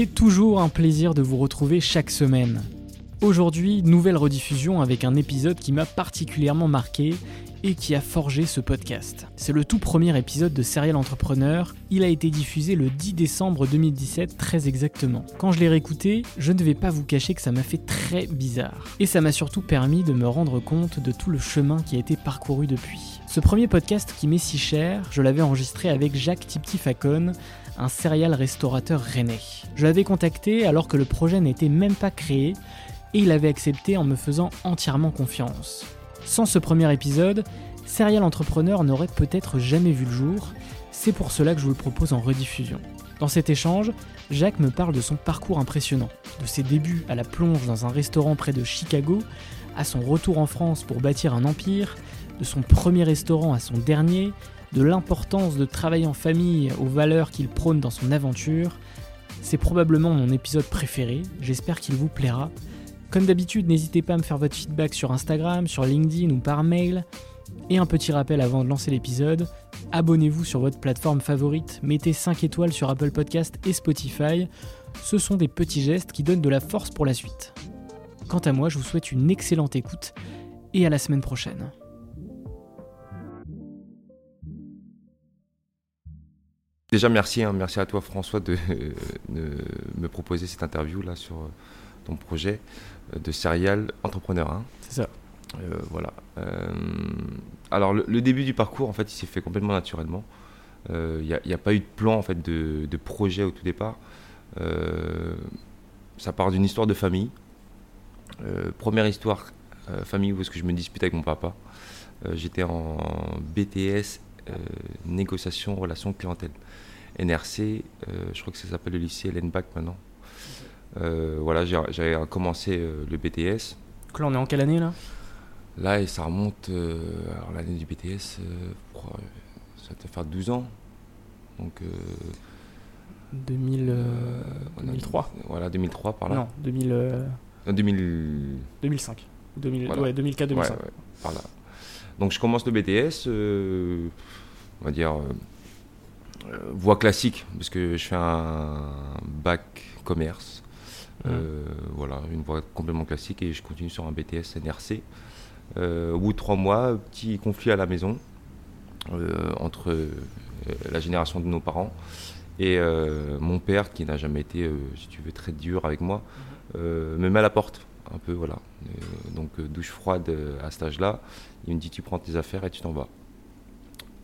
C'est toujours un plaisir de vous retrouver chaque semaine. Aujourd'hui, nouvelle rediffusion avec un épisode qui m'a particulièrement marqué et qui a forgé ce podcast. C'est le tout premier épisode de Serial Entrepreneur. Il a été diffusé le 10 décembre 2017 très exactement. Quand je l'ai réécouté, je ne vais pas vous cacher que ça m'a fait très bizarre. Et ça m'a surtout permis de me rendre compte de tout le chemin qui a été parcouru depuis. Ce premier podcast qui m'est si cher, je l'avais enregistré avec Jacques Tiptifacon, un serial restaurateur rennais. Je l'avais contacté alors que le projet n'était même pas créé et il avait accepté en me faisant entièrement confiance. Sans ce premier épisode, Serial Entrepreneur n'aurait peut-être jamais vu le jour, c'est pour cela que je vous le propose en rediffusion. Dans cet échange, Jacques me parle de son parcours impressionnant, de ses débuts à la plonge dans un restaurant près de Chicago, à son retour en France pour bâtir un empire, de son premier restaurant à son dernier, de l'importance de travailler en famille aux valeurs qu'il prône dans son aventure. C'est probablement mon épisode préféré, j'espère qu'il vous plaira. Comme d'habitude, n'hésitez pas à me faire votre feedback sur Instagram, sur LinkedIn ou par mail. Et un petit rappel avant de lancer l'épisode, abonnez-vous sur votre plateforme favorite, mettez 5 étoiles sur Apple Podcast et Spotify. Ce sont des petits gestes qui donnent de la force pour la suite. Quant à moi, je vous souhaite une excellente écoute et à la semaine prochaine. Déjà merci, hein, merci à toi François de, de, me proposer cette interview là sur ton projet de serial entrepreneur. Hein. C'est ça. Euh, voilà. Euh, alors le, le, début du parcours en fait il s'est fait complètement naturellement. Il euh, n'y a, a, pas eu de plan en fait de, de projet au tout départ. ça part d'une histoire de famille. première histoire famille où est-ce que je me dispute avec mon papa. J'étais en BTS négociation relation clientèle. NRC, je crois que ça s'appelle le lycée l'ENBAC maintenant. Euh, voilà, j'ai commencé euh, le BTS. Donc là, on est en quelle année là? Là, et ça remonte. Euh, alors, l'année du BTS, ça doit faire 12 ans. Donc. 2000, 2003 Voilà, 2003 par là. Non, 2000, 2000... 2005. 2000, voilà. Ouais, 2004-2005. Ouais, ouais, par là. Donc je commence le BTS, on va dire, voie classique, parce que je fais un bac commerce. Euh, voilà, une voie complètement classique et je continue sur un BTS NRC. Euh, au bout de trois mois, petit conflit à la maison euh, entre la génération de nos parents et mon père qui n'a jamais été, si tu veux, très dur avec moi, me met à la porte un peu, voilà. donc douche froide à cet âge-là. Il me dit tu prends tes affaires et tu t'en vas.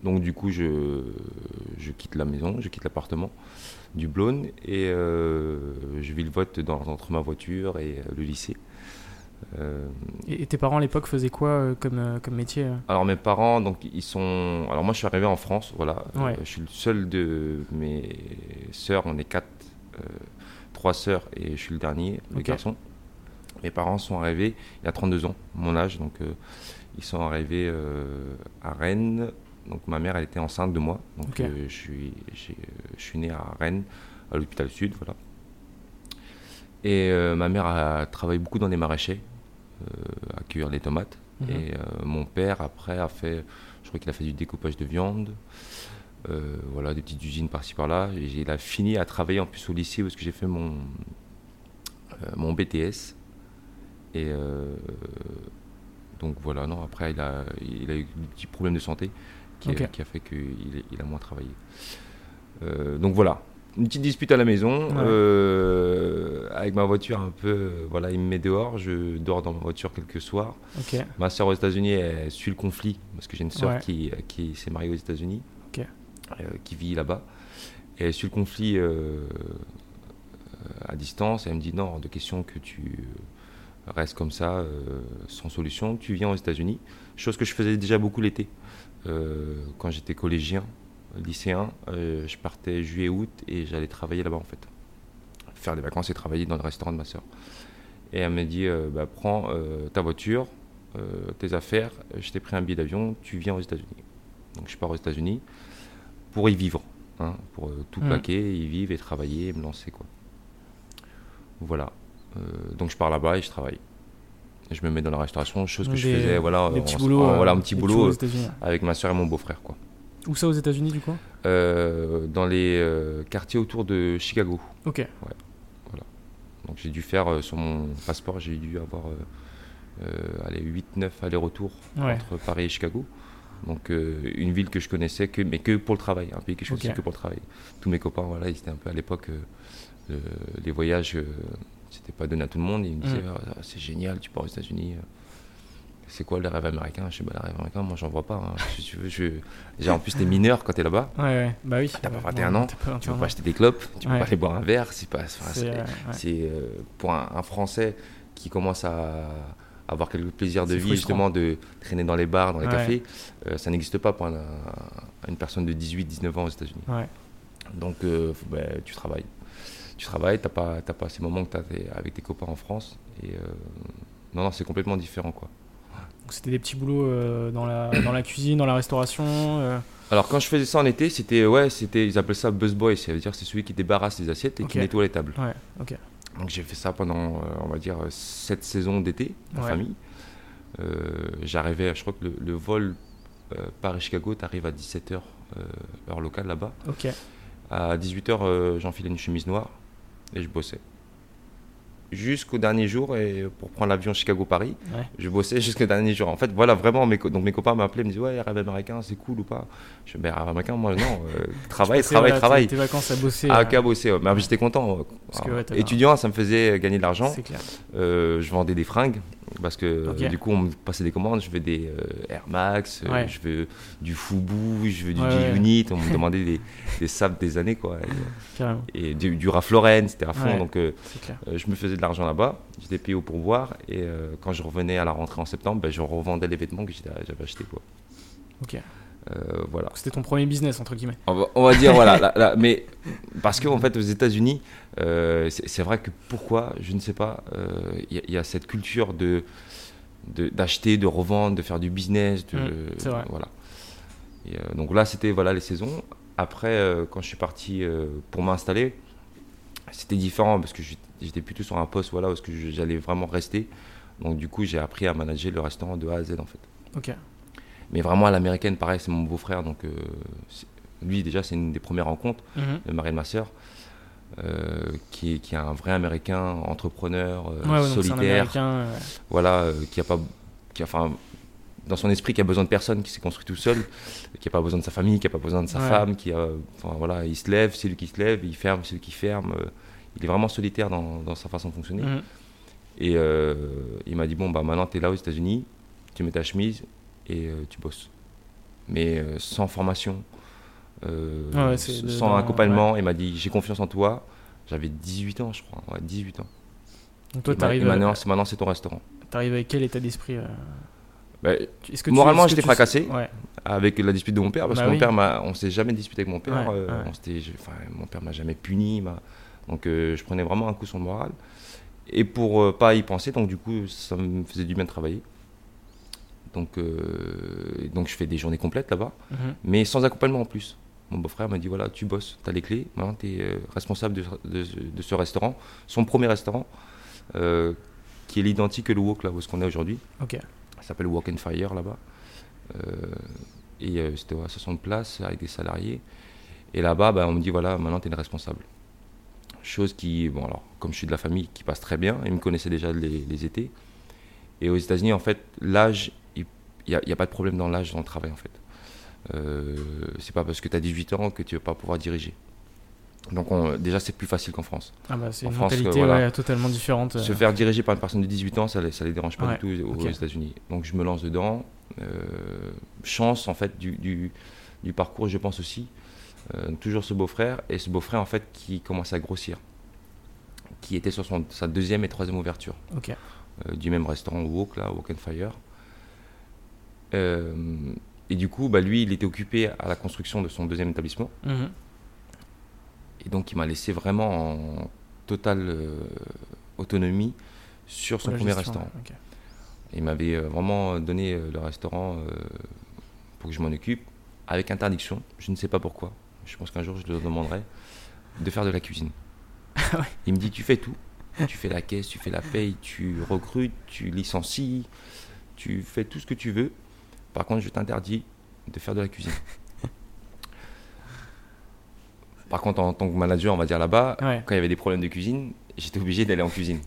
Donc du coup, je, je quitte la maison, je quitte l'appartement du Blône et euh, je vis le vote dans, entre ma voiture et euh, le lycée. Euh, Et, tes parents à l'époque faisaient quoi euh, comme, euh, comme métier alors mes parents, donc ils sont. Alors moi je suis arrivé en France, voilà. Ouais. Je suis le seul de mes sœurs, on est quatre, trois sœurs et je suis le dernier, le garçon. Mes parents sont arrivés il y a 32 ans, mon âge, donc ils sont arrivés à Rennes. Donc ma mère, elle était enceinte de moi, donc euh, je suis, euh, je suis né à Rennes, à l'hôpital Sud, voilà. Et euh, ma mère a travaillé beaucoup dans les maraîchers, à cueillir les tomates. Mhm. Et mon père, après, a fait, je crois qu'il a fait du découpage de viande, euh, voilà, des petites usines par-ci par-là. Et il a fini à travailler en plus au lycée parce que j'ai fait mon, euh, mon BTS. Et euh, donc voilà, non, après, il a, il a eu des petits problèmes de santé qui, a fait qu'il il a moins travaillé. Euh, donc voilà, une petite dispute à la maison. Ouais. euh, avec ma voiture un peu, euh, voilà, il me met dehors. Je dors dans ma voiture quelques soirs. Ma soeur aux États-Unis, elle suit le conflit parce que j'ai une soeur Ouais. qui, qui s'est mariée aux États-Unis, euh, qui vit là-bas. Et elle suit le conflit à distance. Et elle me dit non, hors de question que tu restes comme ça, sans solution. Tu viens aux États-Unis. Chose que je faisais déjà beaucoup l'été. Euh, quand j'étais collégien, lycéen, euh, je partais juillet-août et j'allais travailler là-bas en fait. Faire des vacances et travailler dans le restaurant de ma soeur. Et elle me dit euh, bah, prends ta voiture, tes affaires, je t'ai pris un billet d'avion, tu viens aux États-Unis. Donc je pars aux États-Unis pour y vivre, hein, pour euh, tout Mm. plaquer, y vivre et travailler, et me lancer quoi. Voilà. Euh, donc je pars là-bas et je travaille. Je me mets dans la restauration, chose que je faisais, voilà, Des en- petits en- boulots. euh, voilà un petit boulot avec ma soeur et mon beau-frère quoi. Où ça aux États-Unis du coup? Euh, dans les euh, quartiers autour de Chicago. Ok. Donc j'ai dû faire euh, sur mon passeport, j'ai dû avoir euh, euh, allez, 8-9 allers-retours Ouais. entre Paris et Chicago. Donc une ville que je connaissais, que, mais que pour le travail, un pays que je connaissais que pour le travail. Tous mes copains, voilà, ils étaient un peu à l'époque, le- les voyages, c'était pas donné à tout le monde. Ils me Mm. Ah, c'est génial, tu pars aux États-Unis. euh, C'est quoi le rêve américain? Je sais pas, le rêve américain, moi j'en vois pas. hein. Si tu veux, je... Déjà en plus t'es mineur quand t'es là-bas. Ouais, ouais. Bah oui. T'as pas Ouais, 21 ouais, ans, pas Tu peux 21 pas acheter des clopes, tu peux pas aller boire un verre. C'est pas, C'est, euh, euh, pour un, un Français qui commence à avoir quelques plaisirs de vie, frustrant. justement, de traîner dans les bars, dans les Ouais. cafés, euh, ça n'existe pas pour un- une personne de 18-19 ans aux États-Unis. Ouais. Donc, euh, ben, tu travailles. Tu travailles, tu n'as pas, t'as pas ces moments que tu avec tes copains en France. Et euh, non, non, c'est complètement différent. quoi. Donc c'était des petits boulots euh, dans, la, dans la cuisine, dans la restauration. euh, Alors, quand je faisais ça en été, c'était, ouais, c'était, ils appellent ça busboy, ça veut dire c'est celui qui débarrasse les assiettes et qui nettoie les tables. Ouais, ok. Donc j'ai fait ça pendant, on va dire, sept saisons d'été en Ouais. famille. J'arrivais, je crois que le, le vol Paris-Chicago, tu arrives à 17h, heure locale là-bas. Ok. À 18h, j'enfilais une chemise noire et je bossais. Jusqu'au dernier jour, et pour prendre l'avion Chicago-Paris, Ouais. je bossais jusqu'au dernier jour. En fait, voilà, vraiment, mes, donc mes copains m'appelaient, me disaient Ouais, rêve américain, c'est cool ou pas? Je dis Ben, rêve américain, moi, non, euh, travail, travail, voilà, travail. Tes, vacances à bosser. Ah, euh, qu'à bosser, ouais. mais j'étais content. Parce que, Alors, étudiant, ça me faisait gagner de l'argent. Euh, je vendais des fringues parce que euh, du coup on me passait des commandes. Je veux des euh, Air Max, euh, Ouais. je veux du Fubu, je veux du. G-Unit. On me demandait des, des sables des années quoi. Et, et du, du Ralph Lauren, c'était à fond. Donc je me faisais de l'argent là-bas. J'étais payé au pourboire et quand je revenais à la rentrée en septembre, ben, je revendais les vêtements que j'avais achetés quoi. Ok. Euh, voilà. C'était ton premier business, entre guillemets. On va, on va dire, voilà, là- là, mais parce qu'en en fait, aux États-Unis, euh, c'est vrai que pourquoi, je ne sais pas, euh, il y, a- il y a cette culture de d'acheter, de, revendre, de faire du business, de, Mm, c'est vrai. voilà. Et, donc là, c'était voilà les saisons. Après, quand je suis parti pour m'installer, c'était différent parce que j'étais- plutôt sur un poste voilà où que j'allais vraiment rester. Donc du coup, j'ai appris à manager le restaurant de A à Z en fait. Ok. Mais vraiment à l'américaine, pareil, c'est mon beau-frère. Donc, euh, lui, déjà, c'est une des premières rencontres, Mhm. le mari de ma sœur, euh, qui, est, qui est un vrai américain, entrepreneur, euh, Ouais, ouais, solitaire, américain. voilà, qui a pas. Qui a, enfin, dans son esprit, qui a besoin de personne, qui s'est construit tout seul, qui n'a pas besoin de sa famille, qui n'a pas besoin de sa Ouais. femme, qui a, enfin, voilà, il se lève, c'est lui qui se lève, il ferme, c'est lui qui ferme. euh, il est vraiment solitaire dans, dans sa façon de fonctionner. mhm. Et euh, il m'a dit bon bah maintenant tu es là aux États-Unis, tu mets ta chemise et euh, tu bosses. Mais euh, sans formation, euh, Ouais, de- sans dans- accompagnement. Il m'a dit j'ai confiance en toi. J'avais 18 ans, je crois. Ouais, 18 ans. Donc toi, t'arrives. maintenant, c'est maintenant c'est ton restaurant. T'arrives avec quel état d'esprit Bah, que Moralement, j'étais fracassé. Ouais. avec la dispute de mon père parce Bah que mon oui. père m'a on s'est jamais disputé avec mon père Ouais, euh, ouais. on s'était- j'ai- enfin, mon père m'a jamais puni donc euh, je prenais vraiment un coup sur le moral et pour euh, pas y penser donc du coup ça me faisait du bien de travailler donc euh, donc je fais des journées complètes là-bas Mhm. mais sans accompagnement en plus mon beau-frère m'a dit voilà tu bosses tu as les clés maintenant tu es responsable de, de- de ce restaurant son premier restaurant euh, qui est l'identique que le Wok là où ce qu'on est aujourd'hui Ok. ça s'appelle Walk and Fire là-bas. Euh, et euh, c'était à 60 places avec des salariés. Et là-bas, bah, on me dit voilà, maintenant tu es le responsable. Chose qui, bon, alors, comme je suis de la famille, qui passe très bien, ils me connaissaient déjà les, les étés. Et aux États-Unis, en fait, l'âge, n'y a, a pas de problème dans l'âge dans le travail, en fait. Euh, c'est pas parce que tu as 18 ans que tu vas pas pouvoir diriger. Donc, on- déjà, c'est plus facile qu'en France. Ah bah c'est En une France, mentalité euh, voilà. ouais, totalement différente. Se euh. faire diriger par une personne de 18 ans, ça ne les dérange pas Ouais, du tout aux, États-Unis. Donc je me lance dedans. Euh, chance en fait du, du, du parcours, je pense aussi. Euh, toujours ce beau-frère et ce beau-frère en fait qui commence à grossir, qui était sur son, sa deuxième et troisième ouverture du même restaurant Wok là, Wok and Fire. Euh, et du coup, bah, lui, il était occupé à la construction de son deuxième établissement. Mhm. Et donc, il m'a laissé vraiment en totale euh, autonomie sur son premier gestion, restaurant. Il m'avait euh, vraiment donné le restaurant pour que je m'en occupe, avec interdiction, je ne sais pas pourquoi, je pense qu'un jour je le demanderai, de faire de la cuisine. Ah ouais. Il me dit, tu fais tout. Tu fais la caisse, tu fais la paye, tu recrutes, tu licencies, tu fais tout ce que tu veux. Par contre, je t'interdis de faire de la cuisine. Par contre, en tant que manager, on va dire là-bas, Ouais. quand il y avait des problèmes de cuisine, j'étais obligé d'aller en cuisine.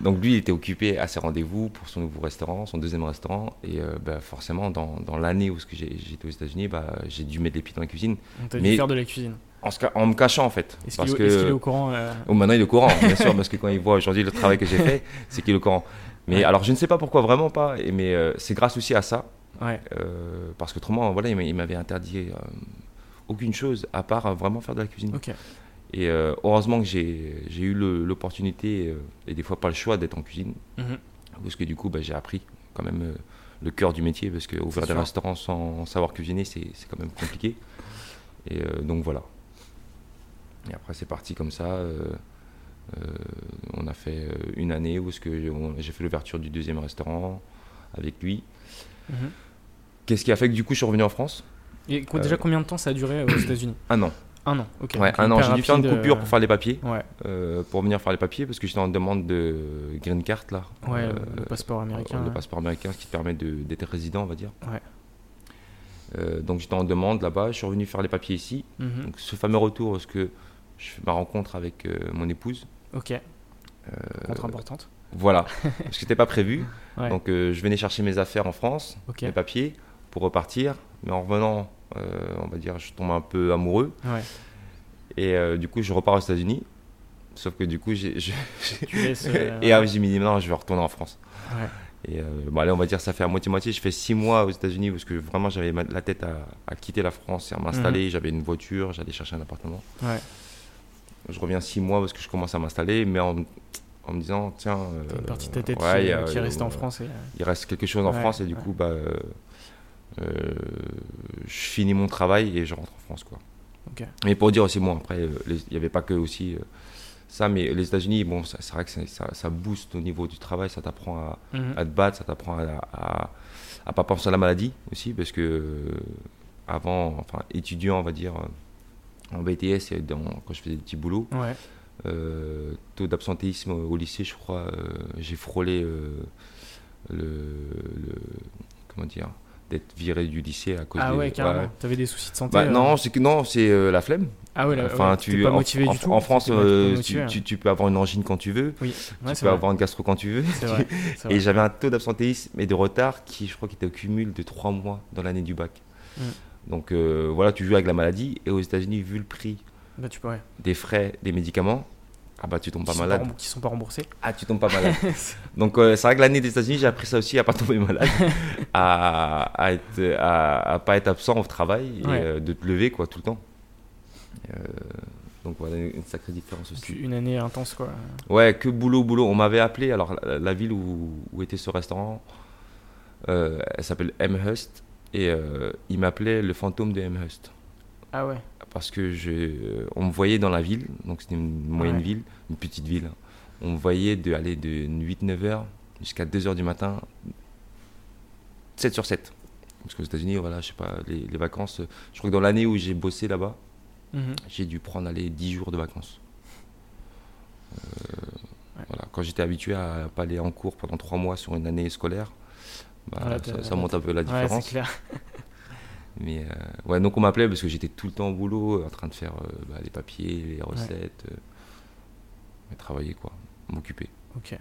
Donc lui, il était occupé à ses rendez-vous pour son nouveau restaurant, son deuxième restaurant. Et euh, bah, forcément, dans, dans l'année où j'étais aux États-Unis, bah, j'ai dû mettre les pieds dans la cuisine, On t'a dû Mais- faire de la cuisine. en, se ca- en me cachant en fait. Est-ce Parce qu'il est, au courant euh, Oh, maintenant, il est au courant, bien sûr, parce que quand il voit aujourd'hui le travail que j'ai fait, c'est qu'il est au courant. Mais Ouais. alors, je ne sais pas pourquoi, vraiment pas. et- Mais euh, c'est grâce aussi à ça, Ouais. euh, parce qu'autrement, voilà, il m'a- il m'avait interdit euh, aucune chose à part vraiment faire de la cuisine. Et heureusement que j'ai eu l'opportunité, et des fois pas le choix, d'être en cuisine. Mhm. Parce que du coup, bah, j'ai appris quand même le cœur du métier, parce que ouvrir des restaurants sans savoir cuisiner, c'est quand même compliqué. Et donc voilà. Et après, c'est parti comme ça. Euh, on a fait euh, une année où j'ai fait l'ouverture du deuxième restaurant avec lui. Mhm. Qu'est-ce qui a fait que du coup, je suis revenu en France? Et quoi- Euh, déjà combien de temps ça a duré aux États-Unis? Un an. Un an. Ok. Ouais, un an. J'ai dû faire une coupure euh, pour faire les papiers, Ouais. euh, pour venir faire les papiers, parce que j'étais en demande de green card là. Ouais. Euh, le passeport américain. le ouais. passeport américain, ce qui te permet d'être résident, on va dire. Ouais. Donc j'étais en demande là-bas, je suis revenu faire les papiers ici. Mhm. Donc ce fameux retour, parce que je fais ma rencontre avec euh, mon épouse. Ok. Rencontre importante. Voilà, parce que c'était pas prévu. Ouais. Donc euh, je venais chercher mes affaires en France, mes papiers, pour repartir. Mais en revenant, euh, on va dire, je tombe un peu amoureux. Ouais. Et euh, du coup, je repars aux États-Unis. Sauf que du coup, j'ai. je- euh, Et ah, j'ai mis non, je vais retourner en France. Ouais. Et euh, bon, allez, on va dire ça fait à moitié-moitié. Je fais six mois aux États-Unis parce que vraiment j'avais la tête à, à quitter la France et à m'installer. J'avais une voiture, j'allais chercher un appartement. Ouais. Je reviens six mois parce que je commence à m'installer, mais en, en me disant, tiens. euh, T'as une partie de ta tête ouais, qui, il y a- qui est restée en France. Et, Il reste quelque chose en Ouais, France et du ouais. coup, bah, euh, euh, je finis mon travail et je rentre en France. Quoi. Mais pour dire aussi, bon, après, euh, il n'y avait pas que aussi. ça, mais les États-Unis, bon, c'est vrai que ça, ça booste au niveau du travail, ça t'apprend à, Mhm. à te battre, ça t'apprend à, à, à pas penser à la maladie aussi, parce que avant, enfin, étudiant, on va dire, en BTS, dans, quand je faisais des petits boulots, Ouais. euh, taux d'absentéisme au lycée, je crois, euh, j'ai frôlé euh, le, le- comment dire, d'être viré du lycée à cause Ah des- ouais, carrément. ouais. T'avais des soucis de santé Bah, non, c'est non, c'est la flemme. Ah ouais, là, enfin, ouais, tu pas motivé en, du tout. En France, motivé, tu, hein. tu- tu peux avoir une angine quand tu veux, Oui, tu peux vrai. avoir une gastro quand tu veux. Vrai. Et j'avais un taux d'absentéisme et de retard qui, je crois, qui était au cumul de trois mois dans l'année du bac. Mm. Donc euh, voilà, tu joues avec la maladie. Et aux États-Unis, vu le prix Bah, tu peux, ouais. des frais, des médicaments, ah bah tu tombes pas malade. remboursés- Qui sont pas remboursés. Ah, tu tombes pas malade. Donc euh, c'est vrai que l'année des États-Unis, j'ai appris ça aussi à pas tomber malade, à, à, être, à, à pas être absent au travail et Ouais. euh, de te lever quoi tout le temps. Donc voilà, une sacrée différence aussi. Une année intense, quoi. Ouais, que boulot, boulot. On m'avait appelé, alors la, ville où, où, était ce restaurant, euh, elle s'appelle Amherst, et euh, il m'appelait le fantôme de Amherst. Ah ouais Parce que je, on me voyait dans la ville, donc c'était une moyenne ville, une petite ville. On me voyait de, aller de 8-9 heures jusqu'à 2 heures du matin, 7 sur 7. Parce qu'aux États-Unis, voilà, je sais pas, les, vacances, je crois que dans l'année où j'ai bossé là-bas, mhm. j'ai dû prendre aller 10 jours de vacances. Euh, voilà. Quand j'étais habitué à pas aller en cours pendant 3 mois sur une année scolaire, bah, ça, monte un peu la différence. clair. Mais euh, ouais, donc on m'appelait parce que j'étais tout le temps au boulot, en train de faire euh, bah, les papiers, les recettes, travailler quoi, m'occuper. Ok.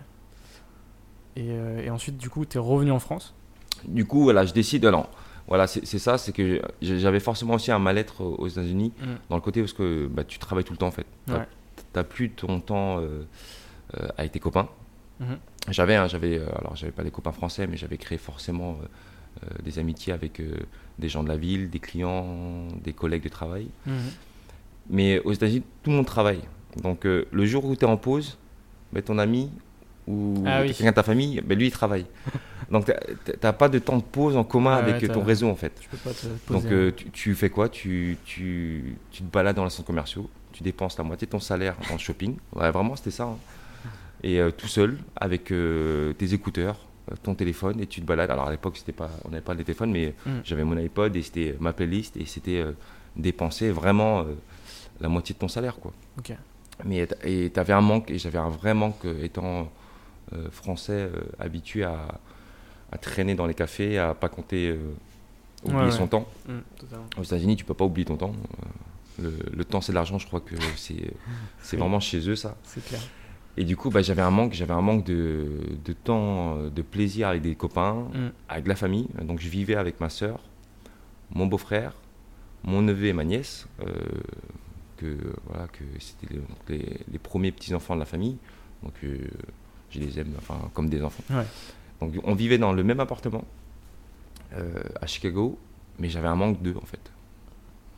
Et, et, ensuite, du coup, tu es revenu en France? Du coup, voilà, je décide. Non, voilà, c'est ça, c'est que j'avais forcément aussi un mal-être aux États-Unis, mm. dans le côté parce que bah, tu travailles tout le temps en fait. Tu n'as plus ton temps euh, euh, avec tes copains. Mm-hmm. J'avais, hein, j'avais, euh, alors j'avais pas des copains français, mais j'avais créé forcément des amitiés avec des gens de la ville, des clients, des collègues de travail. Mm-hmm. Mais aux États-Unis, tout le monde travaille. Donc le jour où tu es en pause, bah, ton ami ou ah quelqu'un de ta famille, ben lui il travaille. Donc tu n'as pas de temps de pause en commun ah avec ton réseau en fait. peux pas te poser, Donc euh, tu, fais quoi? Tu, tu, tu, te balades dans les centres commerciaux, tu dépenses la moitié de ton salaire le shopping. Ouais, vraiment c'était ça. Hein. Et euh, tout seul avec euh, tes écouteurs, ton téléphone et tu te balades. Alors à l'époque c'était pas, on n'avait pas les téléphones, mais mm. j'avais mon iPod et c'était ma playlist et c'était dépenser vraiment la moitié de ton salaire quoi. Ok. Mais tu avais un manque et j'avais un vrai manque étant euh, français euh, habitué à, traîner dans les cafés, à pas compter, euh, oublier son temps. Mmh, Aux États-Unis, tu peux pas oublier ton temps. Le, temps, c'est de l'argent, je crois que c'est c'est vraiment chez eux, ça. C'est clair. Et du coup, bah, j'avais un manque, j'avais un manque de, de, temps, de plaisir avec des copains, mmh. avec la famille. Donc, je vivais avec ma soeur, mon beau-frère, mon neveu et ma nièce, que voilà, que c'était les, les, premiers petits enfants de la famille. Donc, je les aime enfin, comme des enfants. Donc on vivait dans le même appartement euh, à Chicago, mais j'avais un manque d'eux en fait.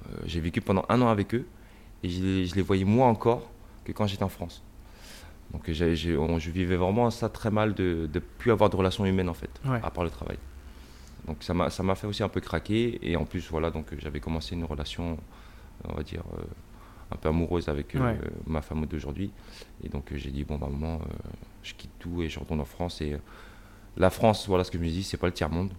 Euh, j'ai vécu pendant un an avec eux et je les, voyais moins encore que quand j'étais en France. Donc je vivais vraiment ça très mal de ne plus avoir de relations humaines en fait, à part le travail. Donc ça m'a fait aussi un peu craquer et en plus voilà donc j'avais commencé une relation on va dire euh, un peu amoureuse avec ma femme d'aujourd'hui et donc j'ai dit bon bah moment je quitte tout et je retourne en France. Et euh, la France, voilà ce que je me dis, c'est pas le tiers-monde.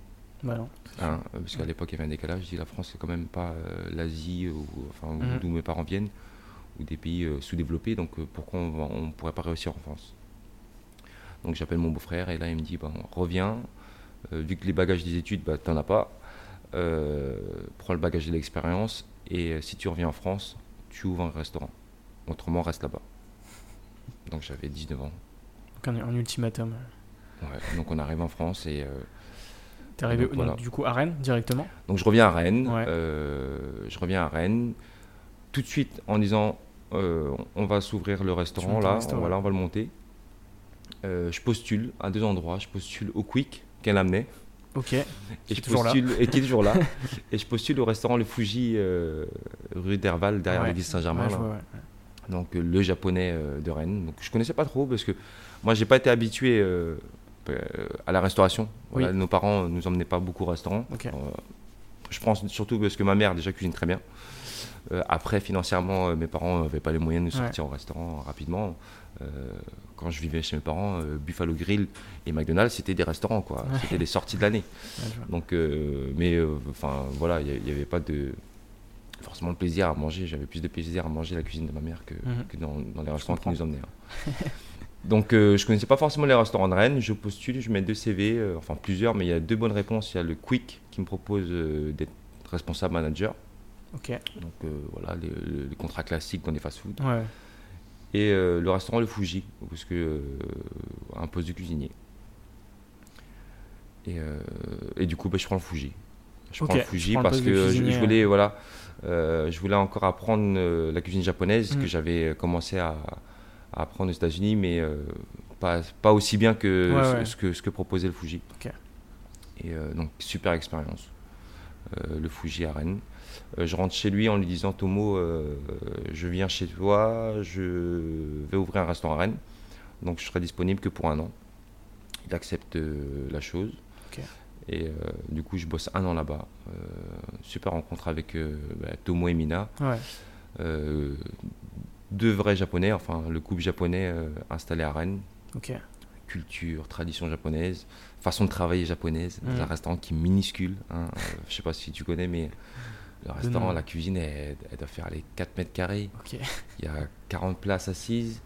Bah. Hein, euh, parce qu'à l'époque, il y avait un décalage. Je dis la France, c'est quand même pas euh, l'Asie, ou, enfin, mhm. d'où mes parents viennent, ou des pays sous-développés. Donc pourquoi on ne pourrait pas réussir en France? Donc j'appelle mon beau-frère et là, il me dit bon, reviens. vu que les bagages des études, bah, tu n'en as pas. prends le bagage de l'expérience et si tu reviens en France, tu ouvres un restaurant. Autrement, reste là-bas. Donc j'avais 19 ans un, ultimatum. Ouais, donc on arrive en France et. Euh, T'es arrivé du coup à Rennes directement? Donc je reviens à Rennes. Euh, je reviens à Rennes tout de suite en disant euh, on va s'ouvrir le restaurant là, on, voilà, on va le monter. je postule à deux endroits. Je postule au Quick qu'elle amenait. Ok. Et je postule, et qui est toujours là. et je postule au restaurant Le Fuji rue d'Herval derrière l'église Saint-Germain. Donc le japonais de Rennes. Donc je connaissais pas trop parce que moi, j'ai pas été habitué euh, euh, à la restauration. nos parents nous emmenaient pas beaucoup au restaurant. Euh, je pense surtout parce que ma mère déjà cuisine très bien. Après, financièrement, mes parents n'avaient pas les moyens de sortir au restaurant rapidement. quand je vivais chez mes parents, Buffalo Grill et McDonald's, c'était des restaurants, quoi. C'était les sorties de l'année. Donc, mais enfin, voilà, il n'y avait pas de forcément de plaisir à manger. J'avais plus de plaisir à manger la cuisine de ma mère que, mhm. dans, les restaurants qui nous emmenaient. Hein. Donc euh, je connaissais pas forcément les restaurants de Rennes, je postule, je mets deux CV, euh, enfin plusieurs, mais il y a deux bonnes réponses. Il y a le Quick qui me propose euh, d'être responsable manager. Ok. Donc voilà, les, contrats classiques dans les fast-food. Et le restaurant Le Fuji, parce que un poste de cuisinier. Et, du coup, bah, je prends le Fuji. Je prends le Fuji parce que je, voulais, voilà, je voulais encore apprendre la cuisine japonaise mm. que j'avais commencé à à apprendre aux États-Unis, mais euh, pas, pas, aussi bien que, ce, que ce que proposait le Fuji. Et euh, donc, super expérience. Euh, le Fuji à Rennes. Euh, je rentre chez lui en lui disant Tomo, euh, je viens chez toi, je vais ouvrir un restaurant à Rennes, donc je serai disponible que pour un an. Il accepte euh, la chose. Et euh, du coup, je bosse un an là-bas. Euh, super rencontre avec euh, bah, Tomo et Mina. Ouais. Deux vrais japonais, enfin le couple japonais installé à Rennes. Culture, tradition japonaise, façon de travailler japonaise. Mhm. Un restaurant qui est minuscule. Hein. Je sais pas si tu connais, mais le restaurant, la cuisine, elle, elle doit faire les 4 mètres carrés. Il y a 40 places assises.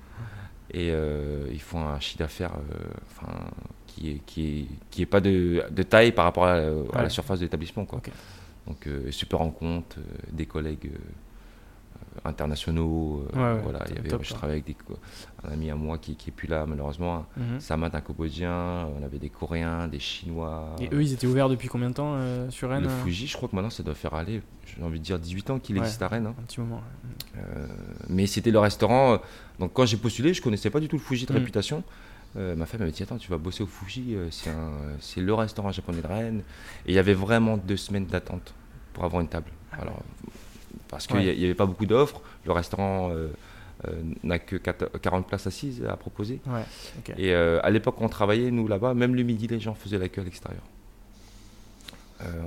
Et euh, ils font un chiffre d'affaires euh, qui est, qui est, qui est pas de, de taille par rapport à, la- à Ouais. la surface de l'établissement. Donc, euh, super rencontre, des collègues internationaux. euh, Ouais, ouais, voilà, il y avait, top, je hein. travaillais avec des un ami à moi qui, qui est plus là, malheureusement. Mhm. Samad, un Cambodgien. On avait des Coréens, des Chinois. Et eux, ils étaient ouverts depuis combien de temps euh, sur Rennes le euh Fuji, je crois que maintenant, ça doit faire aller, j'ai envie de dire 18 ans qu'il Ouais. existe à Rennes. hein. Un petit moment. Euh, mais c'était le restaurant. donc quand j'ai postulé, je connaissais pas du tout le Fuji de Mm. réputation. Euh, ma femme m'avait dit Attends, tu vas bosser au Fuji, c'est le restaurant japonais de Rennes. Et il y avait vraiment deux semaines d'attente pour avoir une table. Alors, parce qu'il Ouais. n'y avait pas beaucoup d'offres. Le restaurant euh, euh, n'a que 4 40 places assises à proposer. Ouais. Et euh, à l'époque, on travaillait, nous là-bas, même le midi, les gens faisaient la queue à l'extérieur.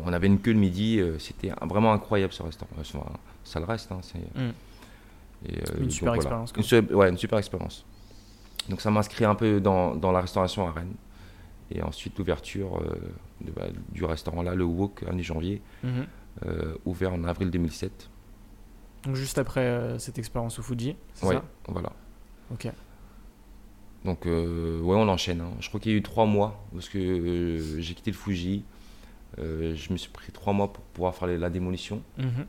On avait une queue le midi, c'était vraiment incroyable ce restaurant. Enfin, ça le reste. hein, Mm. et, Une donc, super voilà. Une, su- ouais, une super expérience. Donc ça m'inscrit un peu dans, dans la restauration à Rennes. Et ensuite l'ouverture euh, bah, du restaurant là, le Wok, 1er janvier, Mhm. euh, ouvert en avril 2007. Donc juste après euh, cette expérience au Fuji, c'est Ouais, ça? voilà. Ok. Donc euh, ouais, on enchaîne. hein. Je crois qu'il y a eu trois mois parce que euh, j'ai quitté le Fuji. Je me suis pris trois mois pour pouvoir faire la démolition Mhm.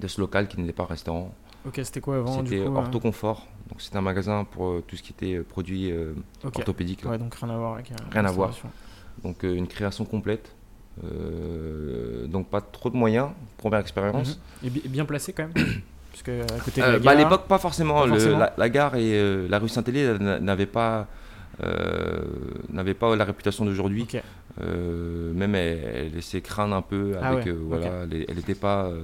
de ce local qui n'était pas un restaurant. Ok, c'était quoi avant C'était coup, euh Ortho Confort. Donc c'était un magasin pour tout ce qui était produits euh, Ok. orthopédiques. là. Ouais, donc rien à voir avec. Rien à voir. Donc une création complète. Donc pas trop de moyens, première expérience. Mhm. Et bi- bien placé quand même Puisque à côté de Euh, bah, à l'époque pas forcément. Pas Le- forcément. la, la gare et euh, la rue Saint-Hélier n'a- n'avaient pas, euh, pas la réputation d'aujourd'hui. Euh, même elle, elle laissait craindre un peu Ah avec ouais, euh, voilà, elle- elle n'était pas. euh,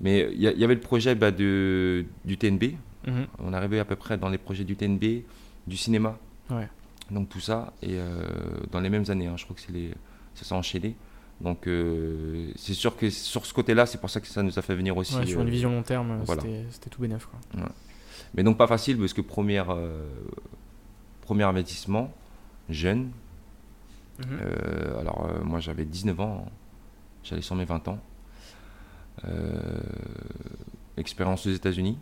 mais il y, avait le projet bah, de, du TNB. Mhm. On arrivait à peu près dans les projets du TNB, du cinéma. Ouais. Donc tout ça, et euh, dans les mêmes années, hein, je crois que c'est les, ça s'est enchaîné. Donc euh, c'est sûr que sur ce côté-là, c'est pour ça que ça nous a fait venir aussi. Ouais, sur une euh, vision long terme, voilà. c'était tout bénef. Quoi. Mais donc pas facile parce que première, euh, premier investissement, jeune. Mhm. Euh, alors euh, moi j'avais 19 ans, j'allais sur mes 20 ans. Euh, expérience aux États-Unis,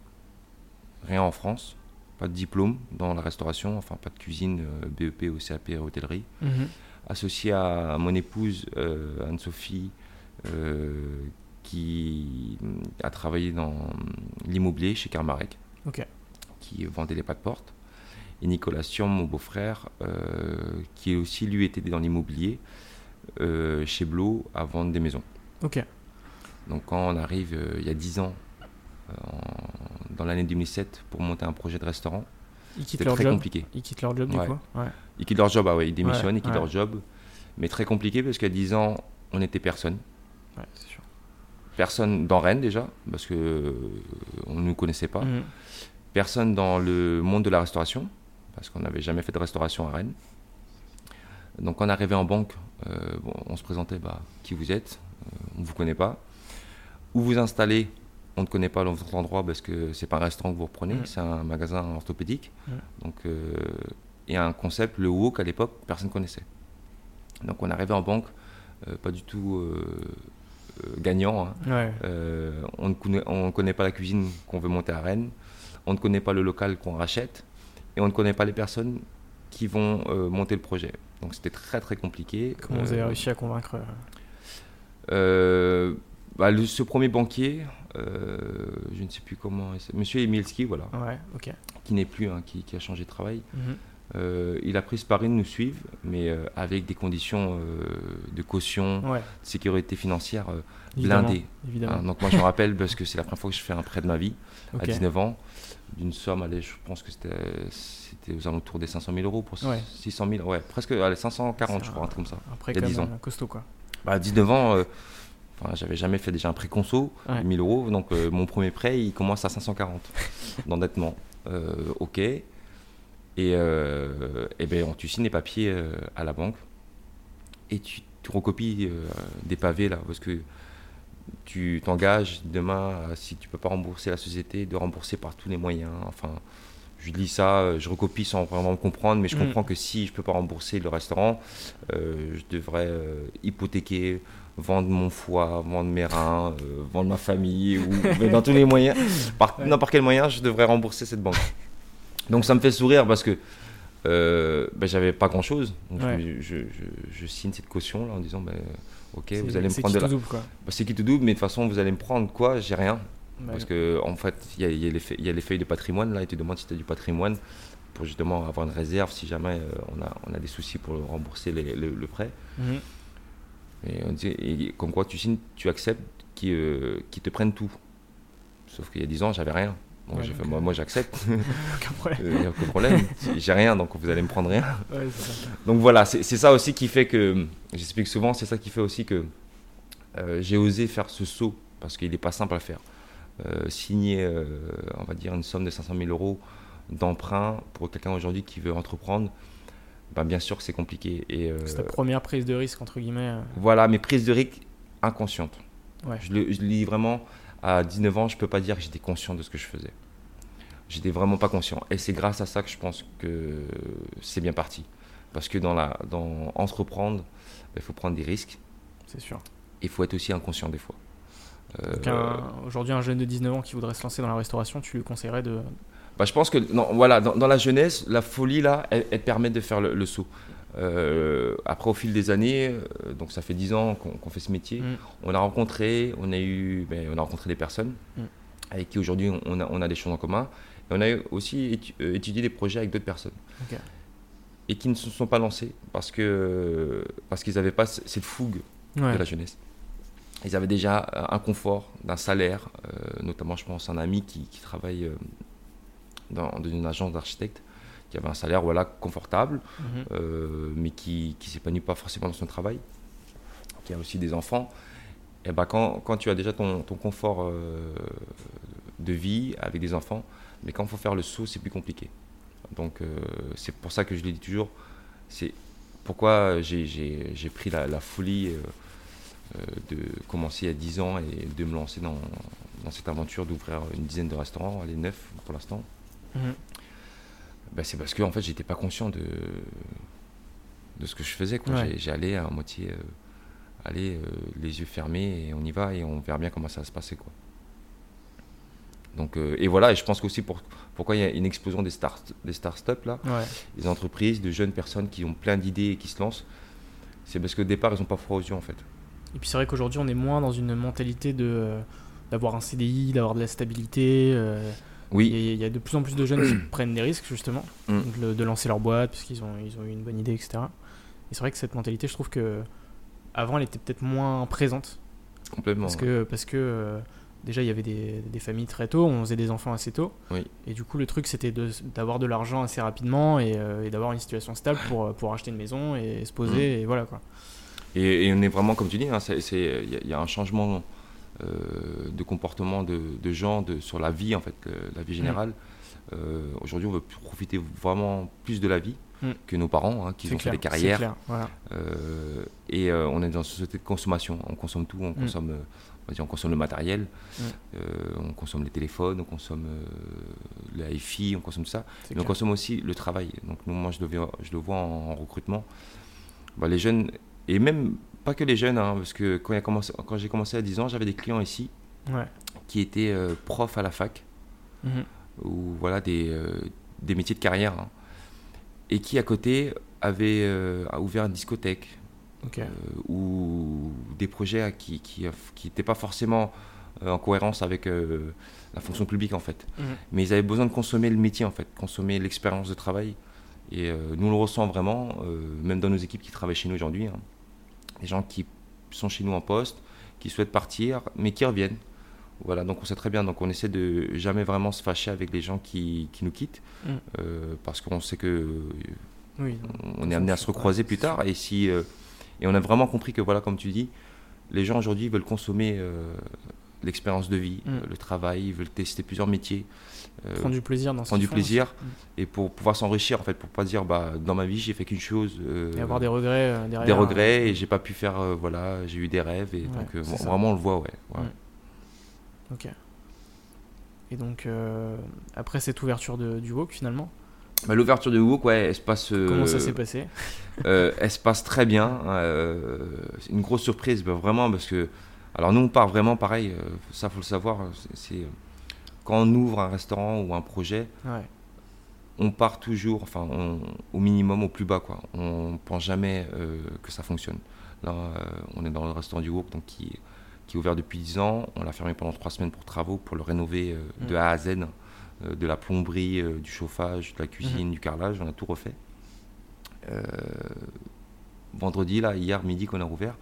rien en France, pas de diplôme dans la restauration, enfin pas de cuisine, euh, BEP, OCAP, hôtellerie. Mhm. Associé à mon épouse euh, Anne-Sophie, euh, qui a travaillé dans l'immobilier chez Carmarek Ok. qui vendait les pas de porte. Et Nicolas Sion, mon beau-frère, euh, qui aussi lui était dans l'immobilier chez Blo à vendre des maisons. Ok. Donc quand on arrive il y a 10 ans, en- dans l'année 2007, pour monter un projet de restaurant, Ils quittent leur très job. compliqué. Ils quittent leur job du Ouais. coup. Ouais. Ils quittent leur job, ah ouais, ils démissionnent, ils quittent leur job. Mais très compliqué parce qu'à 10 ans, on n'était personne. Ouais, c'est sûr. Personne dans Rennes déjà, parce que euh, on ne nous connaissait pas. Mhm. personne dans le monde de la restauration, parce qu'on n'avait jamais fait de restauration à Rennes. Donc quand on arrivait en banque, euh, bon, on se présentait, bah, qui vous êtes, Euh, on ne vous connaît pas. Où vous installez, on ne connaît pas votre endroit parce que c'est pas un restaurant que vous reprenez, Mm. c'est un magasin orthopédique. Mm. Donc, euh, et un concept, le wok à l'époque, personne ne connaissait. Donc on arrivait en banque, euh, pas du tout euh, euh, gagnant. hein. Ouais. On ne connaît, on connaît pas la cuisine qu'on veut monter à Rennes, on ne connaît pas le local qu'on rachète, et on ne connaît pas les personnes qui vont monter le projet. Donc c'était très très compliqué. Comment vous avez réussi à convaincre bah, le- Ce premier banquier, je ne sais plus comment, Monsieur Emilski, voilà, Ouais, qui n'est plus, hein, qui, qui a changé de travail. Mhm. Euh, il a pris ce pari de nous suivre, mais euh, avec des conditions euh, de caution, Ouais, de sécurité financière euh, blindées. Évidemment. Hein, donc moi je me rappelle parce que c'est la première fois que je fais un prêt de ma vie. À 19 ans, d'une somme, allez, je pense que c'était, aux alentours des 500 000 euros pour Ouais. 600 000, ouais, presque allez, 540, C'est je crois, un truc comme ça. Après, il y a quand 10 même, ans. euh, costaud quoi. Bah, à 19 ans, euh, Enfin, j'avais jamais fait déjà un prêt conso, 1000 euros. Donc, mon premier prêt, il commence à 540 d'endettement. ok. Et, et ben, tu signes les papiers à la banque et tu, tu recopies des pavés là, parce que tu t'engages demain, si tu peux pas rembourser la société, de rembourser par tous les moyens. Enfin, je lis ça, je recopie sans vraiment comprendre, mais je mm. comprends que si je peux pas rembourser le restaurant, euh, je devrais euh, hypothéquer, vendre mon foie, vendre mes reins, euh, vendre ma famille, ou dans tous les moyens, par n'importe quel moyen, je devrais rembourser cette banque? Donc ça me fait sourire parce que ben, j'avais pas grand chose. Donc je, signe cette caution là en disant ben, ok, vous allez me prendre de la. Bah, c'est qui tout double, mais de toute façon, vous allez me prendre quoi? J'ai rien. Parce que en fait, il y, a, les feuilles de patrimoine là, et tu demandes si tu as du patrimoine pour justement avoir une réserve si jamais euh, on, a, on a des soucis pour rembourser le, prêt. Mhm. Et, on dit, et, comme quoi tu signes, tu acceptes qu'ils euh, te prennent tout. Sauf qu'il y a 10 ans, j'avais rien. moi, moi j'accepte. aucun problème. aucun problème. J'ai rien, donc vous allez me prendre rien. donc voilà, c'est ça aussi qui fait que, j'explique souvent, c'est ça qui fait aussi que euh, j'ai osé faire ce saut, parce qu'il n'est pas simple à faire. Euh, signer, euh, on va dire, une somme de 500 000 euros d'emprunt pour quelqu'un aujourd'hui qui veut entreprendre, ben, bien sûr que c'est compliqué. Et, c'est ta première prise de risque, entre guillemets. Voilà, mes prises de risque inconscientes. Je, le, je lis vraiment à 19 ans, je peux pas dire que j'étais conscient de ce que je faisais. J'étais vraiment pas conscient. Et c'est grâce à ça que je pense que c'est bien parti. Parce que dans, la, dans entreprendre, il faut prendre des risques. C'est sûr. Il faut être aussi inconscient des fois. Euh, aujourd'hui, un jeune de 19 ans qui voudrait se lancer dans la restauration, tu lui conseillerais de. Bah, je pense que non, voilà, dans, la jeunesse, la folie, là, elle, permet de faire le, saut. Euh, après, au fil des années, euh, donc ça fait 10 ans qu'on fait ce métier, mm. on a rencontré, on a eu, ben, on a rencontré des personnes mm. avec qui aujourd'hui on a, on a, des choses en commun. Et on a aussi étudié des projets avec d'autres personnes. Et qui ne se sont pas lancés parce que parce qu'ils n'avaient pas cette fougue de la jeunesse ils avaient déjà euh, un confort d'un salaire, euh, notamment je pense un ami qui, travaille euh, dans, une agence d'architecte, qui avait un salaire voilà, confortable, mhm. mais qui ne s'épanouit pas forcément dans son travail, qui a aussi des enfants. Et ben quand, quand tu as déjà ton, ton confort de vie avec des enfants, mais quand il faut faire le saut, c'est plus compliqué. Donc c'est pour ça que je le dis toujours, c'est pourquoi j'ai pris la, la folie euh, de commencer à 10 ans et de me lancer dans, dans cette aventure d'ouvrir une dizaine de restaurants, les neuf pour l'instant, bah, c'est parce que en fait, j'étais pas conscient de, de ce que je faisais. J'allais à moitié, euh, aller euh, les yeux fermés et on y va et on verra bien comment ça va se passer. Quoi. Donc, et voilà, et je pense aussi pour, pourquoi il y a une explosion des, start, des start-up, là, des entreprises, de jeunes personnes qui ont plein d'idées et qui se lancent. C'est parce qu'au départ, ils n'ont pas froid aux yeux en fait. Et puis c'est vrai qu'aujourd'hui, on est moins dans une mentalité de d'avoir un CDI, d'avoir de la stabilité. Euh, oui. Il y, a de plus en plus de jeunes qui prennent des risques, justement, mm. de, lancer leur boîte, puisqu'ils ont, ils ont eu une bonne idée, etc. Et c'est vrai que cette mentalité, je trouve que avant, elle était peut-être moins présente. Complètement. Parce que, parce que euh, déjà, il y avait des, des, familles très tôt, on faisait des enfants assez tôt. Oui. Et du coup, le truc, c'était d'avoir de, l'argent assez rapidement et, euh, et d'avoir une situation stable pour, pour acheter une maison et se poser, mm. et voilà quoi. Et, on est vraiment, comme tu dis, hein, il y, a un changement euh, de comportement de, gens de, sur la vie, en fait, la vie générale. Euh, aujourd'hui, on veut profiter vraiment plus de la vie mm. que nos parents, hein, qui ont fait des carrières. Euh, et on est dans une société de consommation. On consomme tout, on, mm. consomme, on, consomme le matériel, mm. on consomme les téléphones, on consomme le hi on consomme ça. Mais on consomme aussi le travail. Donc, moi, je le, je le vois en, recrutement. Bah, les jeunes et même pas que les jeunes, hein, parce que quand, j'ai commencé, à 10 ans, j'avais des clients ici qui étaient euh, profs à la fac, mhm. ou voilà, des, euh, des, métiers de carrière, hein, et qui à côté avaient euh, ouvert une discothèque, ou des projets qui n'étaient pas forcément en cohérence avec la fonction publique en fait. Mhm. Mais ils avaient besoin de consommer le métier en fait, consommer l'expérience de travail. Et nous on le ressent vraiment, même dans nos équipes qui travaillent chez nous aujourd'hui. Hein des gens qui sont chez nous en poste, qui souhaitent partir, mais qui reviennent. Voilà, donc on sait très bien, donc on essaie de jamais vraiment se fâcher avec les gens qui, qui nous quittent, mm. euh, parce qu'on sait que oui, on est amené à se recroiser plus tard, et si euh, et on a vraiment compris que voilà, comme tu dis, les gens aujourd'hui veulent consommer euh, l'expérience de vie, Mm. le travail, ils veulent tester plusieurs métiers, Prendre du plaisir dans ce prendre du font plaisir aussi. et pour pouvoir s'enrichir en fait, pour pas dire bah dans ma vie j'ai fait qu'une chose, euh, Mm. Et avoir des regrets euh, derrière. des regrets et j'ai pas pu faire euh, voilà, j'ai eu des rêves et Ouais, donc euh, vraiment on le voit ouais. ouais. Mm. Ok. Et donc, euh, après cette ouverture de, du walk, finalement, Bah, L'ouverture de Wook, ouais, elle se passe. euh, comment ça s'est passé? euh, Elle se passe très bien. euh, c'est une grosse surprise, bah, vraiment, parce que. Alors, nous, on part vraiment pareil, euh, ça, faut le savoir. c'est- C'est. Quand on ouvre un restaurant ou un projet, Ouais. on part toujours, enfin, on- au minimum, au plus bas, quoi. On pense jamais euh, que ça fonctionne. Là, euh, on est dans le restaurant du donc qui, qui est ouvert depuis 10 ans. On l'a fermé pendant 3 semaines pour travaux, pour le rénover euh, de Mm. A à Z, de la plomberie, du chauffage, de la cuisine, Mhm. du carrelage. On a tout refait. Vendredi, là, hier midi, qu'on a rouvert,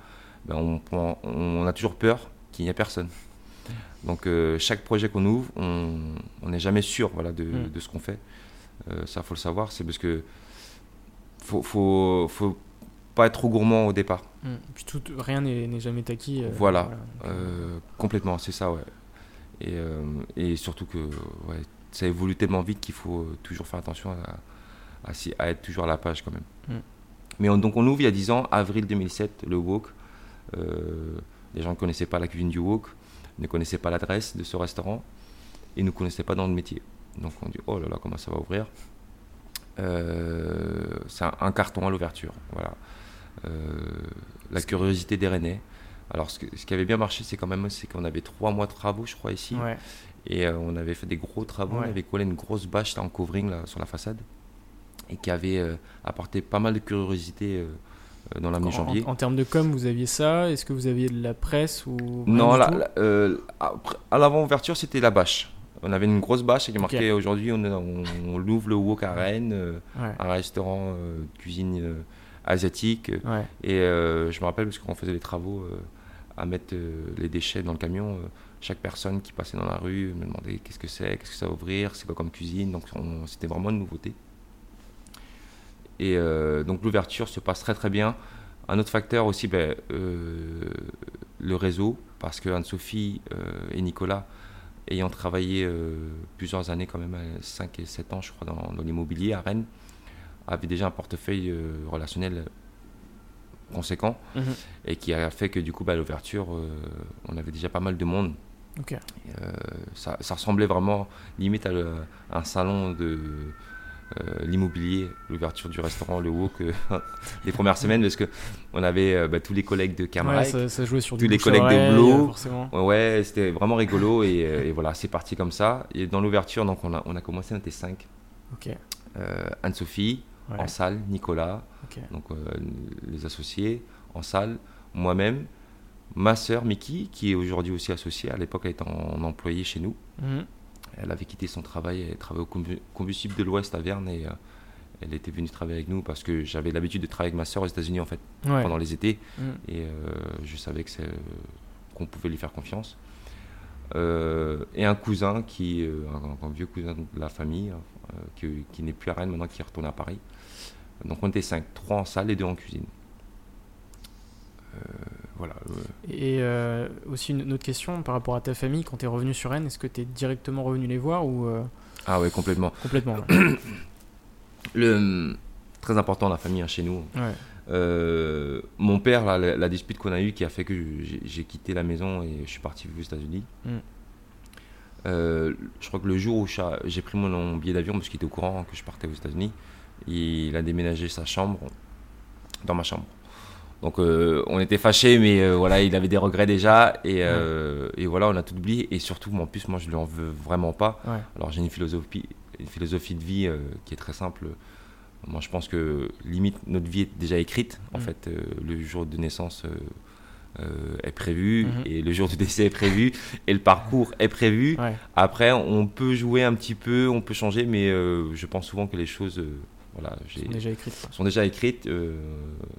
ben, on, prend- on a toujours peur qu'il n'y ait personne. Donc euh, chaque projet qu'on ouvre, on n'est jamais sûr voilà, de, Mm. de ce qu'on fait. Euh, ça, faut le savoir, c'est parce que faut, faut, faut pas être trop gourmand au départ. Mm. Puis tout, rien n'est jamais acquis. euh, Voilà. euh, Euh, complètement, c'est ça, ouais. Et, et surtout que ouais, ça évolue tellement vite qu'il faut toujours faire attention à, à, s'y- à être toujours à la page quand même. Mm. Mais on- donc on ouvre il y a 10 ans, avril 2007, le Wok. Euh, les gens ne connaissaient pas la cuisine du Wok, ne connaissaient pas l'adresse de ce restaurant et ne connaissaient pas dans le métier. Donc on dit oh là là comment ça va ouvrir? Euh, c'est un, un carton à l'ouverture. Voilà. Euh, la curiosité des Rennais. Alors ce, que- ce qui avait bien marché, c'est quand même c'est qu'on avait trois mois de travaux, je crois ici, Ouais. et euh, on avait fait des gros travaux. Ouais. On avait collé une grosse bâche en covering là, sur la façade et qui avait apporté pas mal de curiosité euh, dans l'avenue En, Janvier. en termes de com, vous aviez ça Est-ce que vous aviez de la presse ou Non, la- la- euh, à l'avant-ouverture, c'était la bâche. On avait une grosse bâche qui marquait aujourd'hui, on, on, on l'ouvre le Wok à Rennes, euh, Ouais. un restaurant euh, de cuisine asiatique. Ouais. Et je me rappelle, parce qu'on faisait des travaux à mettre les déchets dans le camion, chaque personne qui passait dans la rue me demandait qu'est-ce que c'est, qu'est-ce que ça va ouvrir, c'est quoi comme cuisine. Donc on- c'était vraiment une nouveauté. Et euh, donc l'ouverture se passe très très bien. Un autre facteur aussi, ben, euh, le réseau, parce que Anne-Sophie euh, et Nicolas, ayant travaillé plusieurs années, quand même, 5 et 7 ans, je crois, dans, dans l'immobilier à Rennes, avaient déjà un portefeuille relationnel conséquent Mhm. et qui a fait que du coup, bah, à l'ouverture, euh, on avait déjà pas mal de monde. Euh, ça, ça ressemblait vraiment limite à, le- à un salon de euh, l'immobilier, l'ouverture du restaurant, le Wok, euh, les premières semaines, parce que on avait euh, bah, tous les collègues de Ouais, Camargue. ça, ça jouait sur tous les collègues de Blo. Ouais, ouais, c'était vraiment rigolo et, et voilà, c'est parti comme ça. Et dans l'ouverture, donc on a, on a commencé, on était cinq. Ok. Euh, Anne-Sophie, Ouais. en salle, Nicolas, donc les associés en salle, moi-même, ma sœur Miki, qui est aujourd'hui aussi associée, à l'époque elle était en employée chez nous. Mhm. Elle avait quitté son travail, elle travaillait au combu- combustible de l'Ouest à Verne et euh, elle était venue travailler avec nous parce que j'avais l'habitude de travailler avec ma sœur aux États-Unis en fait Ouais. pendant les étés Mhm. et euh, je savais que c'est- qu'on pouvait lui faire confiance. Euh, et un cousin qui, euh, un, un vieux cousin de la famille, euh, qui, qui n'est plus à Rennes maintenant, qui est retourné à Paris. Donc on était cinq, trois en salle et deux en cuisine. Voilà. Et euh, aussi une, une autre question par rapport à ta famille, quand tu es revenu sur Rennes, est-ce que tu es directement revenu les voir ou euh, Ah ouais, complètement. complètement Le, très important la famille hein, chez nous. Ouais. Euh, mon père, la, la dispute qu'on a eue qui a fait que j'ai quitté la maison et je suis parti aux États-Unis. Mm. Euh, je crois que le jour où j'ai j'ai pris mon, mon billet d'avion, parce qu'il était au courant que je partais aux États-Unis, il a déménagé sa chambre dans ma chambre. Donc euh, on était fâchés, mais euh, voilà, il avait des regrets déjà. Et, euh, et voilà, on a tout oublié. Et surtout, en plus, moi, je lui en veux vraiment pas. Ouais. Alors j'ai une philosophie, une philosophie de vie qui est très simple. Moi, je pense que limite notre vie est déjà écrite. En Mm. fait, le jour de naissance est prévu Mhm. et le jour du décès est prévu et le parcours est prévu. Ouais. Après, on peut jouer un petit peu, on peut changer, mais je pense souvent que les choses, voilà, Sont déjà écrites. sont déjà écrites. Euh,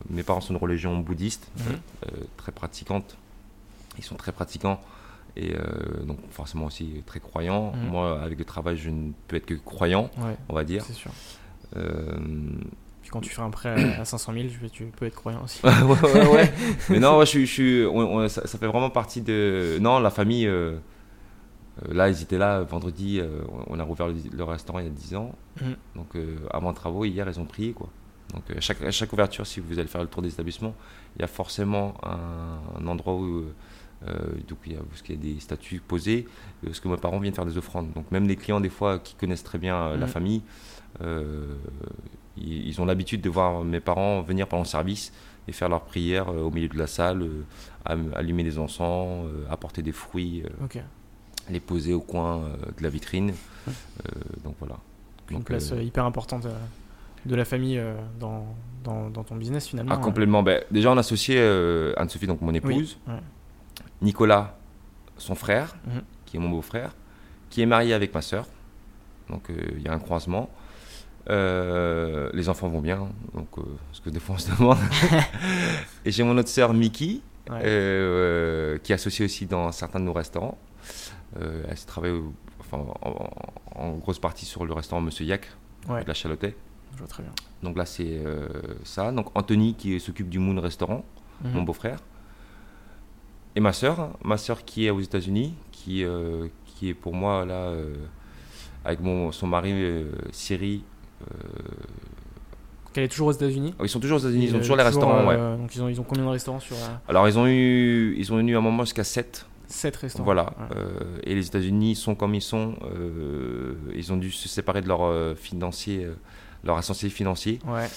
mes parents sont de religion bouddhiste, Mhm. euh, très pratiquante. Ils sont très pratiquants et euh, donc forcément aussi très croyants. Mhm. Moi, avec le travail, je ne peux être que croyant, Ouais, on va dire. c'est sûr. Euh, Puis quand tu fais un prêt à 500 000, tu, peux être croyant aussi. ouais, ouais, ouais. Mais non, je, je on- on- ça, ça fait vraiment partie de. Non, la famille. euh, là, ils étaient là vendredi. euh, on a rouvert le, le restaurant il y a 10 ans. Mhm. Donc, euh, avant travaux, hier, ils ont prié. Quoi. Donc, euh, chaque, à chaque ouverture, si vous allez faire le tour des établissements, il y a forcément un, un endroit où. euh, euh, donc, il y a, parce qu'il y a des statues posées. euh, Parce que mes parents viennent faire des offrandes. Donc, même les clients, des fois, qui connaissent très bien euh, la Mhm. famille, euh, ils, ils ont l'habitude de voir mes parents venir pendant le service et faire leur prière euh, au milieu de la salle, euh, allumer des encens, euh, apporter des fruits, euh. Les poser au coin euh, de la vitrine. Euh, donc voilà. Une Donc, place euh, hyper importante de la famille dans, dans, dans ton business finalement. ah, complètement. Ben, déjà, on a associé euh, Anne-Sophie, donc mon Oui. épouse, Ouais. Nicolas, son frère, Mhm. qui est mon beau-frère, qui est marié avec ma sœur. Donc il y a un croisement. Euh, les enfants vont bien, donc euh, parce que des fois on se demande. Et j'ai mon autre sœur Mickey, Ouais. euh, qui est associée aussi dans certains de nos restaurants. Euh, elle se travaille au- enfin, en, en grosse partie sur le restaurant Monsieur Yac, Ouais. de la Chalotais. Je vois très bien. Donc là c'est euh, ça. Donc Anthony qui s'occupe du Moon Restaurant Mhm. mon beau-frère. Et ma sœur, ma sœur qui est aux États-Unis, qui, euh, qui est pour moi là, avec mon, son mari euh, Siri. euh, Elle est toujours aux États-Unis. ils sont toujours aux États-Unis, ils ont toujours les restaurants, ouais. Donc ils ont, ils ont combien de restaurants sur Alors ils ont eu, ils ont eu un moment jusqu'à 7, 7 restaurants. voilà. Euh, et les États-Unis sont comme ils sont. euh, ils ont dû se séparer de leur euh, financier, leur associé financier. Ouais.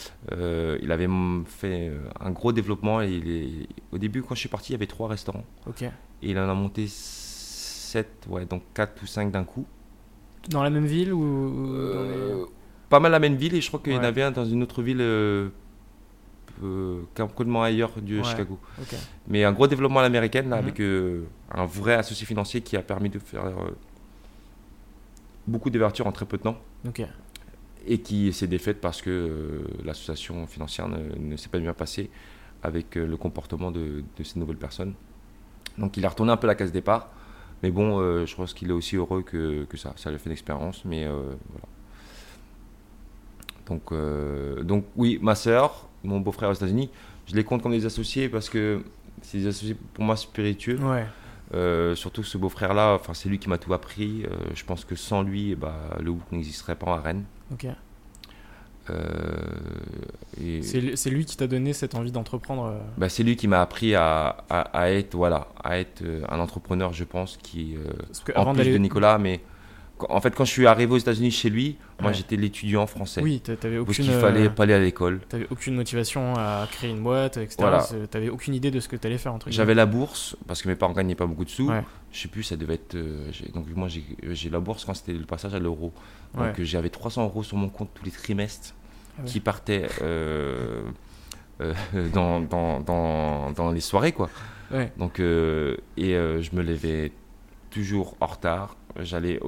Il avait fait un gros développement. Et il est- au début, quand je suis parti, il y avait trois restaurants. Ok. Et il en a monté 7, ouais, donc 4 ou 5 d'un coup. Dans la même ville ou les- Pas mal la même ville, et je crois qu'il y en avait un dans une autre ville complètement ailleurs du Ouais. Chicago. Mais un gros développement à l'américaine, Mhm. avec euh, un vrai associé financier qui a permis de faire euh, beaucoup d'ouvertures en très peu de temps. Et qui s'est défaite parce que euh, l'association financière ne, ne s'est pas bien passée avec euh, le comportement de, de ces nouvelles personnes. Donc il a retourné un peu la case départ. Mais bon, euh, je pense qu'il est aussi heureux que, que ça. Ça lui a fait une expérience, mais euh, voilà. Donc, euh, donc oui, ma sœur, mon beau-frère aux États-Unis, je les compte comme des associés parce que c'est des associés pour moi spiritueux. Ouais. Euh, surtout ce beau-frère-là, enfin, c'est lui qui m'a tout appris. Euh, je pense que sans lui, eh ben, le Hook n'existerait pas à Rennes. Ok. Euh, et- C'est lui- qui t'a donné cette envie d'entreprendre. euh, bah, c'est lui qui m'a appris à, à- à être, voilà, à être euh, un entrepreneur, je pense, qui, en plus de Nicolas, mais en fait, quand je suis arrivé aux États-Unis chez lui, moi Ouais. j'étais l'étudiant français. Oui, t'a- t'avais Parce aucune. qu'il fallait euh, pas aller à l'école. T'avais aucune motivation à créer une boîte, etc. Voilà. T'avais aucune idée de ce que t'allais faire entre J'avais la bourse parce que mes parents gagnaient pas beaucoup de sous. Ouais. Je sais plus, ça devait être. euh, donc moi j'ai j'ai la bourse quand c'était le passage à l'euro. Donc euh, j'avais 300 euros sur mon compte tous les trimestres Ah qui partaient euh, euh, dans, dans, dans, dans les soirées quoi. Donc euh, et euh, je me levais toujours en retard. J'allais,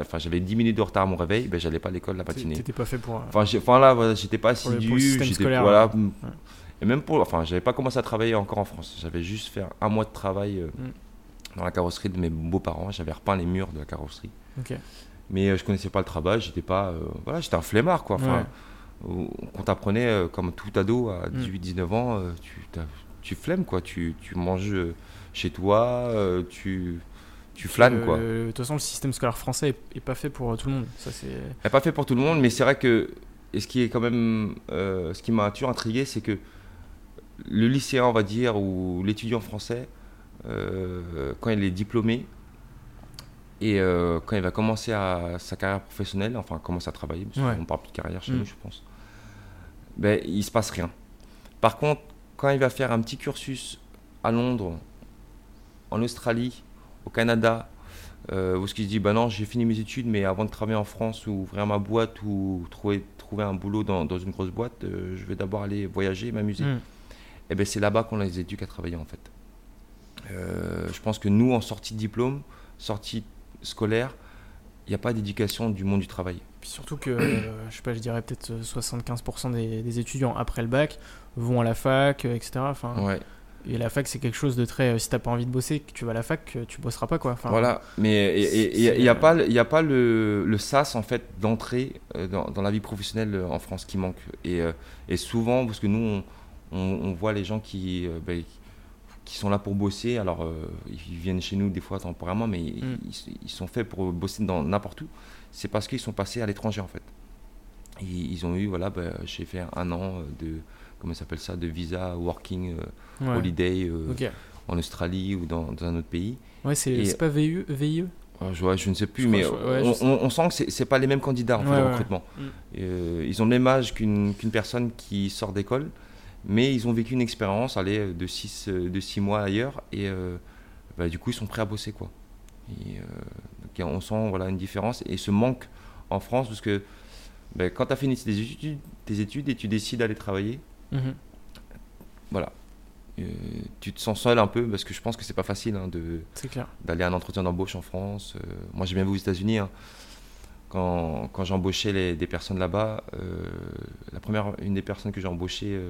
enfin j'avais 10 minutes de retard à mon réveil, ben j'allais pas à l'école la matinée. T'étais pas fait pour. euh, Enfin, enfin là, voilà, j'étais pas assidu. j'étais- voilà, ouais. Ouais. Et même pour, enfin, j'avais pas commencé à travailler encore en France. J'avais juste fait un mois de travail euh, Mm. dans la carrosserie de mes beaux-parents. J'avais repeint les murs de la carrosserie. Mais euh, je connaissais pas le travail. J'étais pas, euh, voilà, j'étais un flemmard quoi. Enfin, on on t'apprenait comme tout ado à Mm. 18-19 ans, tu, tu flemmes quoi. Tu, tu manges chez toi, tu, tu flânes Euh, quoi. De toute façon, le système scolaire français est, est pas fait pour euh, tout le monde. Ça, c'est. Pas fait pour tout le monde, mais c'est vrai que. Et ce qui est quand même. euh, ce qui m'a toujours intrigué, c'est que le lycéen, on va dire, ou l'étudiant français, euh, quand il est diplômé, et euh, quand il va commencer à, sa carrière professionnelle, enfin, commencer à travailler, parce Ouais. qu'on parle plus de carrière chez Mm. nous, je pense, ben, il se passe rien. Par contre, quand il va faire un petit cursus à Londres, en Australie, au Canada, euh, où ce qu'il se dit, bah non, j'ai fini mes études, mais avant de travailler en France ou ouvrir ma boîte ou trouver, trouver un boulot dans, dans une grosse boîte, euh, je vais d'abord aller voyager, m'amuser. Mm. Et ben c'est là-bas qu'on les éduque à travailler en fait. Euh, je pense que nous, en sortie de diplôme, sortie scolaire, il n'y a pas d'éducation du monde du travail. Puis surtout que, je sais pas, je dirais peut-être euh, 75% des, des étudiants après le bac vont à la fac, etc. Enfin, Ouais. Et la fac, c'est quelque chose de très. euh, si t'as pas envie de bosser, que tu vas à la fac, euh, tu bosseras pas quoi. Enfin, Voilà, mais il n'y a, pas, le- y a pas le, le sas en fait d'entrée euh, dans, dans la vie professionnelle euh, en France qui manque. Et, euh, et souvent, parce que nous, on, on- on voit les gens qui, euh, ben, qui sont là pour bosser, alors euh, ils viennent chez nous des fois temporairement, mais ils- Mm. ils, ils sont faits pour bosser dans n'importe où. C'est parce qu'ils sont passés à l'étranger en fait. Ils, ils ont eu, voilà, ben, j'ai fait un an de, comment s'appelle ça, de visa working euh, ouais. holiday euh, en Australie ou dans, dans un autre pays. Ouais, c'est pas VIE, VIE je, je ne sais plus, Je mais crois- je- ouais, on, sent que c'est pas les mêmes candidats en fait, au recrutement. Mm. Euh, ils ont le même âge qu'une personne qui sort d'école, mais ils ont vécu une expérience allez, de 6 de six mois ailleurs et euh, bah, du coup ils sont prêts à bosser. Quoi. Et, euh, donc, on sent voilà, une différence et ce manque en France parce que bah, quand tu as fini tes études, tes études et tu décides d'aller travailler, Mhm. voilà. Euh, tu te sens seul un peu parce que je pense que c'est pas facile hein, de, d'aller à un entretien d'embauche en France. Euh, moi, j'ai bien vu aux États-Unis. hein. Quand, quand j'embauchais des personnes là-bas, euh, la première, une des personnes que j'ai embauchées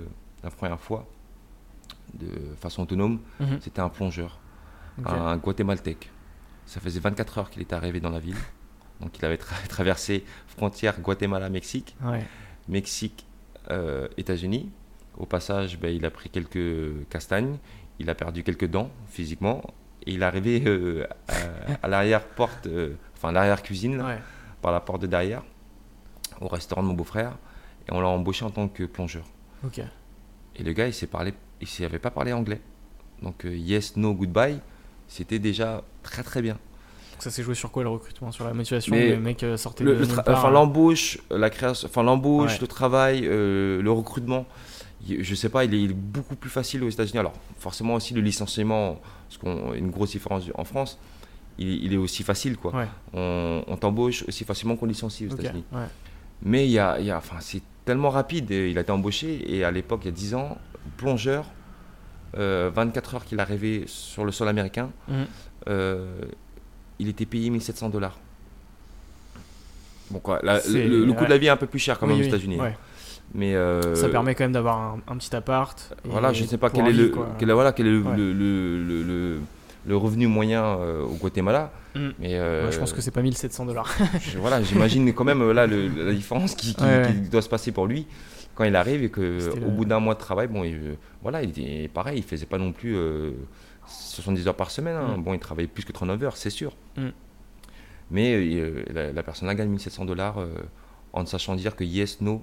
la première fois, de façon autonome, Mhm. c'était un plongeur, un Guatémaltèque. Ça faisait 24 heures qu'il était arrivé dans la ville. Donc, il avait tra- traversé frontière Guatemala-Mexique, Ouais. Mexique, euh, États-Unis. Au passage, ben, il a pris quelques castagnes, il a perdu quelques dents physiquement, et il est arrivé euh, à, à l'arrière-porte, euh, enfin l'arrière-cuisine, là, Ouais. par la porte de derrière, au restaurant de mon beau-frère, et on l'a embauché en tant que plongeur. Et le gars, il s'est parlé, il savait pas parler anglais. Donc euh, yes, no, goodbye, c'était déjà très très bien. Donc ça s'est joué sur quoi le recrutement? Sur la motivation Mais Le mec sortait Le- de le part, enfin hein. l'embauche, la création, enfin l'embauche, Ouais. le travail, le recrutement. Je sais pas, il est, il est beaucoup plus facile aux États-Unis. Alors forcément aussi le licenciement, parce qu'on une grosse différence en France, il, il est aussi facile quoi. Ouais. On, on t'embauche aussi facilement qu'on licencie aux. États-Unis. Ouais. Mais il y a, il y a- enfin c'est tellement rapide. et Il a été embauché et à l'époque il y a 10 ans, plongeur, euh, 24 heures qu'il arrivait sur le sol américain, Mhm. euh, il était payé 1700 dollars. Bon quoi, la- le, le coût ouais. de la vie est un peu plus cher quand Oui, même aux oui, États-Unis. hein. ouais. Mais euh, Ça permet quand même d'avoir un, un petit appart. voilà, je ne sais pas quel est le, quel voilà, quel est le, Ouais. le, revenu moyen euh, au Guatemala. Mm. Mais euh, Ouais, je pense que c'est pas 1700 dollars. voilà, j'imagine quand même là la différence qui, qui- Ouais, ouais. qui doit se passer pour lui quand il arrive et que C'était au le- bout d'un mois de travail, bon, il, voilà, il était pareil, il faisait pas non plus euh, 70 heures par semaine. hein. Mm. Bon, il travaillait plus que 39 heures, c'est sûr. Mm. Mais la, la personne là gagne 1700 dollars en ne sachant dire que yes, no,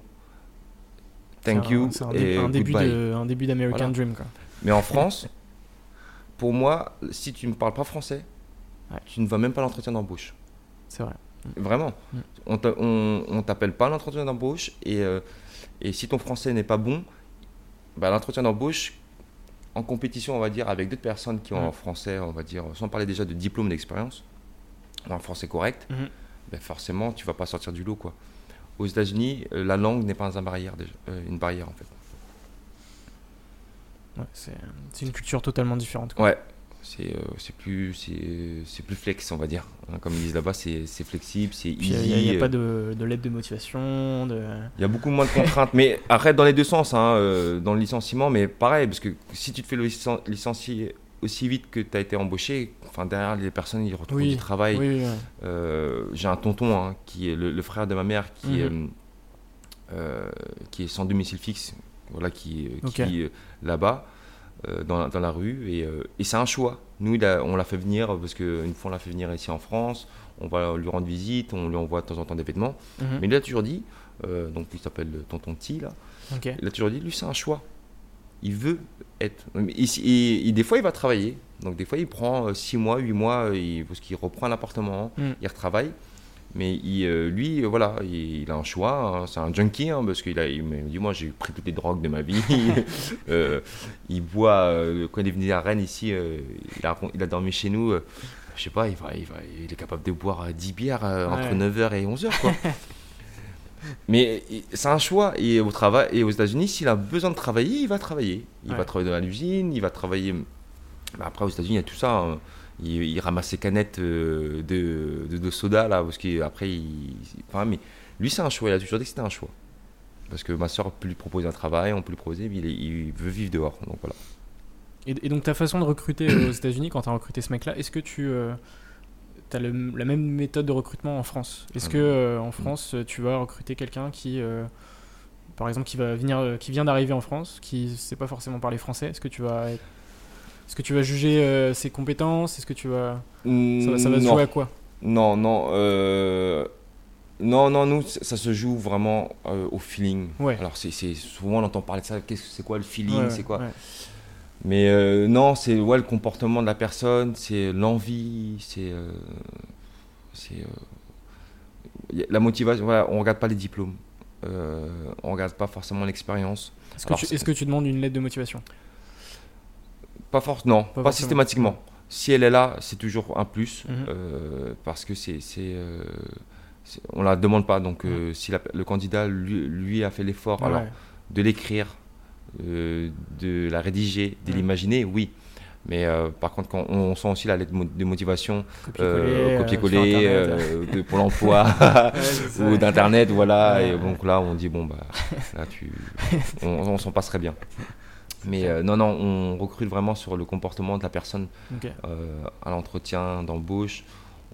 thank you C'est un, et dé- un début goodbye. de- un début d'American Voilà. Dream. Quoi. Mais en France, pour moi, si tu ne parles pas français, Ouais. tu ne vas même pas l'entretien d'embauche. C'est vrai. Vraiment. Mm. On t'a- On on t'appelle pas à l'entretien d'embauche et, euh, et si ton français n'est pas bon, bah, l'entretien d'embauche, en compétition, on va dire, avec d'autres personnes qui ont Mm. un français, on va dire, sans parler déjà de diplôme d'expérience, ou un français correct, Mhm. ben forcément, tu vas pas sortir du lot. Quoi. Aux États-Unis, euh, la langue n'est pas un barrière, déjà, euh, une barrière en fait. Ouais, c'est une culture totalement différente. quoi. Ouais, c'est euh, c'est plus, c'est- plus flex, on va dire. Hein, comme ils disent là-bas, c'est flexible, c'est easy. il n'y a, pas de, de lettre de motivation. De... Il y a beaucoup moins de contraintes, mais arrête dans les deux sens, hein, euh, dans le licenciement, mais pareil, parce que si tu te fais le licen- licencier aussi vite que tu as été embauché, enfin derrière les personnes ils retrouvent Oui, du travail. Oui. Euh, J'ai un tonton hein, qui est le, le frère de ma mère qui, Mhm. est, euh, qui est sans domicile fixe, voilà, qui, qui Ok. vit euh, là-bas. euh, dans, la- dans la rue et, euh, et c'est un choix. Nous, il a- on l'a fait venir parce qu'une fois on l'a fait venir ici en France, on va lui rendre visite, on lui envoie de temps en temps des vêtements. Mhm. Mais il a toujours dit, euh, donc il s'appelle Tonton T là, il a toujours dit, lui c'est un choix. Il veut être. Il- il- il- des fois il va travailler, donc des fois il prend 6 mois, 8 mois, il- parce qu'il reprend un appartement, Mm. il retravaille. Mais il, euh, lui, euh, voilà, il, a un choix, hein, c'est un junkie, hein, parce qu'il a, il me dit, moi j'ai pris toutes les drogues de ma vie. Euh, il boit, euh, quand il est venu à Rennes ici, euh, il, a, il a dormi chez nous, euh, je sais pas, il, va, il, va, il est capable de boire euh, 10 bières euh, entre Ouais. 9h et 11h, quoi. Mais c'est un choix. Et au travail, et aux États-Unis, s'il a besoin de travailler, il va travailler. Il Ouais. va travailler dans l'usine, il va travailler. Bah, après, aux États-Unis, il y a tout ça. hein. Il, il ramasse ses canettes euh, de, de, de soda là, parce qu'après, il. Enfin, mais lui, c'est un choix. Il a toujours dit que c'était un choix. Parce que ma soeur peut lui proposer un travail, on peut lui proposer, mais il, est- il veut vivre dehors. Donc voilà. Et, donc ta façon de recruter aux États-Unis, quand tu as recruté ce mec-là, est-ce que tu as la même méthode de recrutement en France Est-ce Ah que en France, tu vas recruter quelqu'un qui par exemple, qui va venir, qui vient d'arriver en France, qui ne sait pas forcément parler français, est-ce que tu vas, est-ce que tu vas juger ses compétences? Est-ce que tu vas, ça, va, ça va se Non. jouer à quoi? Non, non. euh, Non, non, nous, ça se joue vraiment euh, au feeling. Ouais. Alors, c'est, souvent, on entend parler de ça. C'est quoi le feeling Ouais, C'est quoi? ouais. Mais euh, non, c'est ouais, le comportement de la personne, c'est l'envie, c'est. euh, euh, la motivation. Voilà, on regarde pas les diplômes. Euh, on regarde pas forcément l'expérience. Est-ce que, est-ce que tu demandes une lettre de motivation? Pas force, non, pas, forcément. systématiquement. Si elle est là, c'est toujours un plus Mhm. euh, parce que c'est, euh, on la demande pas. Donc, euh, si la- le candidat lui, lui a fait l'effort, alors Ouais. de l'écrire, euh, de la rédiger, de l'imaginer, oui. Mais euh, par contre, quand on, sent aussi la lettre de motivation, Copier-coller, euh, euh, euh, de Pôle emploi Ouais, ou d'internet, voilà. Ouais, et donc là, on dit bon bah, là tu, on, on s'en passerait bien. Mais euh, non, non, on recrute vraiment sur le comportement de la personne à l'entretien d'embauche.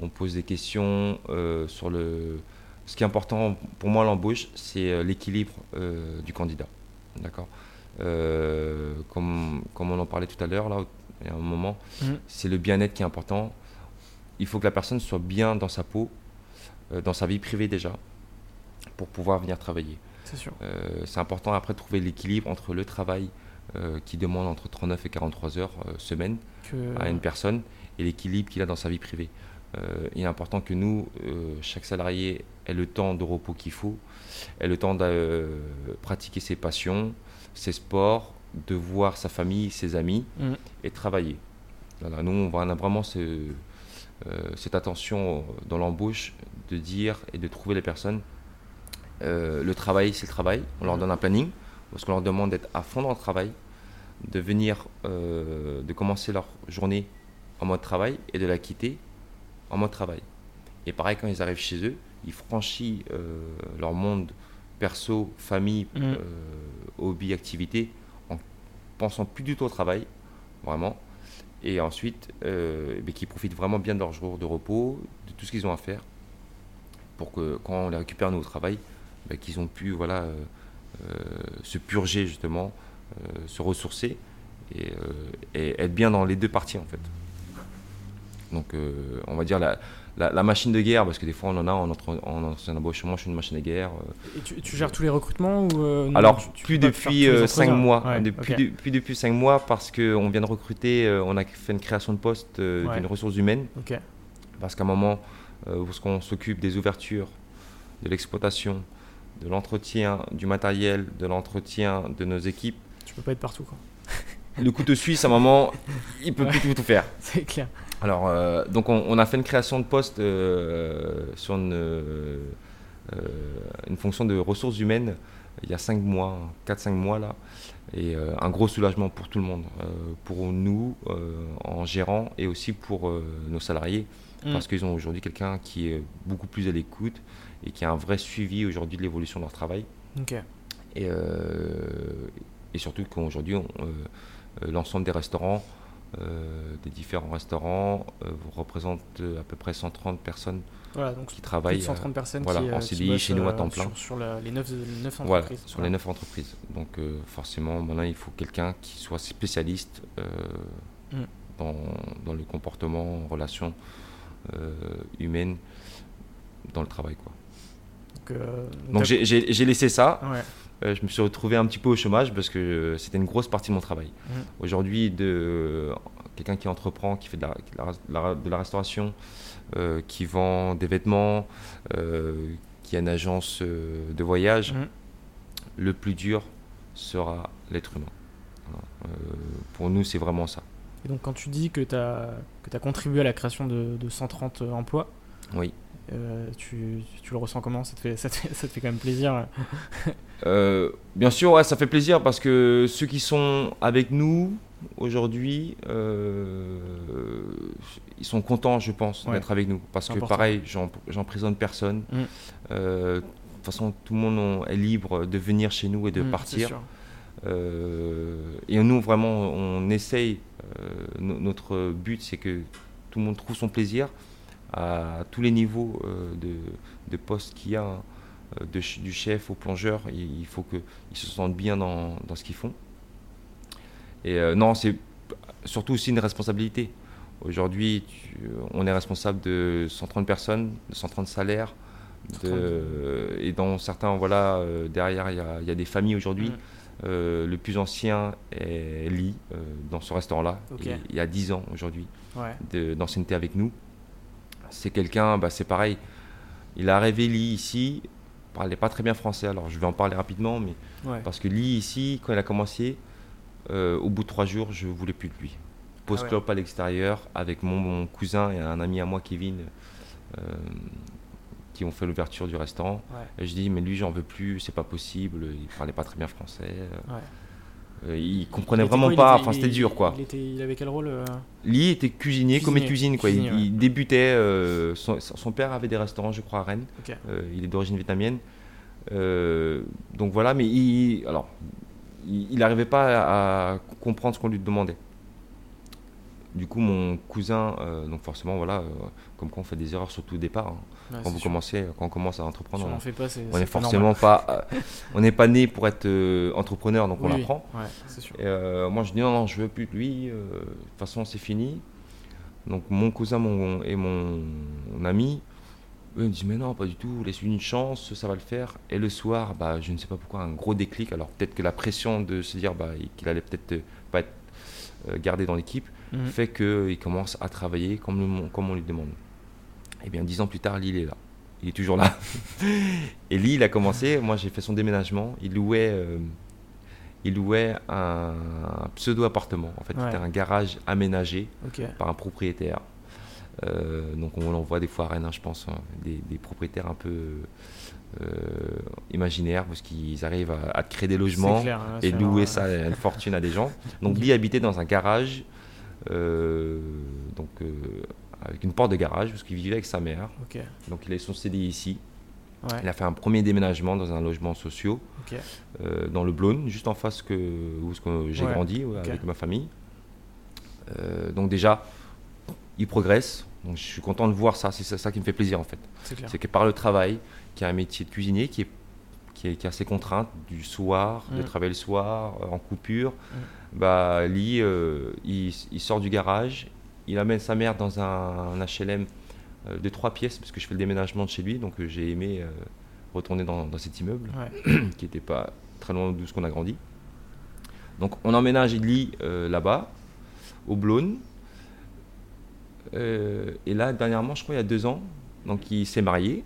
On pose des questions sur le. Ce qui est important pour moi à l'embauche, c'est l'équilibre du candidat. D'accord? Euh, comme, comme on en parlait tout à l'heure, là, il y a un moment, Mhm. c'est le bien-être qui est important. Il faut que la personne soit bien dans sa peau, euh, dans sa vie privée déjà, pour pouvoir venir travailler. C'est sûr. Euh, c'est important après de trouver l'équilibre entre le travail qui demande entre 39 et 43 heures semaine Que... à une personne et l'équilibre qu'il a dans sa vie privée. Euh, il est important que nous, euh, chaque salarié, ait le temps de repos qu'il faut, ait le temps de euh, pratiquer ses passions, ses sports, de voir sa famille, ses amis Mhm. et travailler. Voilà, nous, on a vraiment ce, euh, cette attention dans l'embauche de dire et de trouver les personnes. Euh, le travail, c'est le travail. On leur donne un planning parce qu'on leur demande d'être à fond dans le travail, de venir, euh, de commencer leur journée en mode travail et de la quitter en mode travail. Et pareil, quand ils arrivent chez eux, ils franchissent leur monde perso, famille, Mhm. euh, hobby, activité, en pensant plus du tout au travail, vraiment. Et ensuite, euh, bien, qu'ils profitent vraiment bien de leur jour de repos, de tout ce qu'ils ont à faire, pour que quand on les récupère nous au travail, ben, qu'ils ont pu voilà, euh, euh, se purger justement, se ressourcer et, et être bien dans les deux parties en fait. Donc on va dire la, la, la machine de guerre, parce que des fois on en a en, entre, en embauchement, je suis une machine de guerre. euh, Et tu, tu gères tous les recrutements ou euh, non, alors, tu- tu plus depuis tous les 5 entretiens mois. Ouais, depuis, ok. de- plus depuis 5 mois parce qu'on vient de recruter, euh, on a fait une création de poste Ouais. d'une ressource humaine. Ok. Parce qu'à un moment, parce qu'on s'occupe des ouvertures, de l'exploitation, de l'entretien du matériel, de l'entretien de nos équipes, Tu peux pas être partout, quoi. le couteau suisse, à un moment, il peut Ouais. plus tout faire. C'est clair. Alors, euh, donc on, on a fait une création de poste euh, sur une, euh, une fonction de ressources humaines il y a 5 mois, 4-5 mois là, et un gros soulagement pour tout le monde, pour nous en gérant et aussi pour nos salariés, Mm. parce qu'ils ont aujourd'hui quelqu'un qui est beaucoup plus à l'écoute et qui a un vrai suivi aujourd'hui de l'évolution de leur travail. Ok. Et, et surtout qu'aujourd'hui, l'ensemble des restaurants, euh, des différents restaurants, euh, représentent euh, à peu près 130 personnes Voilà, donc qui travaillent de 130 personnes voilà, qui, euh, en CDI bossent, chez nous à euh, temps plein. Sur, sur la- les 9, voilà, entreprises. sur les 9 entreprises. Donc euh, forcément, maintenant, il faut quelqu'un qui soit spécialiste euh, Mm. dans, dans le comportement, en relation euh, humaine, dans le travail. Quoi. Donc, euh, j'ai- laissé ça. Ouais. Euh, je me suis retrouvé un petit peu au chômage parce que euh, c'était une grosse partie de mon travail. Mhm. Aujourd'hui, de euh, quelqu'un qui entreprend, qui fait de la, de restauration, euh, qui vend des vêtements, euh, qui a une agence euh, de voyage, Mhm. le plus dur sera l'être humain. Voilà. Pour nous, c'est vraiment ça. Et donc, quand tu dis que tu as, que as contribué à la création de, de 130 emplois, Oui. tu, tu le ressens comment? Ça te, fait, ça, te fait, ça te fait quand même plaisir Euh, bien sûr, ouais, ça fait plaisir parce que ceux qui sont avec nous aujourd'hui, euh, ils sont contents, je pense, Ouais. d'être avec nous. Parce que important. pareil, j'en- j'emprisonne personne. Mm. Euh, de toute façon, tout le monde on- est libre de venir chez nous et de Mm, partir. et nous, vraiment, on essaye. notre but, c'est que tout le monde trouve son plaisir à tous les niveaux de, de poste qu'il y a, hein. du chef au plongeur. Il, faut qu'ils se sentent bien dans, dans ce qu'ils font. Et non, c'est surtout aussi une responsabilité. Aujourd'hui, on est responsable de 130 personnes, de 130 salaires. De, et dans certains, voilà, euh, derrière, il y, a des familles aujourd'hui. Mm. Euh, le plus ancien est Lee, euh, dans ce restaurant-là. Il y a 10 ans aujourd'hui d'ancienneté avec nous. C'est quelqu'un, bah, c'est pareil. Il a rêvé Lee ici. Il parlait pas très bien français, alors je vais en parler rapidement, mais parce que Lee ici, quand il a commencé, au bout de trois jours, je voulais plus de lui post club ah à l'extérieur avec mon, cousin et un ami à moi, Kevin, euh, qui ont fait l'ouverture du restaurant. Et je dis, mais lui, j'en veux plus, c'est pas possible, il parlait pas très bien français. Ouais. Euh, il comprenait vraiment pas, enfin c'était dur quoi. Il, était, il, avait quel rôle euh Lui était cuisinier, comme commis cuisine quoi. il, débutait, son, père avait des restaurants je crois à Rennes, il est d'origine vietnamienne. donc voilà, mais il, alors, il n'arrivait pas à comprendre ce qu'on lui demandait. Du coup, mon cousin, euh, donc forcément, voilà, euh, comme quand on fait des erreurs surtout au départ, hein. Quand vous commencez, quand on commence à entreprendre, on, fait pas, on est, forcément pas, euh, on n'est pas né pour être entrepreneur, donc on apprend. Et moi, je dis non, non, je veux plus de lui. de toute façon, c'est fini. Donc mon cousin mon, et mon, ami, eux, me disent mais non, pas du tout. Laisse-lui une chance, ça va le faire. Et le soir, bah, je ne sais pas pourquoi, un gros déclic. Alors peut-être que la pression de se dire bah, qu'il allait peut-être pas être gardé dans l'équipe Mhm. fait qu'il commence à travailler comme, comme on lui demande. Et eh bien, dix ans plus tard, Lille est là. Il est toujours là. et Lille, il a commencé, moi j'ai fait son déménagement, il louait, euh, il louait un, pseudo-appartement. En fait, c'était un garage aménagé par un propriétaire. Euh, donc on en voit des fois à Rennes, hein, je pense, hein, des, propriétaires un peu euh, imaginaires parce qu'ils arrivent à, créer des logements hein, et louer ça à une fortune à des gens. Donc lui habitait dans un garage euh, donc, avec une porte de garage, parce qu'il vivait avec sa mère. Donc il a son CDI ici. Il a fait un premier déménagement dans un logement social, euh, dans le Blône, juste en face que, où j'ai grandi avec ma famille. donc déjà, il progresse. Donc je suis content de voir ça. C'est ça, qui me fait plaisir en fait. C'est que par le travail, qui a un métier de cuisinier, qui est qui, a ses contraintes du soir, de mm. travailler le soir, en coupure. Mm bah, euh, il, sort du garage, il amène sa mère dans un, HLM euh, de trois pièces, parce que je fais le déménagement de chez lui, donc euh, j'ai aimé retourner dans, cet immeuble, qui n'était pas très loin d'où ce qu'on a grandi. Donc on emménage Lee là-bas, au Blône. et là, dernièrement, je crois il y a deux ans, donc il s'est marié.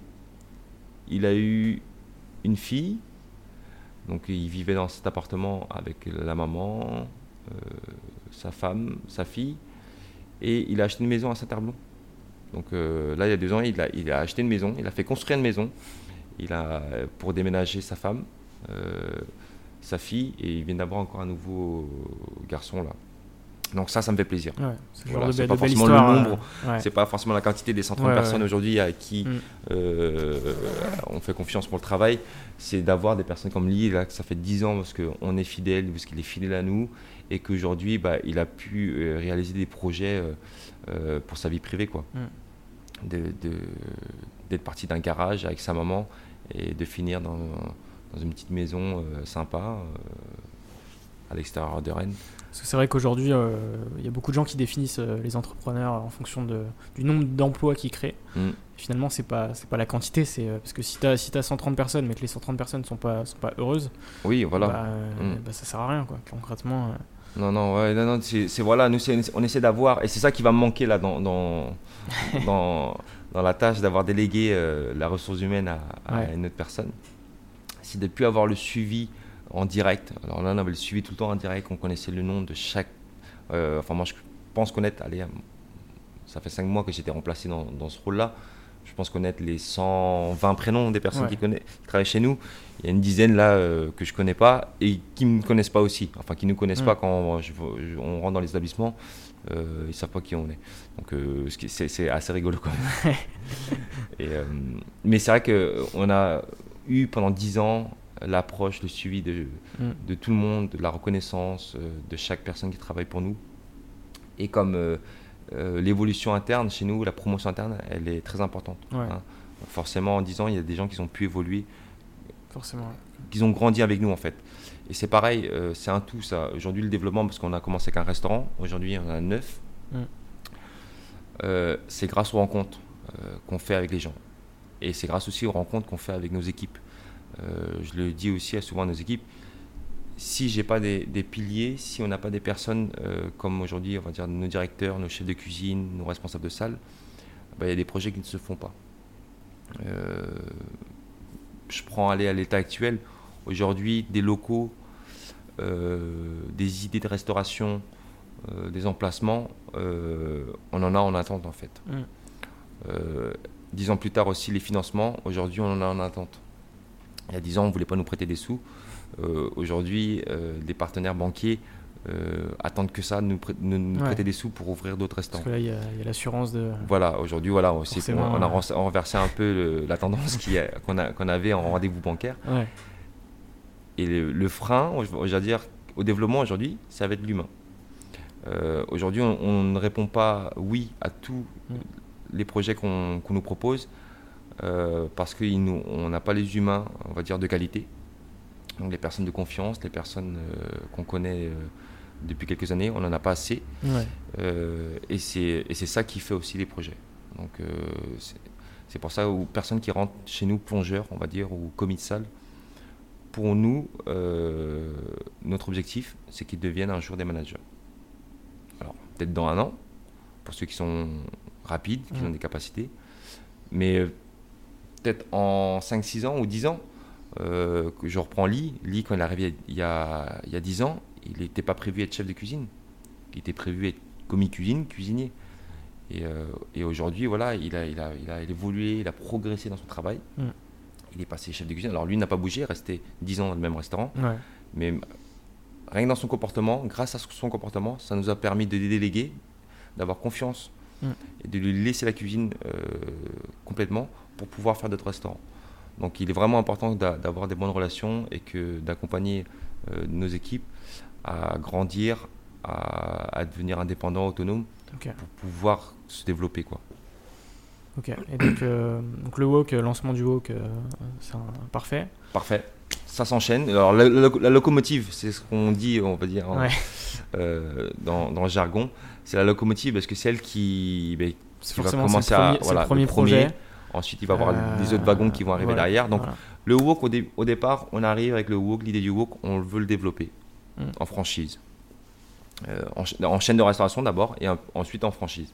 Il a eu une fille donc il vivait dans cet appartement avec la maman, euh, sa femme, sa fille, et il a acheté une maison à Saint-Herblon. Donc euh, là, il y a deux ans, il a, il a, acheté une maison, il a fait construire une maison il a, pour déménager sa femme, euh, sa fille, et il vient d'avoir encore un nouveau garçon là. Donc ça, ça me fait plaisir. c'est pas forcément le nombre, c'est pas forcément la quantité des 130 personnes aujourd'hui à qui mm. euh, on fait confiance pour le travail. C'est d'avoir des personnes comme lui, là, que ça fait 10 ans parce qu'on est fidèle, parce qu'il est fidèle à nous, et qu'aujourd'hui, bah, il a pu euh, réaliser des projets euh, pour sa vie privée, quoi. Mm. D'être parti d'un garage avec sa maman et de finir dans, dans une petite maison sympa à l'extérieur de Rennes. Parce que c'est vrai qu'aujourd'hui, euh, il y a beaucoup de gens qui définissent euh, les entrepreneurs en fonction de, du nombre d'emplois qu'ils créent. Mm. Finalement, c'est pas c'est pas la quantité, c'est euh, parce que si tu as si as 130 personnes mais que les 130 personnes sont pas sont pas heureuses. Oui, voilà. Bah, mm. bah ça sert à rien quoi. Concrètement. Non non ouais, non, non c'est voilà, nous on essaie d'avoir et c'est ça qui va me manquer là dans dans dans, dans, la tâche d'avoir délégué la ressource humaine à, à une autre personne. C'est de plus avoir le suivi en direct. Alors là, on avait le suivi tout le temps en direct, on connaissait le nom de chaque. Euh, enfin, moi, je pense connaître. Allez, ça fait 5 mois que j'étais remplacé dans, dans ce rôle-là. Je pense connaître les 120 prénoms des personnes qui, connaissent, travaillent chez nous. Il y a une dizaine là euh, que je connais pas et qui ne me connaissent pas aussi. Enfin, qui ne nous connaissent pas quand on, rentre dans les établissements. Euh, ils ne savent pas qui on est. Donc, euh, c'est assez rigolo quand même. et, mais c'est vrai qu'on a eu pendant 10 ans l'approche, le suivi de, Mm. de tout le monde, de la reconnaissance euh, de chaque personne qui travaille pour nous. Et comme euh, l'évolution interne chez nous, la promotion interne, elle est très importante. Ouais. hein. Forcément, en 10 ans, il y a des gens qui ont pu évoluer, Forcément. qui ont grandi avec nous en fait. Et c'est pareil, euh, c'est un tout ça. Aujourd'hui, le développement, parce qu'on a commencé avec un restaurant, aujourd'hui on en a neuf. Mm. Euh, c'est grâce aux rencontres qu'on fait avec les gens. Et c'est grâce aussi aux rencontres qu'on fait avec nos équipes. Je le dis aussi à souvent à nos équipes, si j'ai pas des, des piliers, si on n'a pas des personnes euh, comme aujourd'hui, on va dire nos directeurs, nos chefs de cuisine, nos responsables de salle, bah, il y a des projets qui ne se font pas. Euh, je prends aller à l'état actuel. Aujourd'hui, des locaux, euh, des idées de restauration, des emplacements, on en a en attente en fait. Mm. Dix ans plus tard aussi, les financements, aujourd'hui on en a en attente. Il y a dix ans, on ne voulait pas nous prêter des sous. Euh, aujourd'hui, euh, des partenaires banquiers euh, attendent que ça, nous, Ouais. prêter des sous pour ouvrir d'autres Parce restaurants. que là, il y a, l'assurance de. Voilà, aujourd'hui, voilà, on, a renversé un peu le- la tendance qu'on avait en rendez-vous bancaire. Ouais. Et le, le frein, veux dire, au développement aujourd'hui, ça va être l'humain. Euh, aujourd'hui, on, on ne répond pas oui à tous Mm. les projets qu'on nous propose euh, parce qu'on n'a pas les humains, on va dire, de qualité. Donc les personnes de confiance, les personnes euh, qu'on connaît euh, depuis quelques années, on n'en a pas assez. Ouais. Euh, et c'est ça qui fait aussi les projets. Donc c'est- pour ça où personne qui rentre chez nous plongeur, on va dire, ou commis de salle, pour nous, euh, notre objectif, c'est qu'ils deviennent un jour des managers. Alors peut-être dans un an, pour ceux qui sont rapides, qui ont des capacités, mais peut-être en 5-6 ans ou 10 ans, euh, je reprends Lee. Lee, quand il est arrivé il y a, il y a 10 ans, il n'était pas prévu être chef de cuisine. Il était prévu être commis cuisine, cuisinier. Et, euh, et aujourd'hui, voilà, il a, il, a, il a évolué, il a progressé dans son travail. Mm. Il est passé chef de cuisine. Alors lui n'a pas bougé, il est resté 10 ans dans le même restaurant. Ouais. Mais rien que dans son comportement, grâce à son comportement, ça nous a permis de déléguer, d'avoir confiance Mm. et de lui laisser la cuisine euh, complètement pour pouvoir faire d'autres restaurants. Donc il est vraiment important d'a- d'avoir des bonnes relations et que d'accompagner euh, nos équipes à grandir, à, à devenir indépendants, autonomes, pour pouvoir se développer. Quoi. Ok. Et donc, euh, donc le walk, euh, lancement du walk, euh, c'est parfait. Parfait. Ça s'enchaîne. Alors la, la- la locomotive, c'est ce qu'on dit, on va dire, Ouais. euh, dans, dans le jargon. C'est la locomotive parce que c'est elle qui, C'est qui va forcément commencer le à- premier, c'est voilà, le premier premier. Ensuite il va y avoir Euh, les autres wagons qui vont arriver voilà, derrière. Donc voilà. le walk au, dé- au départ, on arrive avec le walk, l'idée du walk, on veut le développer Mm. en franchise. Euh, en, cha- en chaîne de restauration d'abord et un- ensuite en franchise.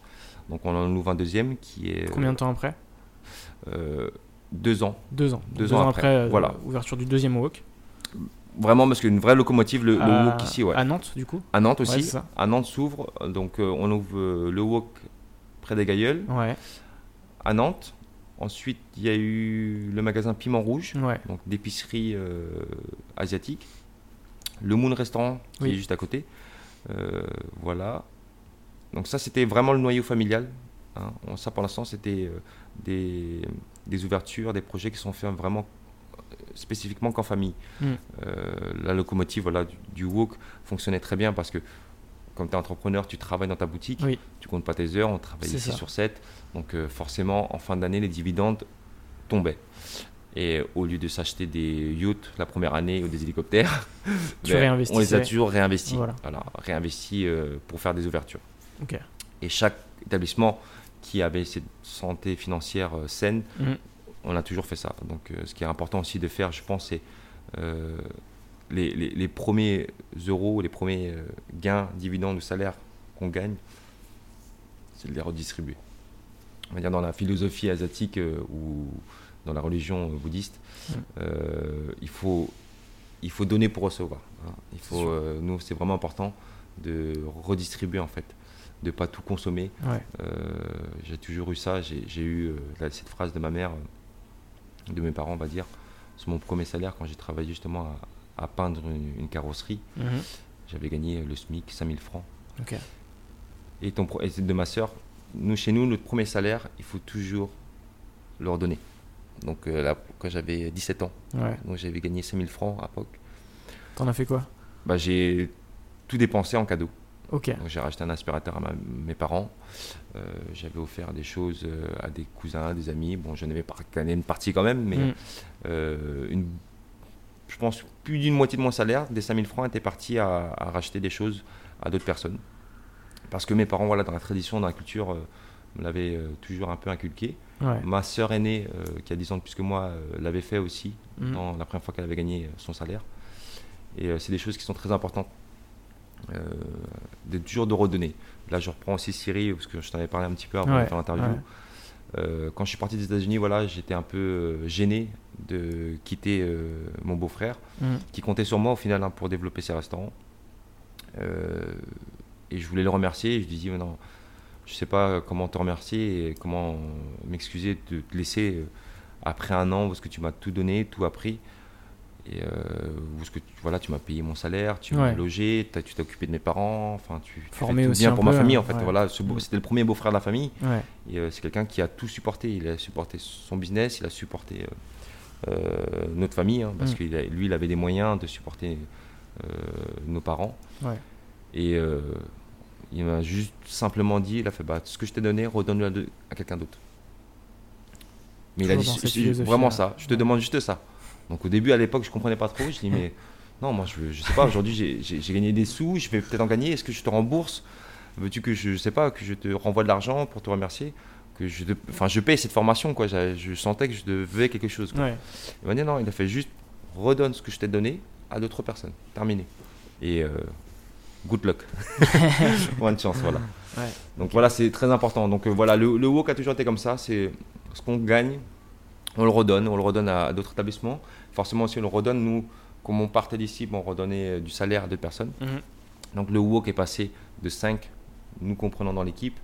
Donc on en ouvre un deuxième qui est Combien de temps après? Euh, deux ans. Deux ans. Deux ans après, euh, voilà. ouverture du deuxième walk. Vraiment parce qu'une vraie locomotive, le, le à, walk ici, ouais. À Nantes, du coup? À Nantes aussi. à Nantes s'ouvre, donc euh, on ouvre euh, le walk près des Gailleuls. Ouais. à Nantes. Ensuite, il y a eu le magasin Piment Rouge, Ouais. donc d'épicerie euh, asiatique. Le Moon Restaurant, qui Oui. est juste à côté. Euh, voilà. Donc ça, c'était vraiment le noyau familial. hein. Ça, pour l'instant, c'était euh, des, des ouvertures, des projets qui sont faits vraiment spécifiquement qu'en famille. Mm. Euh, la locomotive voilà, du, du Wok fonctionnait très bien parce que comme tu es entrepreneur, tu travailles dans ta boutique, Oui. tu comptes pas tes heures, on travaille C'est 6 ça. sur 7. Donc euh, forcément, en fin d'année, les dividendes tombaient. Et au lieu de s'acheter des yachts la première année ou des hélicoptères, ben, on les a toujours réinvestis. Voilà. Voilà, réinvestis euh, pour faire des ouvertures. Et chaque établissement qui avait cette santé financière euh, saine, Mhm. on a toujours fait ça. Donc euh, ce qui est important aussi de faire, je pense, c'est les, les- les premiers euros, les premiers gains, dividendes ou salaires qu'on gagne, c'est de les redistribuer. On va dire dans la philosophie asiatique euh, ou dans la religion bouddhiste, Mhm. euh, il, faut, il faut donner pour recevoir. hein. Il faut, euh, nous, c'est vraiment important de redistribuer en fait, de pas tout consommer. Ouais. Euh, j'ai toujours eu ça. J'ai eu euh, la- cette phrase de ma mère, euh, de mes parents, on va dire, sur mon premier salaire quand j'ai travaillé justement à, à peindre une, une carrosserie. Mhm. J'avais gagné le SMIC, 5000 francs. Et, ton, et de ma sœur, nous, chez nous, notre premier salaire, il faut toujours leur donner. Donc là, quand j'avais 17 ans. Ouais. Donc j'avais gagné 5000 francs à l'époque. T'en as fait quoi? Bah, j'ai tout dépensé en cadeau. Ok. Donc j'ai racheté un aspirateur à ma- mes parents. Euh, j'avais offert des choses euh, à des cousins, des amis. Bon, j'en avais pas gagné une partie quand même, mais Mm. euh, une, je pense plus d'une moitié de mon salaire, des 5000 francs, était parti à, à racheter des choses à d'autres personnes. Parce que mes parents, voilà, dans la tradition, dans la culture, euh, me l'avaient euh, toujours un peu inculqué. Ouais. Ma sœur aînée, euh, qui a 10 ans de plus que moi, l'avait fait aussi, Mm. dans la première fois qu'elle avait gagné son salaire. Et c'est des choses qui sont très importantes, euh, de toujours de redonner. Là, je reprends aussi Siri, parce que je t'en avais parlé un petit peu avant Ouais, de faire l'interview. ouais. Euh, quand je suis parti des États-Unis, voilà, j'étais un peu gêné de quitter euh, mon beau-frère, Mm. qui comptait sur moi au final hein, pour développer ses restaurants. Euh, et je voulais le remercier. Et je lui dis, non, je sais pas comment te remercier et comment m'excuser de te laisser euh, après un an est-ce que tu m'as tout donné, tout appris. Et euh, où est-ce que tu, voilà, tu m'as payé mon salaire, tu m'as Ouais. logé, tu t'es occupé de mes parents, enfin tu, tu fais Formé tout aussi bien pour ma famille hein, en fait. ouais. Voilà, c'était le premier beau-frère de la famille. Ouais. Et euh, c'est quelqu'un qui a tout supporté. Il a supporté son business, il a supporté euh, euh, notre famille, hein, parce Mm. que lui, il avait des moyens de supporter euh, nos parents. Et euh, il m'a juste simplement dit, il a fait, bah, ce que je t'ai donné, redonne-le à, de- à quelqu'un d'autre. Mais il a dit vraiment ça, je te Ouais. demande juste ça. Donc au début, à l'époque, je comprenais pas trop. Je dis, mais non, moi, je, je sais pas, aujourd'hui, j'ai- gagné des sous, je vais peut-être en gagner, est-ce que je te rembourse? Veux-tu que je, je sais pas, que je te renvoie de l'argent pour te remercier? Que je, enfin, je paye cette formation, quoi. Je sentais que je devais quelque chose. quoi. Ouais. Il m'a dit non, il a fait juste redonne ce que je t'ai donné à d'autres personnes. Terminé. Et euh, good luck. Bonne chance, voilà. Ouais. Donc voilà, c'est très important. Donc euh, voilà, le, le WOC a toujours été comme ça. C'est ce qu'on gagne, on le redonne, on le redonne à, à d'autres établissements. Forcément aussi, on le redonne. Nous, comme on partait d'ici, bon, on redonnait euh, du salaire à d'autres personnes. Mhm. Donc le WOC est passé de 5, nous comprenant dans l'équipe.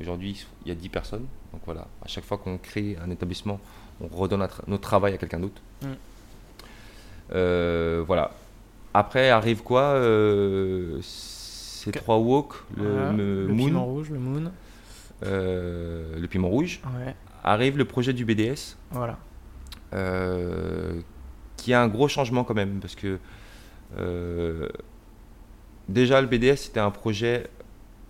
Aujourd'hui, il y a 10 personnes. Donc voilà, à chaque fois qu'on crée un établissement, on redonne notre, notre travail à quelqu'un d'autre. Mm. Euh, voilà. Après arrive quoi euh, Ces trois WOC, le, Voilà. me- le Moon, piment rouge, le moon. euh, le piment rouge. Ouais. Arrive le projet du BDS, Voilà. euh, qui a un gros changement quand même, parce que déjà le BDS c'était un projet.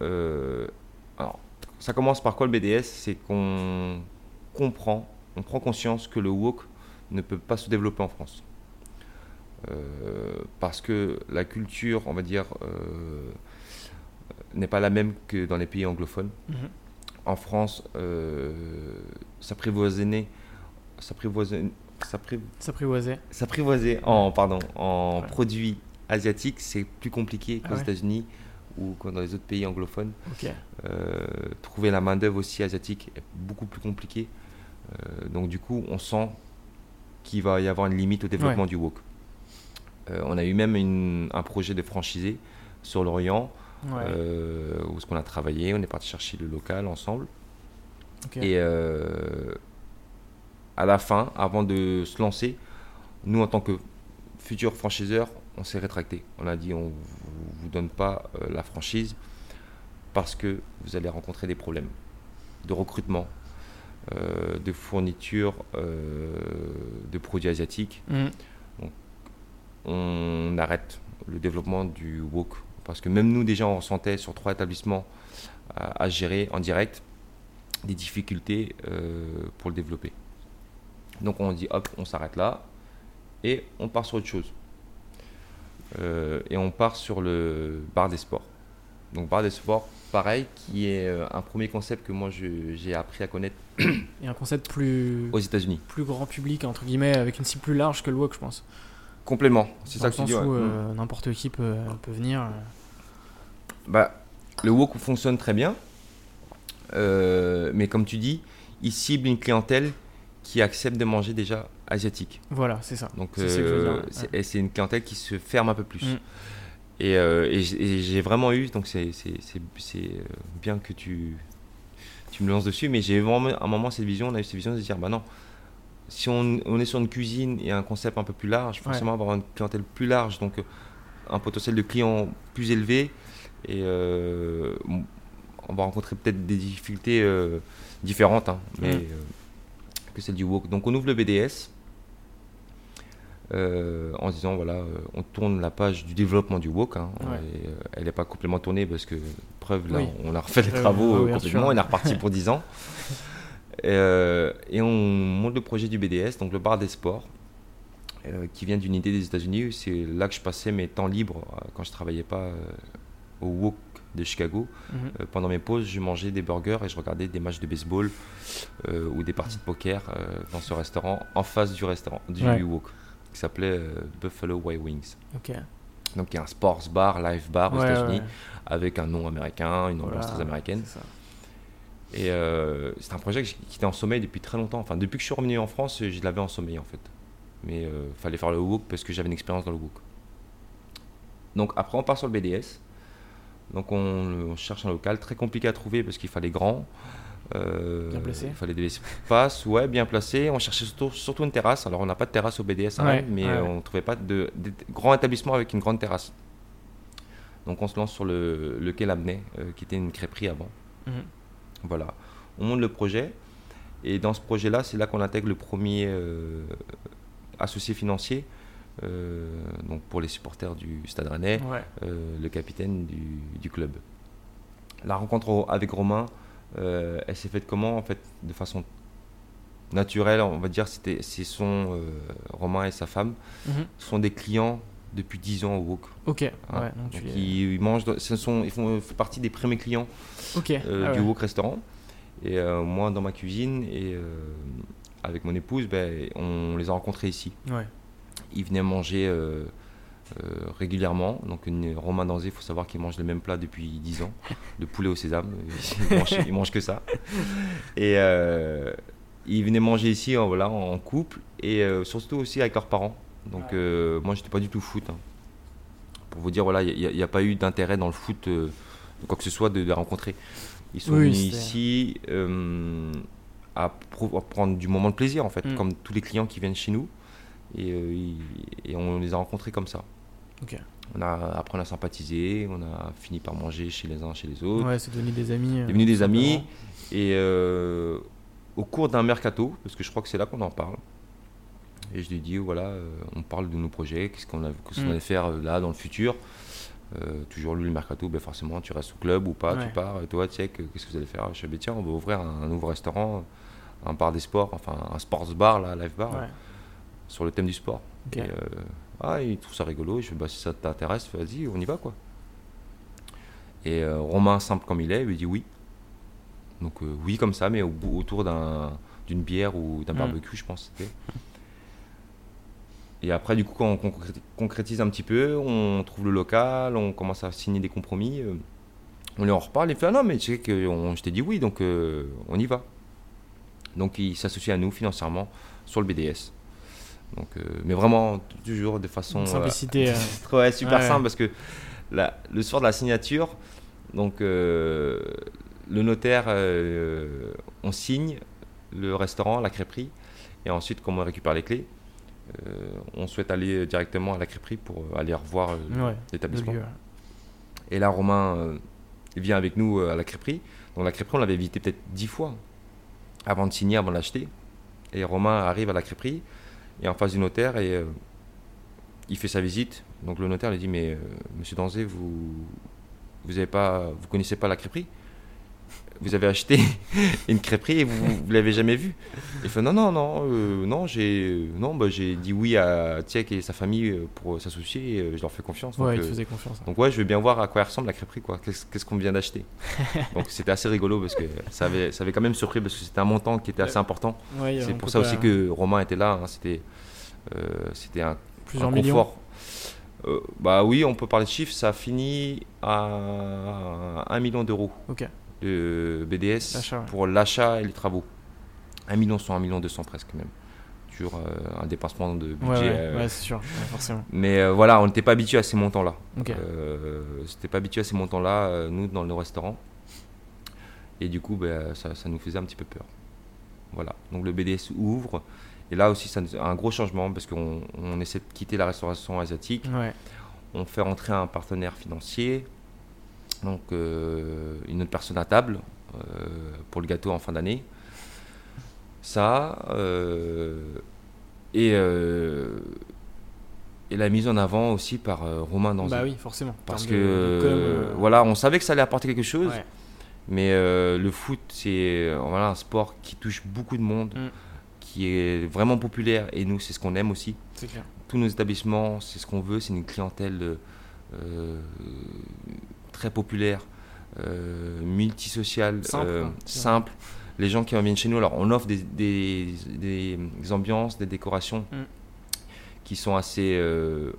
alors, ça commence par quoi le BDS C'est qu'on comprend, on prend conscience que le WOK ne peut pas se développer en France. Euh, parce que la culture, on va dire, euh, n'est pas la même que dans les pays anglophones Mhm. en France, euh, s'apprivoiser, s'apprivoiser, s'appri- S'apprivoiser. s'apprivoiser en, pardon, en Ouais. produits asiatiques, c'est plus compliqué qu'aux Ah ouais. États-Unis ou que dans les autres pays anglophones. Euh, trouver la main-d'œuvre aussi asiatique est beaucoup plus compliqué. Euh, donc, du coup, on sent qu'il va y avoir une limite au développement du wok. Euh, on a eu même une- un projet de franchisé sur l'Orient Ouais. euh, où ce qu'on a travaillé, on est parti chercher le local ensemble. Et euh, à la fin, avant de se lancer, nous en tant que futurs franchiseurs, on s'est rétracté. On a dit on ne vous donne pas la franchise parce que vous allez rencontrer des problèmes de recrutement, euh, de fourniture euh, de produits asiatiques. Mhm. On arrête le développement du WOK parce que même nous déjà on ressentait sur trois établissements à, à gérer en direct des difficultés euh, pour le développer. Donc on dit hop, on s'arrête là et on part sur autre chose. Euh, et on part sur le bar des sports. Donc bar des sports, pareil, qui est euh, un premier concept que moi j'ai appris à connaître Et un concept plus, aux États-Unis. plus grand public, entre guillemets, avec une cible plus large que le WOC, je pense. Complètement, c'est ça le que tu sens dis. ouais. où Mm. euh, n'importe qui peut, peut venir. euh. Bah, le wok fonctionne très bien, euh, mais comme tu dis, il cible une clientèle qui accepte de manger déjà asiatique. Voilà, c'est ça. Donc C'est euh, ouais. une clientèle qui se ferme un peu plus. Mm. Et, euh, et j'ai et j'ai vraiment eu, donc c'est c'est- euh, bien que tu, tu me lances dessus, mais j'ai vraiment à un moment cette vision, on a eu cette vision de se dire, bah non, si on, on est sur une cuisine et un concept un peu plus large, forcément avoir une clientèle plus large, donc euh, un potentiel de clients plus élevé, et euh, on va rencontrer peut-être des difficultés euh, différentes, hein, mais euh, que celle du wok. Donc on ouvre le BDS en se disant voilà, on tourne la page du développement du wok. hein. Ouais. Et, elle n'est pas complètement tournée parce que, preuve, là, Oui. on a refait les travaux complètement, on est reparti pour 10 ans. Et, euh, et on monte le projet du BDS, donc le bar des sports, euh, qui vient d'une idée des États-Unis. C'est là que je passais mes temps libres euh, quand je travaillais pas au wok de Chicago. Mhm. Pendant mes pauses, je mangeais des burgers et je regardais des matchs de baseball ou des parties de poker dans ce restaurant en face du restaurant du Ouais. wok qui s'appelait Buffalo Wild Wings. Donc il y a un sports bar, live bar aux Ouais, États-Unis ouais. avec un nom américain, une ambiance Voilà, très américaine. c'est ça. Et euh, c'est un projet qui était en sommeil depuis très longtemps. Enfin, depuis que je suis revenu en France, je l'avais en sommeil en fait. Mais il fallait faire le wok parce que j'avais une expérience dans le wok. Donc après, on part sur le BDS. Donc on, on cherche un local très compliqué à trouver parce qu'il fallait grand. Euh, Bien placé. Il fallait de l'espace, ouais, bien placé. On cherchait surtout, surtout une terrasse. Alors on n'a pas de terrasse au BDS, Ouais, mais ouais. on ne trouvait pas de, grand établissement avec une grande terrasse. Donc on se lance sur le, le quai Lamennais, euh, qui était une crêperie avant. Mhm. Voilà. On monte le projet. Et dans ce projet-là, c'est là qu'on intègre le premier euh, associé financier. euh, donc pour les supporters du Stade Rennais, Ouais. euh, le capitaine du, du club. La rencontre avec Romain, elle s'est faite comment En fait, de façon naturelle, on va dire, c'était, ce sont euh, Romain et sa femme Mhm. sont des clients depuis 10 ans au WOK. Ok. Ouais. hein. Donc, ils, ils mangent, dans- ce sont, ils font partie des premiers clients euh, Ah du. Wok restaurant. Et euh, moi, dans ma cuisine, et euh, avec mon épouse, ben, on les a rencontrés ici. Ouais. Ils venaient manger euh, euh, régulièrement. Donc, une, Romain Danzé, il faut savoir qu'il mange le même plat depuis 10 ans, le poulet au sésame. Il mange, il mange que ça. Et euh, ils venaient manger ici en, voilà, en couple et surtout aussi avec leurs parents. Donc, euh, moi, j'étais pas du tout foot. hein. Pour vous dire, voilà, il n'y a, pas eu d'intérêt dans le foot, euh, de quoi que ce soit, de les rencontrer. Ils sont Oui, venus ici euh, à, prendre du moment de plaisir, en fait, Mm. comme tous les clients qui viennent chez nous. Et, euh, ils- et on les a rencontrés comme ça. On a, après, on a sympathisé, on a fini par manger chez les uns, chez les autres. Ouais, c'est devenu des amis. euh, Devenus des amis. Et au cours d'un mercato, parce que je crois que c'est là qu'on en parle, et je lui dis voilà, euh, on parle de nos projets, qu'est-ce qu'on qu'on Mm. allait faire euh, là dans le futur. Euh, toujours lui, le mercato, ben forcément, tu restes au club ou pas, Ouais. tu pars, et toi, tu sais, que- qu'est-ce que vous allez faire Je dis ben, tiens, on va ouvrir un, un nouveau restaurant, un bar des sports, enfin un sports bar, là, live bar, Ouais. sur le thème du sport. Et, euh, ah, il trouve ça rigolo. Je fais, bah, si ça t'intéresse, vas-y, on y va, quoi. Et euh, Romain, simple comme il est, lui dit oui. Donc, oui, comme ça, mais au autour d'un- d'une bière ou d'un Mm. barbecue, je pense. Et après, du coup, quand on concré- concrétise un petit peu, on trouve le local, on commence à signer des compromis. euh, on lui en reparle, il fait Ah non, mais tu sais que on- je t'ai dit oui, donc euh, on y va. Donc, il s'associe à nous financièrement sur le BDS. Donc, euh, mais vraiment, toujours de façon. Simplicité. Ouais, super Ouais. simple parce que la- le soir de la signature, donc le notaire, on signe le restaurant, la crêperie, et ensuite, comme on récupère les clés, on souhaite aller directement à la crêperie pour euh, aller revoir euh, Ouais, l'établissement. Et là, Romain euh, vient avec nous euh, à la crêperie. Donc la crêperie, on l'avait visité peut-être dix fois avant de signer, avant de l'acheter. Et Romain arrive à la crêperie et en face du notaire et euh, il fait sa visite. Donc le notaire lui dit mais euh, Monsieur Danzé, vous vous avez pas, vous connaissez pas la crêperie? Vous avez acheté une crêperie et vous, vous l'avez jamais vue Il fait non non non euh, non j'ai non bah, j'ai dit oui à Tchèque et sa famille euh, pour s'associer. et, euh, je leur fais confiance. Ouais, Donc, il te euh, faisait confiance. hein. donc ouais, je veux bien voir à quoi elle ressemble la crêperie, quoi. Qu'est-ce qu'on vient d'acheter? Donc c'était assez rigolo parce que ça avait, ça avait quand même surpris parce que c'était un montant qui était assez important. Ouais, C'est pour ça pas- aussi que Romain était là. hein. C'était, euh, c'était un, Plusieurs un millions. confort. Euh, bah oui, on peut parler de chiffres. Ça a fini à 1 million d'euros Ok. De BDS ouais. pour l'achat et les travaux. 1 million 100, 1 million 200 presque même. Sur euh, un dépassement de budget. Ouais, euh, ouais, c'est sûr, forcément. mais euh, voilà, on n'était pas habitué à ces montants-là. Ok. Euh, C'était pas habitué à ces montants-là, euh, nous, dans nos restaurants. Et du coup, ben, ça, ça nous faisait un petit peu peur. Voilà. Donc le BDS ouvre. Et là aussi, c'est un gros changement parce qu'on on essaie de quitter la restauration asiatique. Ouais. On fait rentrer un partenaire financier, donc euh, une autre personne à table euh, pour le gâteau en fin d'année. Ça, euh, et, et la mise en avant aussi par Romain Danzy. Bah oui, forcément. En Parce que, com, voilà, on savait que ça allait apporter quelque chose. ouais. Mais euh, le foot, c'est euh, voilà, un sport qui touche beaucoup de monde, Mm. qui est vraiment populaire. Et nous, c'est ce qu'on aime aussi. c'est clair. Tous nos établissements, c'est ce qu'on veut. C'est une clientèle euh, très populaire, euh, multisociale, Simple, euh, simple. Les gens qui viennent chez nous, alors on offre des, des- des- des ambiances, des décorations Mm. qui sont assez euh,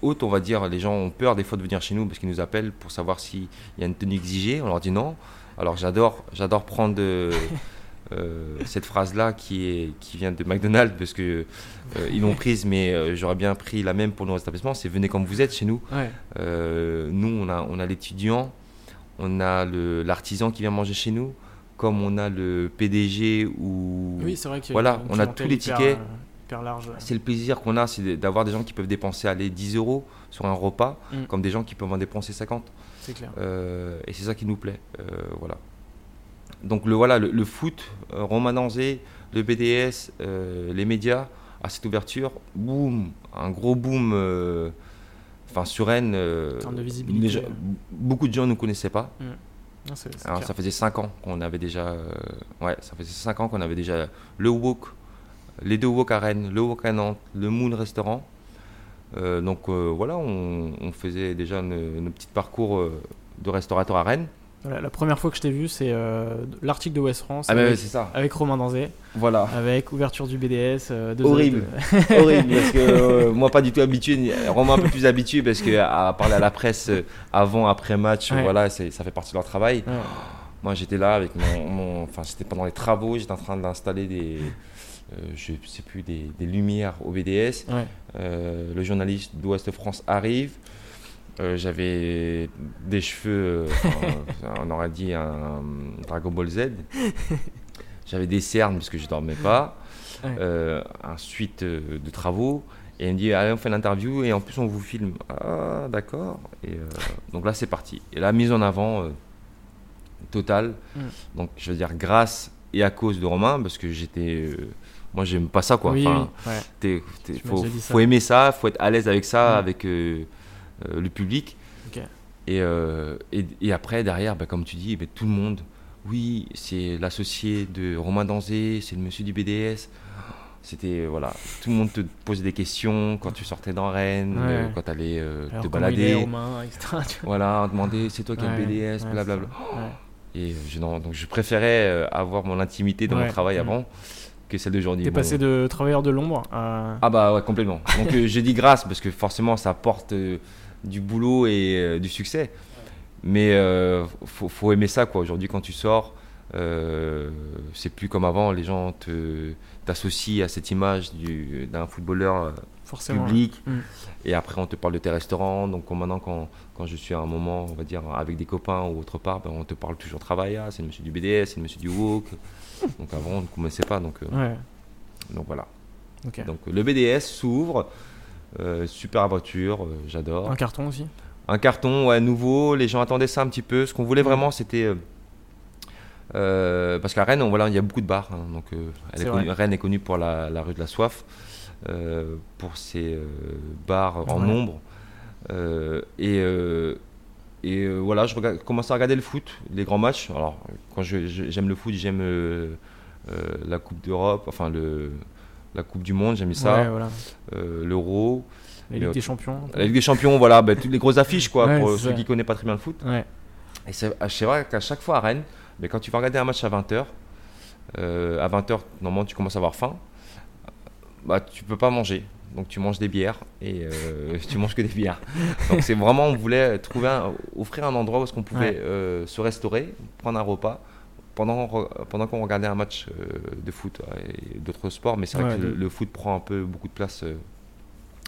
hautes, on va dire. Les gens ont peur des fois de venir chez nous parce qu'ils nous appellent pour savoir s'il y a une tenue exigée. On leur dit non. Alors j'adore, j'adore prendre euh, cette phrase-là qui, est, qui vient de McDonald's parce que euh, ils l'ont prise, mais euh, j'aurais bien pris la même pour nos établissements. C'est venez comme vous êtes chez nous. Ouais. Euh, nous, on a, on a l'étudiant, on a l'artisan qui vient manger chez nous, comme on a le PDG ou Oui, c'est vrai a Voilà, on a tous les tickets. c'est le plaisir qu'on a, c'est d'avoir des gens qui peuvent dépenser aller 10 euros sur un repas, Mm. comme des gens qui peuvent en dépenser 50. C'est clair. Et c'est ça qui nous plaît. Voilà. Donc le voilà, le, le foot, euh, Romain le BDS, euh, les médias, à cette ouverture, boum, un gros boom. euh, Enfin, sur Rennes, euh, En de beaucoup de gens ne nous connaissaient pas. Non, Alors, clair. ça faisait 5 ans qu'on avait déjà. euh, ouais, ça faisait 5 ans qu'on avait déjà le Wok, les deux Wok à Rennes, le Wok à Nantes, le Moon Restaurant. Euh, donc voilà, on, on faisait déjà nos, nos petits parcours de restaurateur à Rennes. Voilà, la première fois que je t'ai vu, c'est euh, l'article de West France Ah, mais avec, c'est ça. avec Romain Danzé, Voilà. avec ouverture du BDS. euh, deux Horrible. Horrible, parce que euh, moi, pas du tout habitué, Romain un peu plus habitué, parce que à parler à la presse avant, après match, Ouais. voilà, ça fait partie de leur travail. Ouais. Moi, j'étais là avec mon, enfin, c'était pendant les travaux, j'étais en train d'installer des, je sais plus, des, des lumières au BDS. Ouais. Le journaliste d'Ouest France arrive. Euh, J'avais des cheveux, euh, on aurait dit un Dragon Ball Z. J'avais des cernes parce que je dormais pas. Ouais. Euh, un suite de travaux. Et il me dit, allez, on fait l'interview et en plus on vous filme. Ah, d'accord. Et donc là, c'est parti. Et la mise en avant totale. Mm. Donc, je veux dire, grâce et à cause de Romain, parce que j'étais. moi, j'aime pas ça, quoi. Oui, Enfin, oui, ouais. faut, aimer ça, faut être à l'aise avec ça, Mm. avec euh, le public. Ok. Et, euh, et, et après, derrière, bah, comme tu dis, bah, tout le monde, oui, c'est l'associé de Romain Danzé, c'est le monsieur du BDS. C'était, euh, voilà, tout le monde te posait des questions quand tu sortais dans Rennes, Ouais. euh, quand tu allais euh, Alors, te est, balader. Romain, etc. Voilà, demander, c'est toi qui as Ouais, le BDS, blablabla. Et euh, je, non, donc je préférais euh, avoir mon intimité dans Ouais. mon travail Mm. avant que celle d'aujourd'hui. T'es Bon. passé de travailleur de l'ombre à. Ah bah ouais, complètement. Donc euh, j'ai dit grâce parce que forcément ça apporte euh, du boulot et euh, du succès. Mais euh, faut, faut aimer ça quoi. Aujourd'hui quand tu sors, euh, c'est plus comme avant. Les gens te t'associent à cette image du- d'un footballeur euh, forcément. public. Et après on te parle de tes restaurants. Donc maintenant quand, quand je suis à un moment, on va dire avec des copains ou autre part, ben, on te parle toujours travail. Ah, c'est le monsieur du BDS, c'est le monsieur du Walk. Donc avant on ne connaissait pas. Donc, Ouais. donc voilà. Ok. Donc le BDS s'ouvre, super voiture, euh, j'adore. Un carton aussi? Un carton, ouais, nouveau, les gens attendaient ça un petit peu. Ce qu'on voulait vraiment, c'était... euh, euh, parce qu'à Rennes, on- voilà, il y a beaucoup de bars. hein, donc, euh, elle est C'est connue- vrai. Rennes est connue pour la, la rue de la soif, euh, pour ses euh, bars en Ouais. nombre. Euh, et euh, et euh, voilà, je regarde, commençais à regarder le foot, les grands matchs. Alors, quand j'aime le foot, j'aime euh, euh, la Coupe d'Europe, enfin le, la Coupe du Monde, j'aime ça, Ouais, voilà. euh, l'Euro. La Ligue des Champions. La Ligue des Champions, voilà, bah, toutes les grosses affiches, quoi, Ouais, pour ceux ça. qui connaissent pas très bien le foot. Ouais. Et c'est ah, c'est vrai qu'à chaque fois à Rennes, mais quand tu vas regarder un match à 20h, à 20h, normalement, tu commences à avoir faim, bah, tu peux pas manger. Donc tu manges des bières et euh, tu manges que des bières. Donc c'est vraiment, on voulait trouver un- offrir un endroit où est-ce qu'on pouvait Ouais. euh, se restaurer, prendre un repas pendant, pendant qu'on regardait un match euh, de foot euh, et d'autres sports. Mais c'est vrai Ouais, que le, le foot prend un peu beaucoup de place euh,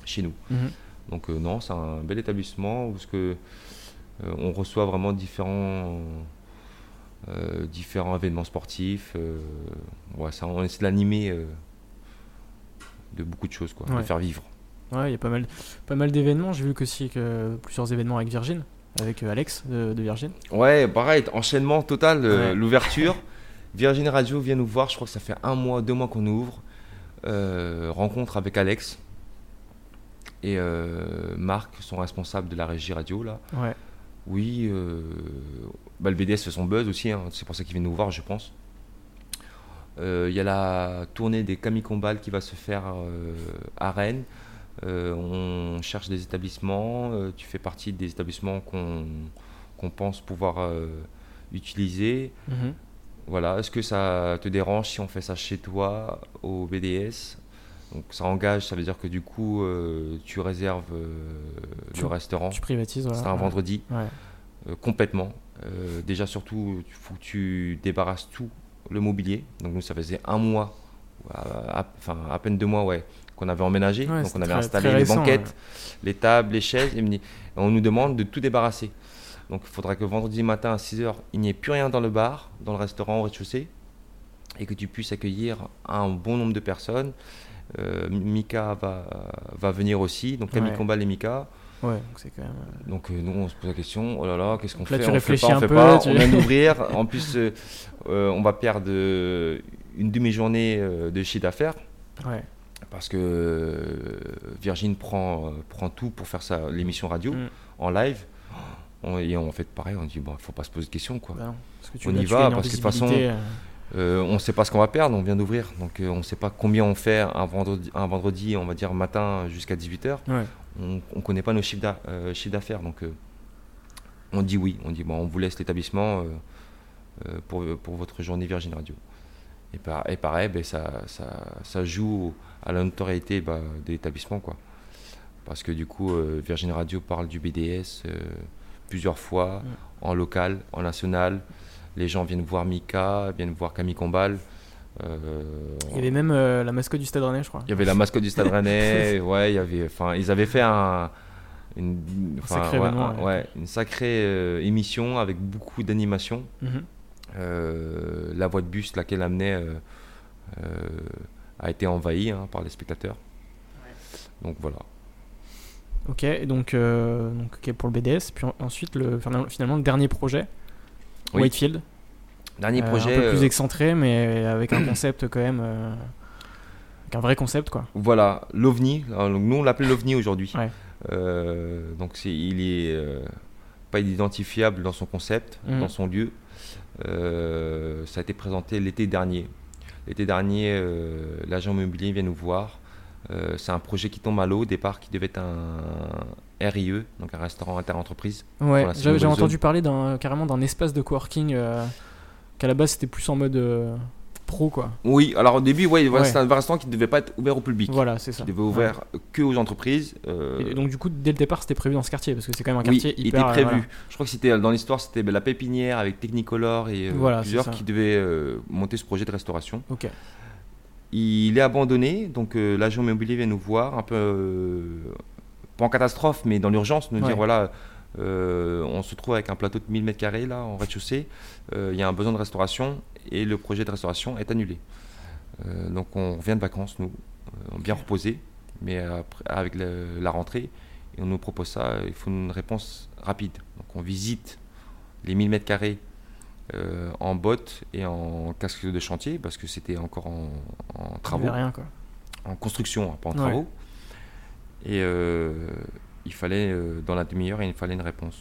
chez nous. Mhm. Donc non, c'est un bel établissement où ce que, on reçoit vraiment différents, différents événements sportifs. ouais, ça, on essaie de l'animer de beaucoup de choses, quoi, de faire vivre. Ouais, il y a pas mal, pas mal d'événements. J'ai vu que aussi que plusieurs événements avec Virgin, avec euh, Alex de, de Virgin. Ouais, pareil, enchaînement total, euh, Ouais. l'ouverture. Virgin Radio vient nous voir, je crois que ça fait un mois, deux mois qu'on ouvre. Euh, rencontre avec Alex et euh, Marc, son responsable de la régie radio là. Ouais. Oui, euh, bah, le BDS fait son buzz aussi, hein, c'est pour ça qu'il vient nous voir, je pense. Il y a la tournée des Camille Combal qui va se faire à Rennes. Euh, on cherche des établissements. euh, tu fais partie des établissements qu'on pense pouvoir euh, utiliser. Mhm. Voilà, est-ce que ça te dérange si on fait ça chez toi au BDS Donc ça engage, ça veut dire que du coup euh, tu réserves euh, Tu- le restaurant. Tu privatises, voilà. C'est un Ouais. vendredi Ouais. euh, complètement. Déjà surtout, il faut que tu débarrasses tout le mobilier. Donc nous ça faisait un mois, à- à- enfin à peine deux mois ouais, qu'on avait emménagé. Ouais, Donc on avait très- installé très les banquettes, ouais. les tables, les chaises. Et on nous demande de tout débarrasser. Donc il faudra que vendredi matin à 6h, il n'y ait plus rien dans le bar, dans le restaurant au rez-de-chaussée, et que tu puisses accueillir un bon nombre de personnes. Euh, Mika va, va venir aussi, donc Camille Ouais. Combal et Mika. Ouais, donc c'est quand même. euh, Donc euh, nous on se pose la question, oh là là, qu'est-ce qu'on fait tu On fait réfléchis pas, on fait peu, pas, tu- on vient d'ouvrir. En plus, euh, on va perdre une demi-journée de chiffre d'affaires Ouais. Parce que euh, Virgin prend, euh, prend tout pour faire sa l'émission radio Mm. en live. On, et on fait pareil, on dit bon, faut pas se poser de questions quoi. Non, parce que tu, On y va, parce que de toute façon, euh, on ne sait pas ce qu'on va perdre, on vient d'ouvrir, donc euh, on ne sait pas combien on fait un vendredi, un vendredi on va dire matin jusqu'à 18h. Ouais. On ne connaît pas nos chiffres d'a- euh, d'affaires, donc on dit oui, on dit bon, on vous laisse l'établissement pour, pour votre journée Virgin Radio. Et, par- et pareil, ben, ça, ça, ça joue à la notoriété bah, de l'établissement, quoi. Parce que du coup, euh, Virgin Radio parle du BDS euh, plusieurs fois, Mm. en local, en national. Les gens viennent voir Mika, viennent voir Camille Combal. Euh, Il y avait même euh, la mascotte du Stade Rennais, je crois. il y avait la mascotte du Stade Rennais, ouais, il y avait, enfin, ils avaient fait un, une, sacré ouais, événement, un- ouais. ouais, une sacrée émission avec beaucoup d'animation. Mhm. Euh, la voie de bus, laquelle amenait, euh, euh, a été envahie hein, par les spectateurs. Donc voilà. Ok, et donc, euh, donc pour le BDS. Puis en- ensuite, le, finalement- le dernier projet, Oui. Whitefield. Dernier Euh, projet. Un peu plus euh, excentré, mais avec un concept quand même. euh, avec un vrai concept, quoi. Voilà, l'OVNI. Nous, on l'appelait l'OVNI aujourd'hui. Ouais. Euh, donc, c'est, il est euh, pas identifiable dans son concept, Mhm. dans son lieu. Euh, ça a été présenté l'été dernier. L'été dernier, euh, l'agent immobilier vient nous voir. Euh, c'est un projet qui tombe à l'eau. Au départ, qui devait être un RIE, donc un restaurant interentreprise. Ouais, j'ai entendu parler d'un, carrément d'un espace de coworking qu'à la base c'était plus en mode pro, quoi. Oui, alors au début, ouais, voilà, Ouais. c'était un restaurant qui ne devait pas être ouvert au public. Voilà, c'est Qui ça. devait ouvrir que aux entreprises. euh, Ouais. Et donc, du coup, dès le départ, c'était prévu dans ce quartier parce que c'est quand même un Oui, quartier il hyper. était euh, prévu. voilà. Je crois que c'était dans l'histoire, c'était la pépinière avec Technicolor et euh, Voilà, plusieurs qui devaient monter ce projet de restauration. Ok. Il est abandonné, donc l'agent immobilier vient nous voir, un peu pas en catastrophe, mais dans l'urgence, nous Ouais. dire voilà, on se trouve avec un plateau de 1000 mètres carrés là en rez-de-chaussée, il y a un besoin de restauration et le projet de restauration est annulé. Euh, donc on revient de vacances, nous, euh, bien reposés, mais après, avec le- la rentrée, et on nous propose ça, il faut une réponse rapide. Donc on visite les 1000 mètres carrés euh, en bottes et en casque de chantier parce que c'était encore en, travaux, avait rien, quoi. en construction, hein, pas en Ouais. travaux. Et euh, il fallait, dans la demi-heure, il fallait une réponse.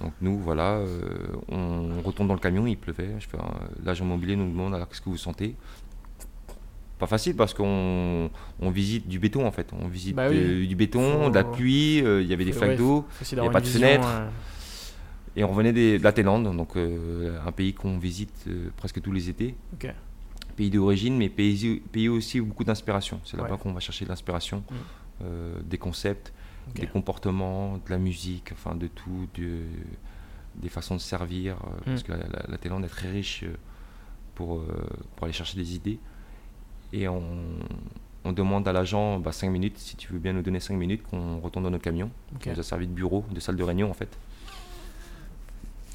Donc nous, voilà, euh, on retourne dans le camion, il pleuvait. Je fais, euh, L'agent immobilier nous demande alors qu'est-ce que vous sentez? Pas facile parce qu'on on visite du béton en fait. On visite Bah oui. du béton, de la pluie, euh, il y avait des flaques ouais, d'eau. Faut aussi y a d'avoir pas de vision, fenêtre. euh, Et on revenait des- de la Thaïlande, donc un pays qu'on visite presque tous les étés. Pays d'origine, mais pays, pays aussi où beaucoup d'inspiration. C'est là-bas Ouais. qu'on va chercher de l'inspiration, Mm. des concepts, Des comportements, de la musique, enfin de tout, de- des façons de servir. euh, Parce Mm. que la, la- la Thaïlande est très riche euh, pour, euh, pour aller chercher des idées. Et on, on demande à l'agent 5 minutes, si tu veux bien nous donner 5 minutes, qu'on retourne dans notre camion. Ok. qui nous a servi de bureau, de salle de réunion en fait.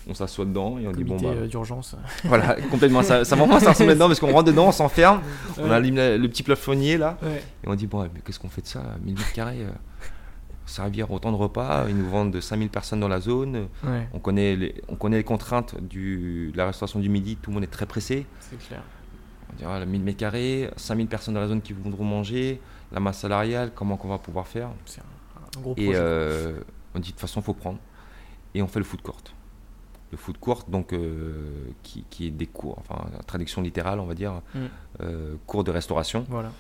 On s'assoit dedans et on dit bon bah d'urgence. voilà complètement ça, ça vraiment ça ressemble dedans parce qu'on rentre dedans, on s'enferme, on allume le petit plafonnier là Ouais. et on dit bon mais qu'est-ce qu'on fait de ça 1000 mètres carrés servir autant de repas. Ils nous vendent de 5000 personnes dans la zone. On, connaît les, on connaît les contraintes du, de la restauration du midi. Tout le monde est très pressé. C'est clair. On dirait 1000 mètres carrés, 5000 personnes dans la zone qui voudront manger, la masse salariale, comment on va pouvoir faire? C'est un, gros projet. Et euh, on dit de toute façon, il faut prendre. Et on fait le food court. Le food court, donc, euh, qui, est des cours, enfin, traduction littérale, on va dire, mm. euh, cours de restauration. Voilà.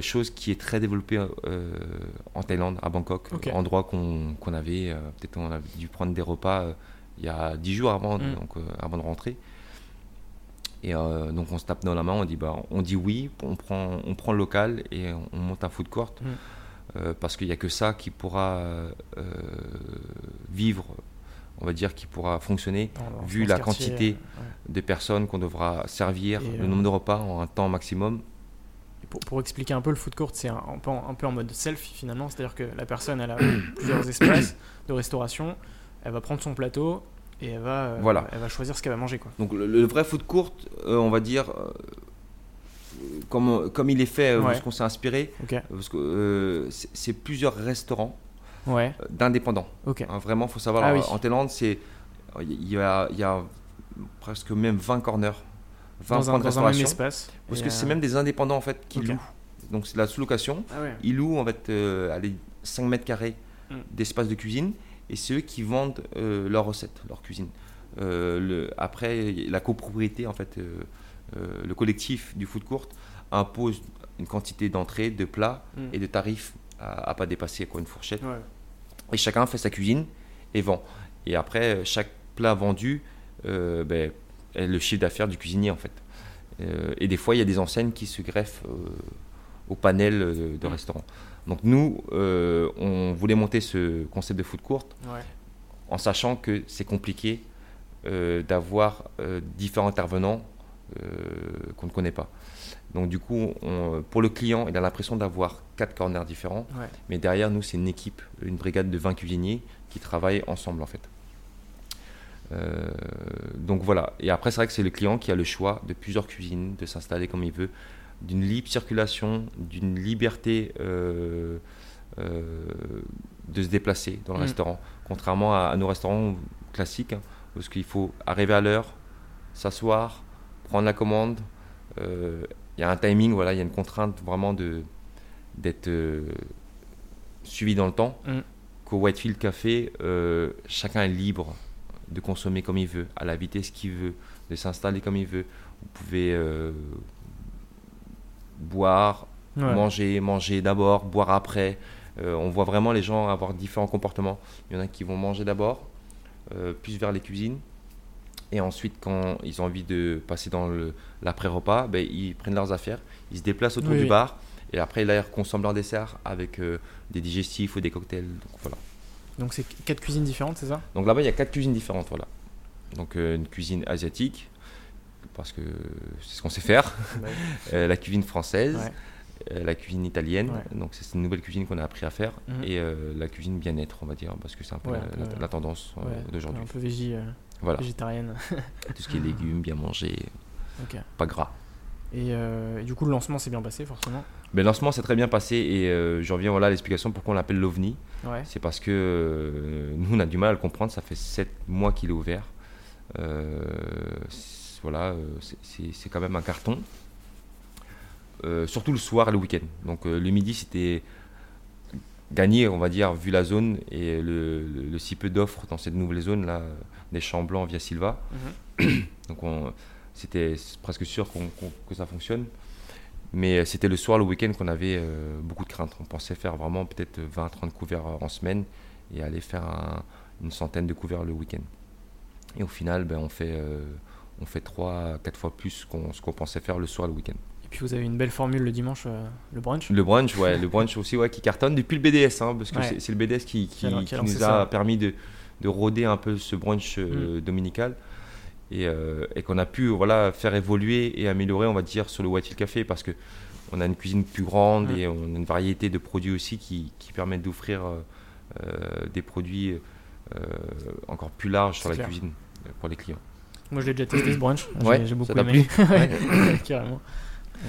Chose qui est très développée en Thaïlande, à Bangkok, endroit qu'on avait, peut-être on a dû prendre des repas il y a 10 jours avant, mm. donc, avant de rentrer. Et euh, donc on se tape dans la main, on dit, bah, on dit oui, on prend, on prend le local et on, monte un food court. Mm. Euh, parce qu'il n'y a que ça qui pourra euh, vivre, on va dire, qui pourra fonctionner, vu la quantité de personnes qu'on devra servir, le nombre de repas en un temps maximum. Pour, pour, expliquer un peu le food court, c'est un, un, peu en mode self finalement, c'est-à-dire que la personne elle a plusieurs espaces de restauration, elle va prendre son plateau, et elle va, euh, voilà. elle va choisir ce qu'elle va manger. Quoi. Donc le, vrai food court, euh, on va dire, euh, comme, comme il est fait, ouais. ce qu'on s'est inspiré, parce que c'est plusieurs restaurants ouais. d'indépendants. Hein, vraiment, il faut savoir, ah en Thaïlande, il y a, il y a presque même 20 corners, 20 points de restauration. espace. Parce que c'est même des indépendants en fait qui louent. Donc c'est la sous-location. Ah Ils louent en fait allez, 5 mètres carrés mm. d'espace de cuisine et c'est eux qui vendent euh, leurs recettes, leur cuisine. Euh, le, après, la copropriété, en fait, euh, le collectif du food court impose une quantité d'entrées, de plats mm. et de tarifs à, ne pas dépasser quoi, une fourchette. Et chacun fait sa cuisine et vend. Et après, chaque plat vendu ben, le chiffre d'affaires du cuisinier, en fait. et des fois, il y a des enseignes qui se greffent au panel de, de restaurants. Donc nous, euh, on voulait monter ce concept de foot court en sachant que c'est compliqué euh, d'avoir euh, différents intervenants qu'on ne connaît pas. Donc du coup, pour le client, il a l'impression d'avoir quatre corners différents, mais derrière nous, c'est une équipe, une brigade de 20 cuisiniers qui travaillent ensemble en fait. Donc voilà. Et après, c'est vrai que c'est le client qui a le choix de plusieurs cuisines, de s'installer comme il veut, d'une libre circulation, d'une liberté euh, euh, de se déplacer dans le mm. restaurant, contrairement à, nos restaurants classiques, hein, parce qu'il faut arriver à l'heure, s'asseoir, prendre la commande. Euh, il y a un timing, voilà, il y a une contrainte vraiment de d'être suivi dans le temps. Mm. Qu'au Whitefield Café, chacun est libre de consommer comme il veut, à la vitesse qu'il veut, de s'installer comme il veut. Vous pouvez boire, manger, manger d'abord, boire après. Euh, on voit vraiment les gens avoir différents comportements. Il y en a qui vont manger d'abord, euh, plus vers les cuisines. Et ensuite, quand ils ont envie de passer dans l'après-repas, ben, ils prennent leurs affaires, ils se déplacent autour du bar. Et après, là, ils consomment leur dessert avec euh, des digestifs ou des cocktails. Donc voilà. Donc c'est quatre cuisines différentes, c'est ça? Donc là-bas, il y a quatre cuisines différentes, voilà. Donc une cuisine asiatique, parce que c'est ce qu'on sait faire. Euh, la cuisine française, euh, la cuisine italienne, donc c'est une nouvelle cuisine qu'on a appris à faire, mhm. et euh, la cuisine bien-être, on va dire, parce que c'est un peu la, tendance d'aujourd'hui. Un peu végétarienne. Tout ce qui est légumes, bien manger, pas gras. Et, du coup, le lancement s'est bien passé, forcément mais ben, le lancement s'est très bien passé et je reviens voilà, à l'explication pourquoi on l'appelle l'OVNI. C'est parce que nous, on a du mal à le comprendre. Ça fait 7 mois qu'il est ouvert voilà, euh, c'est quand même un carton. Euh, surtout le soir et le week-end. Donc euh, le midi, c'était gagné, on va dire, vu la zone et le, si peu d'offres dans cette nouvelle zone là, des champs blancs via Silva. Mhm. Donc c'était presque sûr que ça fonctionne. Mais c'était le soir, le week-end qu'on avait beaucoup de craintes. On pensait faire vraiment peut-être 20-30 couverts en semaine et aller faire une centaine de couverts le week-end. Et au final, ben, on fait on fait 3 4 fois plus qu'on, ce qu'on pensait faire le soir le week-end. Et puis vous avez une belle formule le dimanche, euh, le brunch Le brunch, ouais, le brunch aussi ouais, qui cartonne depuis le BDS, hein, parce que c'est, le BDS qui, qui, nous a permis de, de, rôder un peu ce brunch euh, mm. dominical. Et, euh, et, qu'on a pu voilà, faire évoluer et améliorer, on va dire, sur le Hill Café, parce que on a une cuisine plus grande mm. et on a une variété de produits aussi qui, qui permettent d'offrir des produits encore plus larges sur la cuisine pour les clients. Moi, je l'ai déjà testé ce brunch. J'ai beaucoup aimé. Carrément. Euh,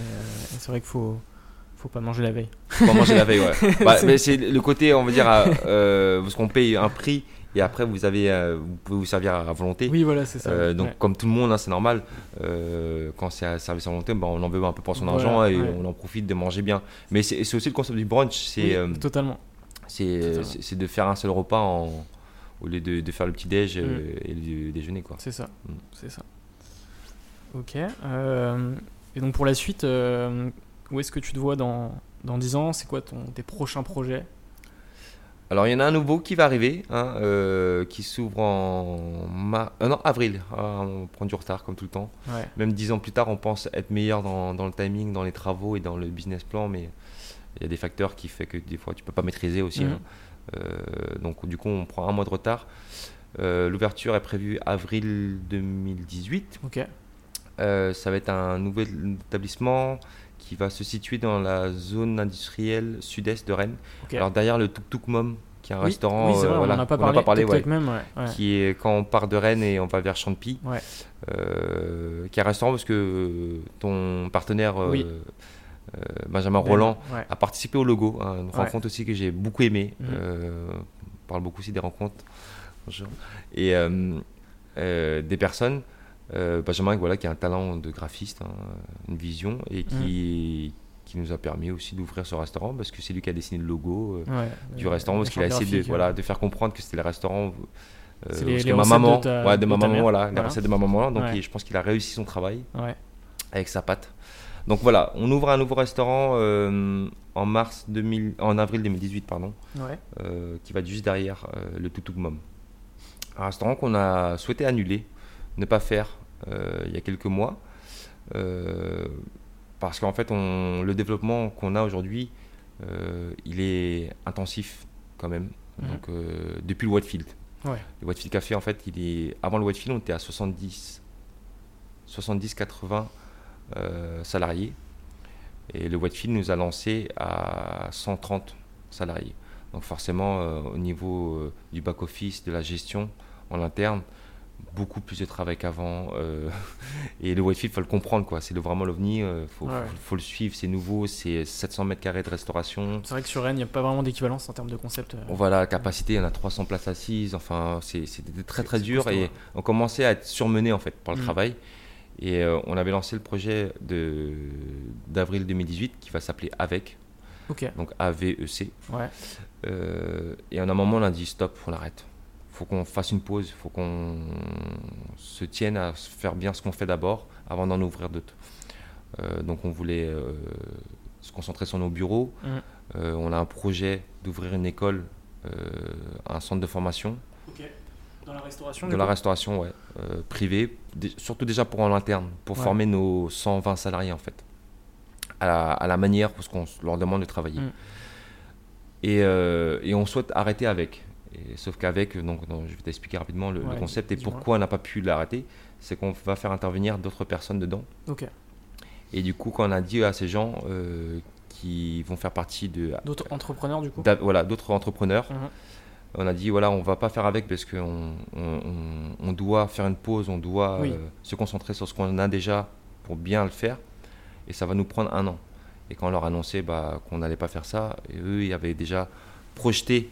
c'est vrai qu'il faut, Faut pas manger la veille. Faut pas manger la veille, ouais. Bah, mais c'est le côté, on va dire, euh, parce qu'on paye un prix et après vous avez, euh, vous pouvez vous servir à volonté. Oui, voilà, c'est ça. Euh, donc Ouais. comme tout le monde, hein, c'est normal. euh, quand c'est à service à volonté, bah, on en veut un peu pour son Voilà, argent et ouais. on en profite de manger bien. Mais c'est aussi le concept du brunch, c'est Oui, totalement. c'est de faire un seul repas en, au lieu de, de faire le petit déj Mm. et le déjeuner quoi. C'est ça. Mm. C'est ça. Ok. et donc pour la suite, où est-ce que tu te vois dans, dans 10 ans? C'est quoi ton, tes prochains projets? Alors il y en a un nouveau qui va arriver, hein, euh, qui s'ouvre en euh, non, avril. Ah, on prend du retard comme tout le temps. Ouais. Même dix ans plus tard, on pense être meilleur dans, dans le timing, dans les travaux et dans le business plan, mais il y a des facteurs qui fait que des fois tu peux pas maîtriser aussi. Mhm. hein. Euh, donc du coup, on prend un mois de retard. L'ouverture est prévue avril 2018. Ok. Euh, ça va être un nouvel établissement qui va se situer dans la zone industrielle sud-est de Rennes. Alors derrière le Tuk Tuk Mom, qui est un Oui, restaurant, Oui, c'est vrai, euh, voilà, on n'en a pas en parlé. ouais, même, ouais. qui est quand on part de Rennes et on va vers Champy, Ouais. euh, qui est un restaurant parce que ton partenaire euh, Oui. euh, Benjamin Ben, Roland a participé au logo, hein, une rencontre aussi que j'ai beaucoup aimé. Mhm. On parle beaucoup aussi des rencontres Bonjour. et des personnes. Euh, Benjamin, voilà, qui a un talent de graphiste, hein, une vision et qui, qui nous a permis aussi d'ouvrir ce restaurant parce que c'est lui qui a dessiné le logo. euh, Ouais. du Euh, restaurant parce la qu'il a essayé de, voilà, de faire comprendre que c'était le restaurant euh, les- les que ma maman de ta- ouais, de de ma maman voilà, la Voilà. recette de ma maman donc Ouais. je pense qu'il a réussi son travail avec sa pâte donc voilà on ouvre un nouveau restaurant euh, en mars 2000 en avril 2018 pardon euh, qui va juste derrière euh, le Toutouk Mom un restaurant qu'on a souhaité annuler ne pas faire euh, il y a quelques mois. Euh, parce qu'en fait on, le développement qu'on a aujourd'hui euh, il est intensif quand même. Mhm. donc depuis le Whitefield Ouais. le Whitefield Café en fait il est avant le Whitefield on était à 70 70 80 euh, salariés. Et le Whitefield nous a lancé à 130 salariés. Donc forcément euh, au niveau euh, du back office de la gestion en interne beaucoup plus de travail qu'avant euh, et le Whitefield faut le comprendre quoi c'est vraiment l'ovni euh, faut, Ouais. faut, faut le suivre c'est nouveau c'est 700 mètres carrés de restauration C'est vrai que sur Rennes, il n'y a pas vraiment d'équivalence en termes de concept. euh. voilà, la capacité, on a 300 places assises, enfin, c'est- c'était très très dur costaud, et ouais. on commençait à être surmené en fait par le Mm. travail. Et euh, on avait lancé le projet d'avril 2018 qui va s'appeler AVEC, Ok. donc AVEC. Ouais. Et à un moment, on a dit stop, on arrête. Faut qu'on fasse une pause, faut qu'on se tienne à faire bien ce qu'on fait d'abord avant d'en ouvrir d'autres. Euh, donc on voulait euh, se concentrer sur nos bureaux. Mm. Euh, on a un projet d'ouvrir une école, euh, un centre de formation, Ok. Dans la restauration. de la restauration ouais, euh, privée, surtout déjà pour en interne, pour Ouais. former nos 120 salariés en fait, à la, à la manière parce qu'on leur demande de travailler. Mm. Et, euh, et on souhaite arrêter avec. Et, sauf qu'avec, donc, donc, je vais t'expliquer rapidement le, concept et pourquoi on n'a pas pu l'arrêter, c'est qu'on va faire intervenir d'autres personnes dedans. Et du coup, quand on a dit à ces gens euh, qui vont faire partie de D'autres entrepreneurs du coup. voilà, d'autres entrepreneurs, Mhm. on a dit voilà, on va pas faire avec parce qu'on on, on- doit faire une pause, on doit Oui. euh, se concentrer sur ce qu'on a déjà pour bien le faire, et ça va nous prendre un an. Et quand on leur annonçait bah, qu'on n'allait pas faire ça, et eux, ils avaient déjà projeté,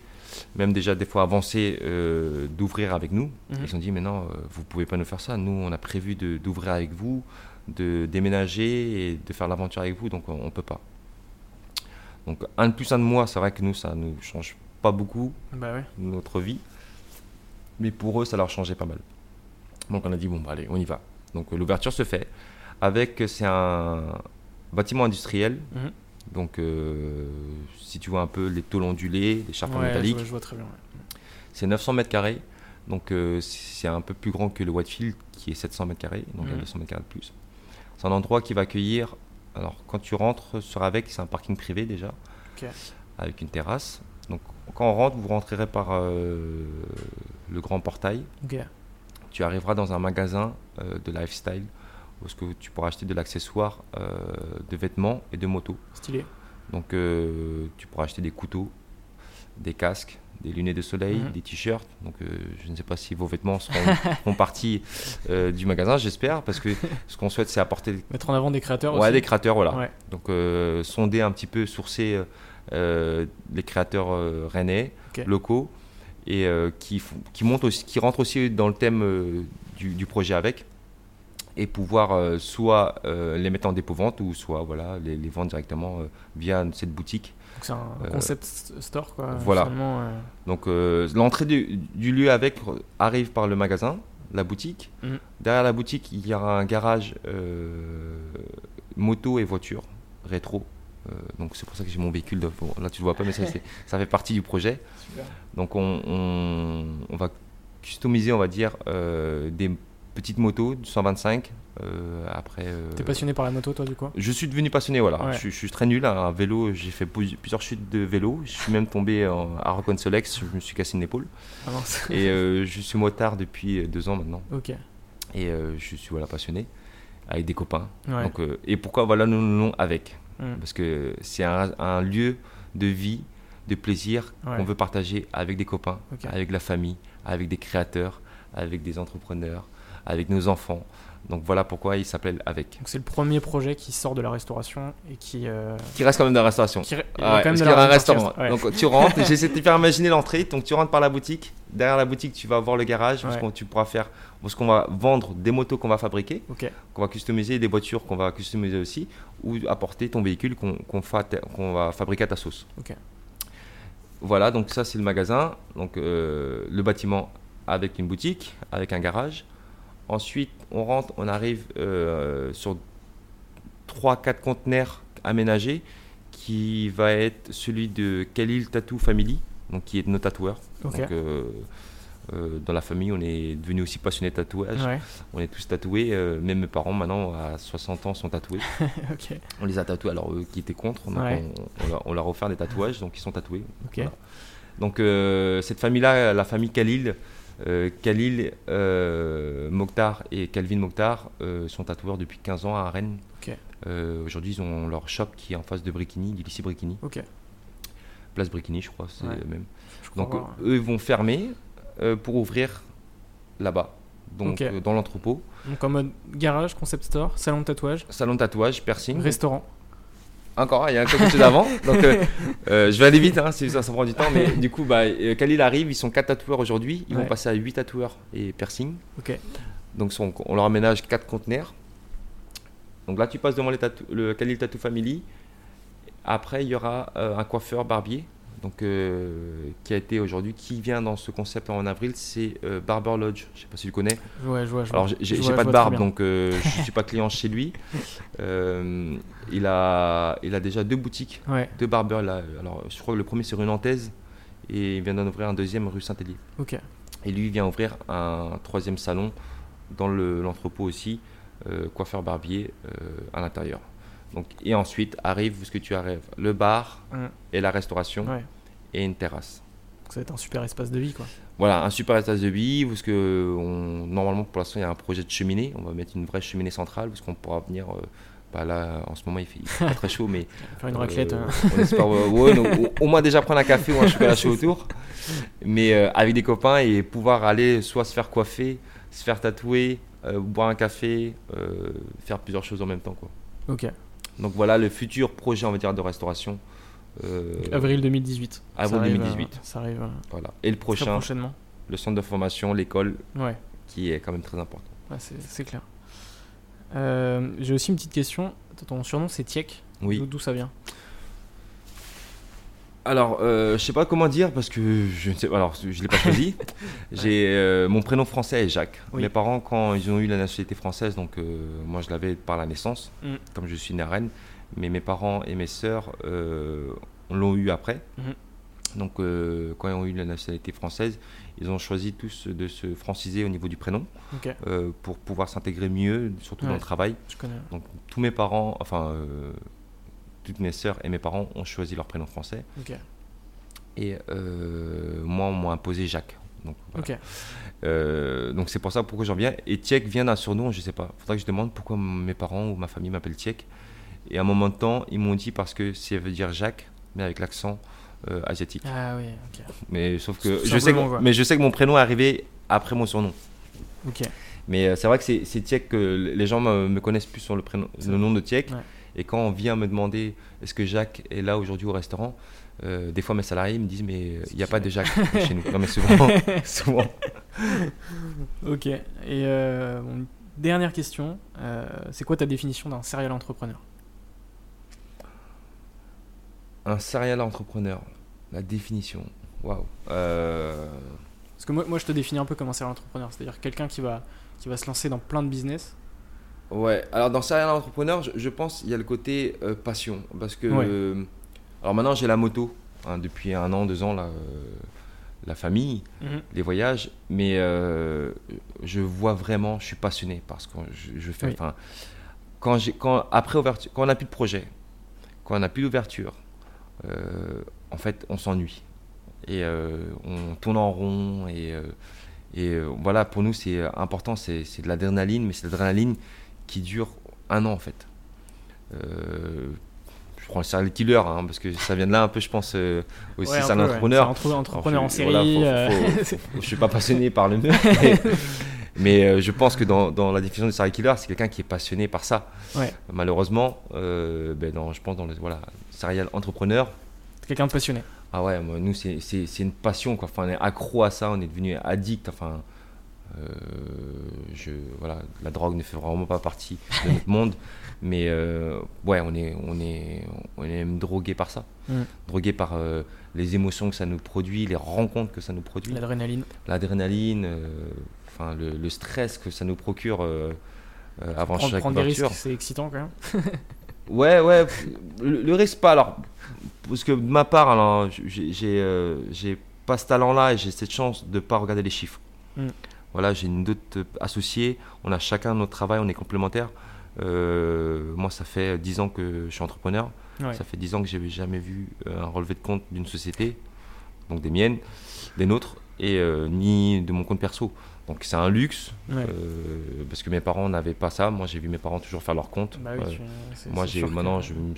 même déjà des fois avancé, euh, d'ouvrir avec nous. Mhm. Ils se sont dit mais non, euh, vous pouvez pas nous faire ça. Nous, on a prévu d'ouvrir avec vous, de déménager et de faire l'aventure avec vous, donc on, on peut pas. Donc un de plus, un de moins, c'est vrai que nous, ça nous change pas beaucoup Bah ouais. notre vie. Mais pour eux, ça leur changeait pas mal. Donc on a dit, bon, bah, allez, on y va. Donc l'ouverture se fait. Avec, c'est un bâtiment industriel. Mhm. Donc euh, si tu vois un peu les tôles ondulées, les charpents Ouais, je métalliques, vois, je vois très bien. ouais. c'est 900 mètres carrés. Donc euh, c'est un peu plus grand que le Whitefield qui est 700 mètres carrés. Donc il y a Mhm. 200 mètres carrés de plus. C'est un endroit qui va accueillir. Alors quand tu rentres sur Avec, c'est un parking privé déjà. Avec une terrasse. Donc quand on rentre, vous rentrerez par euh, le grand portail. Tu arriveras dans un magasin de lifestyle où ce que tu pourras acheter de l'accessoire euh, de vêtements et de motos. Stylé. Donc euh, tu pourras acheter des couteaux, des casques, des lunettes de soleil, Mhm. des t-shirts. Donc euh, je ne sais pas si vos vêtements seront, feront partie euh, du magasin, j'espère, parce que ce qu'on souhaite, c'est apporter Mettre en avant des créateurs ouais, aussi. des créateurs, voilà. Ouais. Donc euh, sonder un petit peu, sourcer les créateurs rennais, locaux, et qui, font- qui, montent aussi, qui rentrent aussi dans le thème du, du projet avec, et pouvoir euh, soit euh, les mettre en dépôt-vente, ou soit voilà, les, les vendre directement euh, via cette boutique. C'est un concept store quoi. voilà. Donc l'entrée du, du lieu avec arrive par le magasin, la boutique. Mhm. Derrière la boutique, il y aura un garage moto et voiture rétro. Donc c'est pour ça que j'ai mon véhicule. de- bon, là tu le vois pas, mais ça, fait partie du projet. Super. Donc on, on- on va customiser, on va dire, des petites motos du 125. euh, après. euh, T'es passionné par la moto toi du coup? Je suis devenu passionné, voilà. Ouais. Je, suis- je suis très nul à un vélo. J'ai fait plusieurs chutes de vélo. Je suis même tombé en- à Rock Solex. Je me suis cassé une épaule. Ah. Et euh, je suis motard depuis deux ans maintenant. ok. Et euh, je suis voilà, passionné avec des copains. Ouais. Donc, et pourquoi voilà nous nom avec? Mm. Parce que c'est un, un lieu de vie, de plaisir Ouais. qu'on veut partager avec des copains, avec la famille, avec des créateurs, avec des entrepreneurs, avec nos enfants. Donc voilà pourquoi il s'appelle Avec. Donc c'est le premier projet qui sort de la restauration et qui. euh, Qui reste quand même dans la restauration. qui... a Ah ouais, quand même de la partie restaurant. ouais. Donc tu rentres, j'essaie de te faire imaginer l'entrée. Donc tu rentres par la boutique. Derrière la boutique, tu vas voir le garage parce Ouais. qu'on tu pourras faire parce qu'on va vendre des motos qu'on va fabriquer, qu'on va customiser, des voitures qu'on va customiser aussi, ou apporter ton véhicule qu'on fa- va fabriquer à ta sauce. Ok. Voilà, donc ça c'est le magasin, donc euh, le bâtiment avec une boutique, avec un garage. Ensuite, on rentre, on arrive euh, sur 3-4 conteneurs aménagés qui va être celui de Khalil Tattoo Family, donc qui est nos tatoueurs. Donc, euh, euh, dans la famille, on est devenu aussi passionné de tatouage. Ouais. On est tous tatoués. euh, même mes parents, maintenant, à 60 ans, sont tatoués. On les a tatoués, alors eux qui étaient contre. Donc Ouais. on, on leur, on leur a offert des tatouages, donc ils sont tatoués. Voilà. Donc euh, cette famille-là, la famille Khalil, Khalil euh, Mokhtar et Calvin Mokhtar euh, sont tatoueurs depuis 15 ans à Rennes. Euh, Aujourd'hui, ils ont leur shop qui est en face de Bricquigny, du lycée Bricquigny, Ok. place Bricquigny, je crois, c'est Ouais. même. Donc voir. eux, ils vont fermer euh, pour ouvrir là-bas, donc euh, dans l'entrepôt. Donc en mode garage, concept store, salon de tatouage, Salon de tatouage, piercing. restaurant. Encore, il y a quelque chose avant. Donc, euh, euh, je vais aller vite, hein, ça, ça prend du temps. Mais du coup, bah, euh, Khalil arrive, ils sont 4 tatoueurs aujourd'hui. Ils Ouais. vont passer à 8 tatoueurs et piercing. Ok. Donc, son- on leur aménage 4 conteneurs. Donc là, tu passes devant les tatou- le Khalil Tattoo Family. Après, il y aura euh, un coiffeur barbier. Donc, euh, qui a été aujourd'hui, qui vient dans ce concept en avril, c'est euh, Barber Lodge. Je sais pas si tu le connais. Ouais, je vois. Je Alors j'ai- pas de barbe donc euh, je suis pas client chez lui. Il a il a déjà deux boutiques, Ouais. deux barbeurs là. Alors je crois que le premier c'est rue Nantaise et il vient d'en ouvrir un deuxième rue Saint-Élie. Ok. Et lui il vient ouvrir un troisième salon dans le- l'entrepôt aussi, euh, coiffeur barbier euh, à l'intérieur. Donc et ensuite arrive ce que tu arrives, le bar et la restauration Ouais. et une terrasse. Ça va être un super espace de vie quoi. Voilà, un super espace de vie, parce que on- normalement pour l'instant il y a un projet de cheminée, on va mettre une vraie cheminée centrale, parce qu'on pourra venir, euh, bah là en ce moment il fait, il fait pas très chaud, mais Faire une euh, raclette. hein. on espère, ouais, ouais, donc, au, au moins déjà prendre un café ou un chocolat chaud autour, mais euh, avec des copains et pouvoir aller soit se faire coiffer, se faire tatouer, euh, boire un café, euh, faire plusieurs choses en même temps. Quoi. Ok. Donc voilà le futur projet on va dire de restauration. euh, Avril 2018. avril Ça arrive, 2018. euh, ça arrive euh, Voilà. Et le très prochain, prochainement. le centre de formation, l'école, Ouais. qui est quand même très important. Ouais, c'est clair. Euh, J'ai aussi une petite question. Ton surnom c'est Tiek. Oui. D'où ça vient? Alors, euh, je sais pas comment dire parce que je ne sais Alors, je l'ai pas choisi. J'ai euh, mon prénom français est Jacques. Oui. Mes parents, quand ils ont eu la nationalité française, donc euh, moi je l'avais par la naissance, Mm. comme je suis né à Rennes, mais mes parents et mes sœurs euh, l'ont eu après. Mhm. Donc, quand ils ont eu la nationalité française, ils ont choisi tous de se franciser au niveau du prénom pour pouvoir s'intégrer mieux, surtout dans le travail. Je connais. Donc, tous mes parents, enfin, toutes mes sœurs et mes parents ont choisi leur prénom français. Et euh, moi, on m'a imposé Jacques. Donc, voilà. Ok. Euh, donc c'est pour ça pourquoi j'en viens. Et Tiek vient d'un surnom, je sais pas. Faudrait que je demande pourquoi mes parents ou ma famille m'appellent Tiek. Et à un moment de temps, ils m'ont dit parce que ça veut dire Jacques, mais avec l'accent euh, asiatique. Ah oui, ok. Mais sauf que je sais que, mais je sais que mon prénom est arrivé après mon surnom. Ok. Mais c'est vrai que c'est Tiek que les gens me, me connaissent plus sur le, prénom, le nom de Tiek. Ouais. Et quand on vient me demander est-ce que Jacques est là aujourd'hui au restaurant, euh, des fois mes salariés me disent mais euh, il n'y a pas de Jacques chez nous. Non mais souvent, souvent. Ok. Et euh, bon, dernière question, euh, c'est quoi ta définition d'un serial entrepreneur? Un serial entrepreneur, la définition. Waouh. Parce que moi, moi, je te définis un peu comme un serial entrepreneur, c'est-à-dire quelqu'un qui va, qui va se lancer dans plein de business. Ouais, alors dans serial entrepreneur, je, je pense qu'il y a le côté euh, passion. Parce que. Ouais. euh, alors maintenant, j'ai la moto. hein, depuis un an, deux ans, là, euh, la famille, les voyages. Mais euh, je vois vraiment, je suis passionné parce que je, je fais. Oui. Enfin, quand j'ai, quand, après ouverture, quand on n'a plus de projet, quand on n'a plus d'ouverture, en fait, on s'ennuie. Et on tourne en rond. Et, et voilà, pour nous, c'est important, c'est, c'est de l'adrénaline, mais c'est de l'adrénaline qui dure un an en fait. Euh, je prends le serial killer hein, parce que ça vient de là un peu, je pense, euh, aussi. Ouais, c'est un peu, ouais. entrepreneur. C'est un entrepreneur en Alors, série. voilà, faut- euh, faut- je suis pas passionné par le mais, mais, euh, je pense que dans, dans la définition de serial killer, c'est quelqu'un qui est passionné par ça. Ouais. Malheureusement, euh, ben dans, je pense dans le voilà, serial entrepreneur. c'est quelqu'un de passionné. Ah ouais, moi, nous c'est une passion quoi. Enfin, on est accro à ça, on est devenu addict. Enfin, je voilà, la drogue ne fait vraiment pas partie de notre monde, mais euh, ouais, on est on est on est même drogué par ça, Mm. drogué par euh, les émotions que ça nous produit, les rencontres que ça nous produit, L'adrénaline. l'adrénaline, euh, enfin le, le stress que ça nous procure euh, euh, avant Prendre, chaque prendre des risques, c'est excitant quand même. Ouais, ouais. Le, le risque pas. Alors, parce que de ma part, alors, j'ai j'ai, euh, j'ai pas ce talent-là et j'ai cette chance de pas regarder les chiffres. Mm. Voilà, j'ai une d'autres associés. On a chacun notre travail, on est complémentaires. Euh, moi, ça fait 10 ans que je suis entrepreneur. Ouais. Ça fait 10 ans que j'ai jamais vu euh, un relevé de compte d'une société, donc des miennes, des nôtres, et euh, ni de mon compte perso. Donc c'est un luxe, Ouais. euh, parce que mes parents n'avaient pas ça. Moi, j'ai vu mes parents toujours faire leur compte. Bah oui, tu- c'est- moi, j'ai que- maintenant, je me,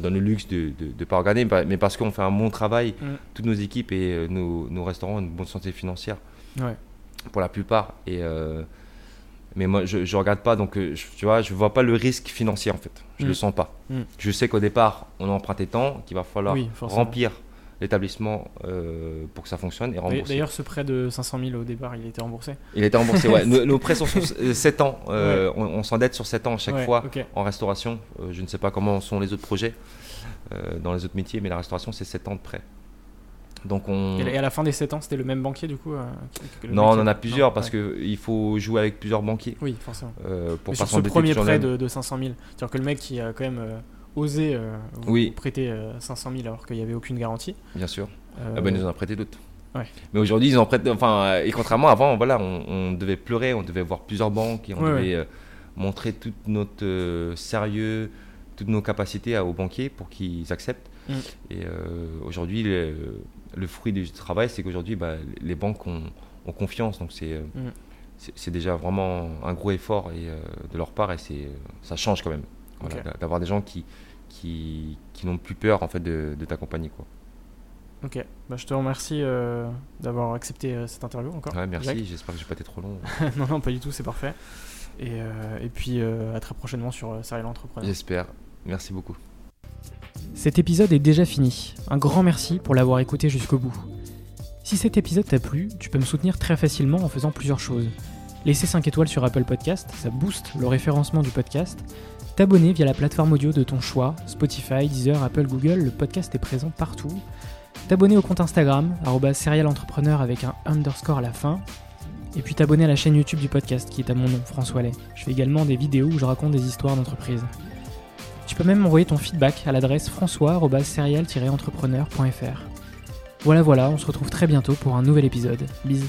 donne le luxe de ne pas regarder, mais parce qu'on fait un bon travail, Mm. toutes nos équipes et nos, nos restaurants ont une bonne santé financière Ouais. Pour la plupart. Et, euh, mais moi, je ne regarde pas, donc euh, je, tu vois, je vois pas le risque financier en fait. Je Mm. le sens pas. Mm. Je sais qu'au départ, on a emprunté tant qu'il va falloir Oui, remplir l'établissement euh, pour que ça fonctionne et rembourser. D'ailleurs, ce prêt de 500 000 au départ, il était remboursé. Il était remboursé, ouais. Nos, nos prêts sont sur 7 ans. euh, On, on s'endette sur 7 ans à chaque Ouais, fois en restauration. Je ne sais pas comment sont les autres projets dans les autres métiers, mais la restauration, c'est 7 ans de prêt. Donc on... Et à la fin des 7 ans, c'était le même banquier du coup euh, que le Non, on en a plusieurs Non, parce ouais. qu'il faut jouer avec plusieurs banquiers Oui, forcément. euh, pour Mais pas sur ce premier prêt de, de 500 000, c'est-à-dire que le mec qui a quand même euh, osé euh, vous Oui. prêter euh, 500 000 alors qu'il n'y avait aucune garantie. Bien sûr. Ah ben, ils nous en ont prêté d'autres. Ouais. Mais aujourd'hui, ils en prêtent. Enfin, et contrairement avant, voilà, on, on devait pleurer, on devait voir plusieurs banques et on Ouais, devait montrer tout notre sérieux, toutes nos capacités à- aux banquiers pour qu'ils acceptent. Mm. Et euh, aujourd'hui, le, fruit du travail, c'est qu'aujourd'hui, bah, les banques ont, ont confiance. Donc, c'est euh, Mm. c'est- déjà vraiment un gros effort et, euh, de leur part et c'est ça change quand même. Voilà, D'avoir des gens qui, qui, qui n'ont plus peur en fait, de, de t'accompagner. Ok, bah, je te remercie euh, d'avoir accepté euh, cette interview encore. Ouais, merci, j'espère que j'ai pas été trop long. non, non, pas du tout, c'est parfait. Et, euh, et puis euh, à très prochainement sur euh, Serial Entrepreneur. J'espère. Merci beaucoup. Cet épisode est déjà fini. Un grand merci pour l'avoir écouté jusqu'au bout. Si cet épisode t'a plu, tu peux me soutenir très facilement en faisant plusieurs choses. Laisser 5 étoiles sur Apple Podcast, ça booste le référencement du podcast. T'abonner via la plateforme audio de ton choix, Spotify, Deezer, Apple, Google, le podcast est présent partout. T'abonner au compte Instagram, serialentrepreneur avec un underscore à la fin. Et puis t'abonner à la chaîne YouTube du podcast qui est à mon nom, François Lay. Je fais également des vidéos où je raconte des histoires d'entreprise. Tu peux même envoyer ton feedback à l'adresse françois-serial-entrepreneur.fr. Voilà voilà, on se retrouve très bientôt pour un nouvel épisode. Bisous.